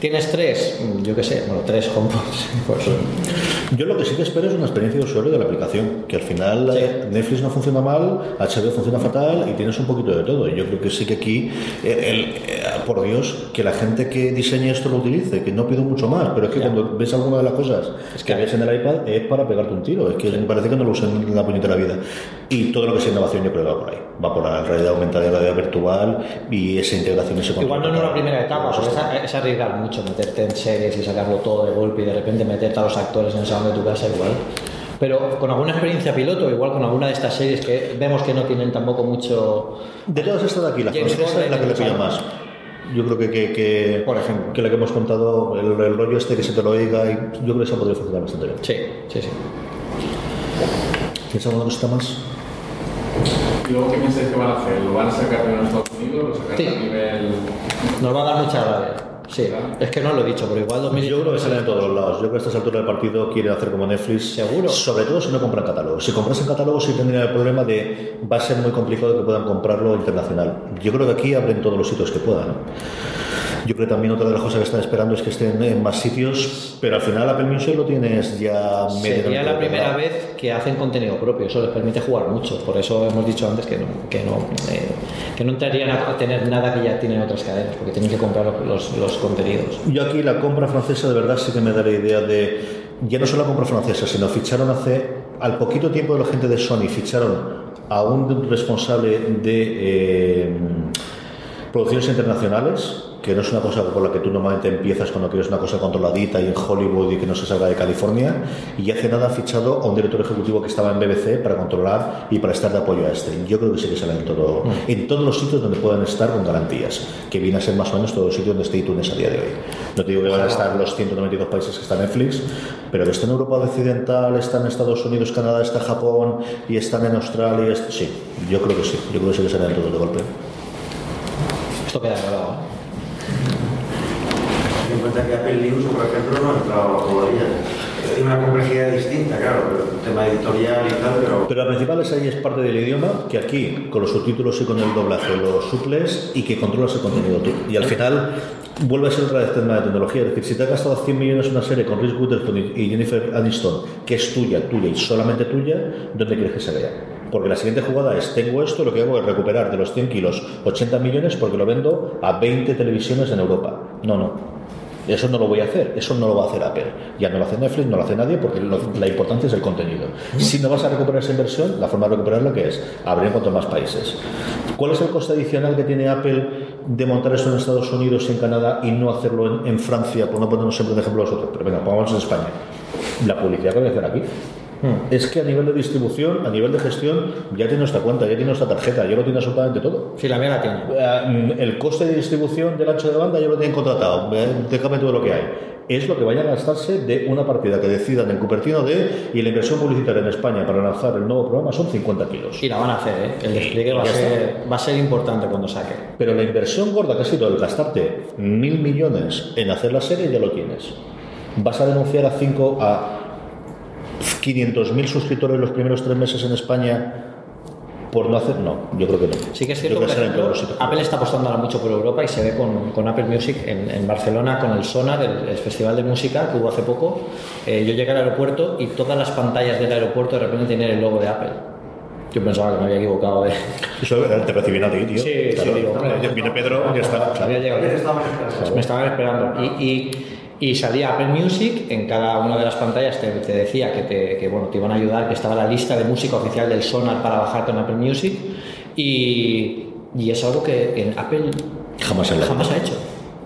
¿Tienes tres? Yo qué sé, bueno, tres HomePods. Pues, Yo lo que sí que espero es una experiencia de usuario de la aplicación, que al final eh, Netflix no funciona mal, HBO funciona fatal y tienes un poquito de todo. Y yo creo que sí que aquí, eh, el- eh, por Dios, que la gente que diseñe esto lo utilice, que no pido mucho más, pero es que cuando ves alguna de las cosas que ves en el iPad es para pegarte un tiro, es que me parece que no lo usan en la puñetera vida. Y todo lo que sea innovación yo creo que va por ahí, va por la realidad aumentada y la realidad virtual y esa integración ese Igual no en una primera etapa, porque es, es arriesgar mucho meterte en series y sacarlo todo de golpe y de repente meterte a los actores en el salón de tu casa igual. Pero con alguna experiencia piloto, igual con alguna de estas series que vemos que no tienen tampoco mucho... De todas estas de aquí, la francesa es la que le pilla más. Yo creo que, que, que, Por ejemplo. que la que hemos contado, el, el rollo este que se te lo oiga, y yo creo que esa podría funcionar bastante bien. Sí, sí, sí. ¿Tienes alguna cosita más? ¿Y luego qué pensáis que van a hacer? ¿Lo van a sacar primero en Estados Unidos? ¿Lo sacarán Sí. a nivel...? Nos va a dar mucha rabia. Sí, es que no lo he dicho, pero igual 2000 Yo creo que salen en todos lados. Yo creo que a estas alturas del partido quieren hacer como Netflix. Seguro. Sobre todo si no compran catálogos. Si compras en catálogos sí tendrían el problema de va a ser muy complicado que puedan comprarlo internacional. Yo creo que aquí abren todos los sitios que puedan. Yo creo que también otra de las cosas que están esperando es que estén en más sitios, pero al final Apple Music lo tienes ya medio Sería la primera vez que hacen contenido propio, eso les permite jugar mucho, por eso hemos dicho antes que no, que no, eh, que no entrarían a tener nada que ya tienen otras cadenas, porque tienen que comprar los, los contenidos. Yo aquí la compra francesa de verdad sí que me da la idea de, ya no solo la compra francesa, sino ficharon hace, al poquito tiempo de la gente de Sony, ficharon a un responsable de eh, producciones internacionales, que no es una cosa por la que tú normalmente empiezas cuando quieres una cosa controladita y en Hollywood y que no se salga de California, y hace nada ha fichado a un director ejecutivo que estaba en BBC para controlar y para estar de apoyo a este. Yo creo que sí que sale en, todo, en todos los sitios donde puedan estar con garantías, que viene a ser más o menos todos los sitios donde esté iTunes a día de hoy. No te digo que van a estar los 192 países que está Netflix, pero que está en Europa Occidental, está en Estados Unidos, Canadá, está Japón y están en Australia. Sí, yo creo que sí, yo creo que sí que salen todos de golpe. Esto queda grabado. ¿eh? Ten en cuenta que Apple News, por ejemplo, no ha entrado todavía. Tiene una complejidad distinta, claro, el tema editorial y tal, pero... Pero la principal es ahí es parte del idioma, que aquí, con los subtítulos y con el doblaje, lo suples y que controlas el contenido tú. Y al final vuelve a ser otra vez tema de tecnología. Es decir, si te has gastado 100 millones en una serie con Reese Witherspoon y y Jennifer Aniston, que es tuya, tuya y solamente tuya, ¿dónde quieres que se vea? Porque la siguiente jugada es, tengo esto, lo que hago es recuperar de los 100 kilos 80 millones porque lo vendo a 20 televisiones en Europa. No, no. Eso no lo voy a hacer, eso no lo va a hacer Apple. Ya no lo hace Netflix, no lo hace nadie porque la importancia es el contenido. Si no vas a recuperar esa inversión, la forma de recuperarlo que es abrir en cuanto más países. ¿Cuál es el coste adicional que tiene Apple de montar eso en Estados Unidos y en Canadá y no hacerlo en, Francia? Por no ponernos siempre de ejemplo los otros, pero venga, pongamos en España. La publicidad que voy a hacer aquí. Es que a nivel de distribución, a nivel de gestión, ya tiene nuestra cuenta, ya tiene nuestra tarjeta, ya lo tiene absolutamente todo. Sí, la mía la tiene. Eh, El coste de distribución del ancho de banda ya lo tienen contratado. Déjame todo lo que hay. Es lo que vayan a gastarse de una partida que decidan en Cupertino de y la inversión publicitaria en España para lanzar el nuevo programa son 50 kilos. Y la van a hacer, ¿eh? El despliegue va a, ser, va a ser importante cuando saque. Pero la inversión gorda que ha sido el gastarte mil millones en hacer la serie ya lo tienes. ¿Vas a denunciar a 5 a 500.000 suscriptores los primeros tres meses en España por no hacer? No, yo creo que no. Sí que es cierto que, por ejemplo. Apple está apostando ahora mucho por Europa y se ve con, con Apple Music en, en Barcelona, con el Sonar, el, el festival de música que hubo hace poco. Eh, yo llegué al aeropuerto y todas las pantallas del aeropuerto de repente tenían el logo de Apple. Yo pensaba que me había equivocado de... Eso eh, te recibían a ti, tío. Sí, Claro. sí, digo, hombre, Viene Pedro, ya está. Había llegado. Me estaban esperando. Y, y, y salía Apple Music, en cada una de las pantallas te, te decía que, te, que, bueno, te iban a ayudar, que estaba la lista de música oficial del Sonar para bajarte en Apple Music. Y, y es algo que en Apple Jamás, en jamás ha hecho.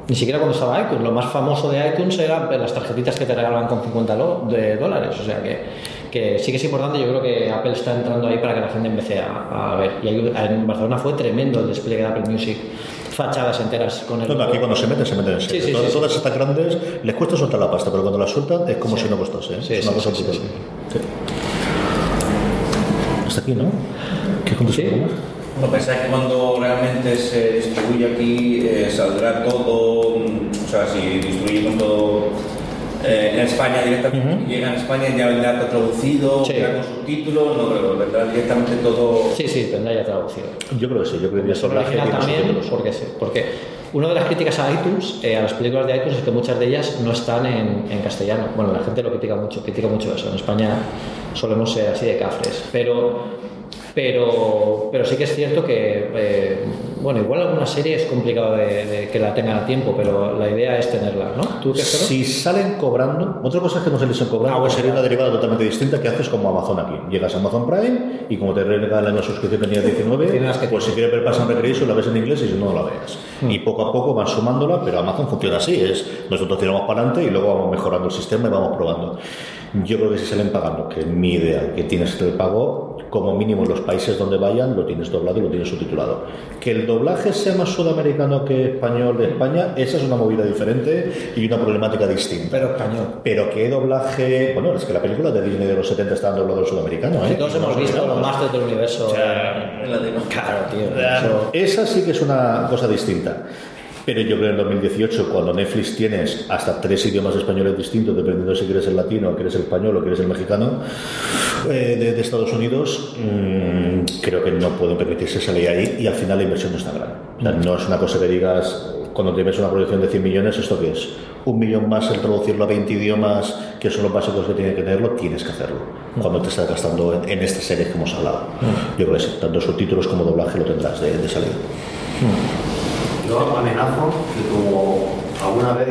Ni siquiera cuando estaba iTunes. Lo más famoso de iTunes eran las tarjetitas que te regalaban con 50 lo- de dólares. O sea que, que sí que es importante. Yo creo que Apple está entrando ahí para que la gente empiece a, a ver. Y hay- en Barcelona fue tremendo el despliegue de Apple Music. Fachadas enteras con el. No, no, aquí cuando se meten, se meten en serio. Sí, sí, todas, sí, todas estas grandes les cuesta soltar la pasta, pero cuando la sueltan es como si no costase. ¿eh? Sí, es una sí, cosa sí, brutal. sí, Sí. Hasta aquí, ¿no? ¿Qué más? No pensáis que cuando realmente se distribuye aquí eh, saldrá todo, mm, o sea, si distribuimos todo eh, en España directamente, llega en España y ya vendrá todo traducido, Sí. con subtítulos, no creo, vendrá directamente todo. Sí, sí, tendrá ya traducido. Yo creo que sí, yo creo que Es tiene también, porque sí. Porque una de las críticas a iTunes, eh, a las películas de iTunes, es que muchas de ellas no están en, en castellano. Bueno, la gente lo critica mucho, critica mucho eso. En España solemos ser así de cafres. Pero pero, pero sí que es cierto que, eh, bueno, igual alguna serie es complicado de, de que la tengan a tiempo, pero la idea es tenerla, ¿no? ¿Tú qué? Si salen cobrando, otra cosa es que no saliesen cobrando, Ah, bueno, sería una derivada totalmente distinta que haces como Amazon aquí. Llegas a Amazon Prime y como te regalan la suscripción que tenías 19, pues si quieres ver Pasan Recreation la ves en inglés y si no, no la veas. Hmm. Y poco a poco van sumándola, pero Amazon funciona así, es nosotros tiramos para adelante y luego vamos mejorando el sistema y vamos probando. Yo creo que si salen pagando, que es mi idea, que tienes el pago, como mínimo los países donde vayan, lo tienes doblado y lo tienes subtitulado. Que el doblaje sea más sudamericano que español de España, esa es una movida diferente y una problemática distinta. Pero español. Pero qué doblaje. Bueno, es que la película de Disney de los 70 está doblado al sudamericano, ¿eh? Si todos hemos visto los. Masters del Universo. Claro, tío. eso- Esa sí que es una cosa distinta. Pero yo creo que en 2018, cuando Netflix tienes hasta tres idiomas españoles distintos, dependiendo si quieres el latino, quieres el español o quieres el mexicano, eh, de, de Estados Unidos, mm, creo que no pueden permitirse salir ahí y al final la inversión no es tan grande. O sea, no es una cosa que digas, cuando tienes una producción de 100 millones, ¿esto qué es? Un millón más el traducirlo a 20 idiomas, que son los básicos que tiene que tenerlo, tienes que hacerlo. Cuando te estás gastando en, en estas series que hemos hablado. Yo creo que sí, tanto subtítulos como doblaje lo tendrás de, de salida. Yo amenazo que como alguna vez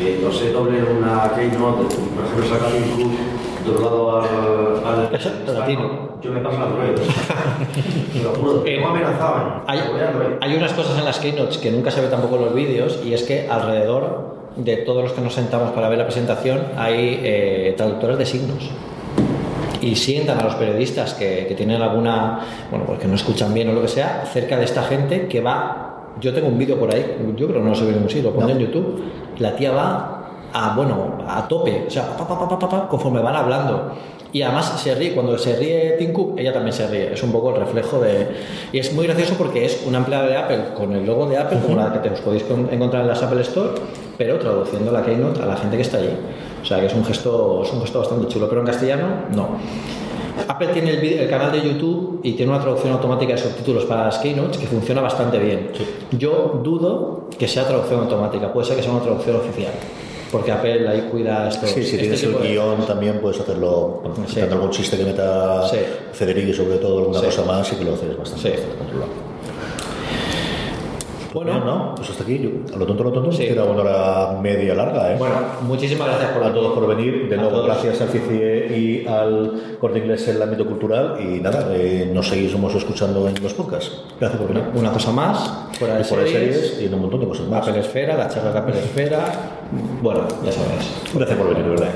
eh, no sé doble una keynote, por ejemplo saca un club doblado al, al latino, yo me paso la prueba. Lo juro, Eh, no amenazaban. Hay, hay unas cosas en las keynotes que nunca se ve tampoco en los vídeos y es que alrededor de todos los que nos sentamos para ver la presentación hay eh, traductores de signos y sientan a los periodistas que, que tienen alguna, bueno, pues que no escuchan bien o lo que sea, cerca de esta gente que va. Yo tengo un vídeo por ahí, yo creo que no lo subí en ningún sitio, lo pondré en YouTube. La tía va a, bueno, a tope, o sea, pa, pa, pa, pa, pa, pa, conforme van hablando. Y además se ríe, cuando se ríe Tim Cook, ella también se ríe. Es un poco el reflejo de. Y es muy gracioso porque es una empleada de Apple con el logo de Apple, como la que te os podéis con- encontrar en las Apple Store, pero traduciendo la Keynote a la gente que está allí. O sea que es un gesto, es un gesto bastante chulo, pero en castellano no. Apple tiene el, vídeo- el canal de YouTube y tiene una traducción automática de subtítulos para las keynotes que funciona bastante bien. Yo dudo que sea traducción automática, puede ser que sea una traducción oficial, porque Apple ahí cuida esto. Sí, si tienes el guion también puedes hacerlo, quitando algún chiste que meta Sí. Federico y sobre todo alguna Sí. cosa más y que lo haces bastante, bastante controlado. Bueno, no, pues hasta aquí. Yo, a lo tonto, a lo tonto, nos queda una hora media larga, ¿eh? Bueno, muchísimas gracias por a todos por venir. De nuevo, gracias al FICIE y al Corte Inglés en el ámbito cultural. Y nada, eh, nos seguimos escuchando en los podcasts. Gracias por venir. Una cosa más, fuera de Y series, series y en un montón de cosas más. Apple Esfera, la charla de Apple Esfera. Bueno, ya sabéis. Gracias por venir, de verdad.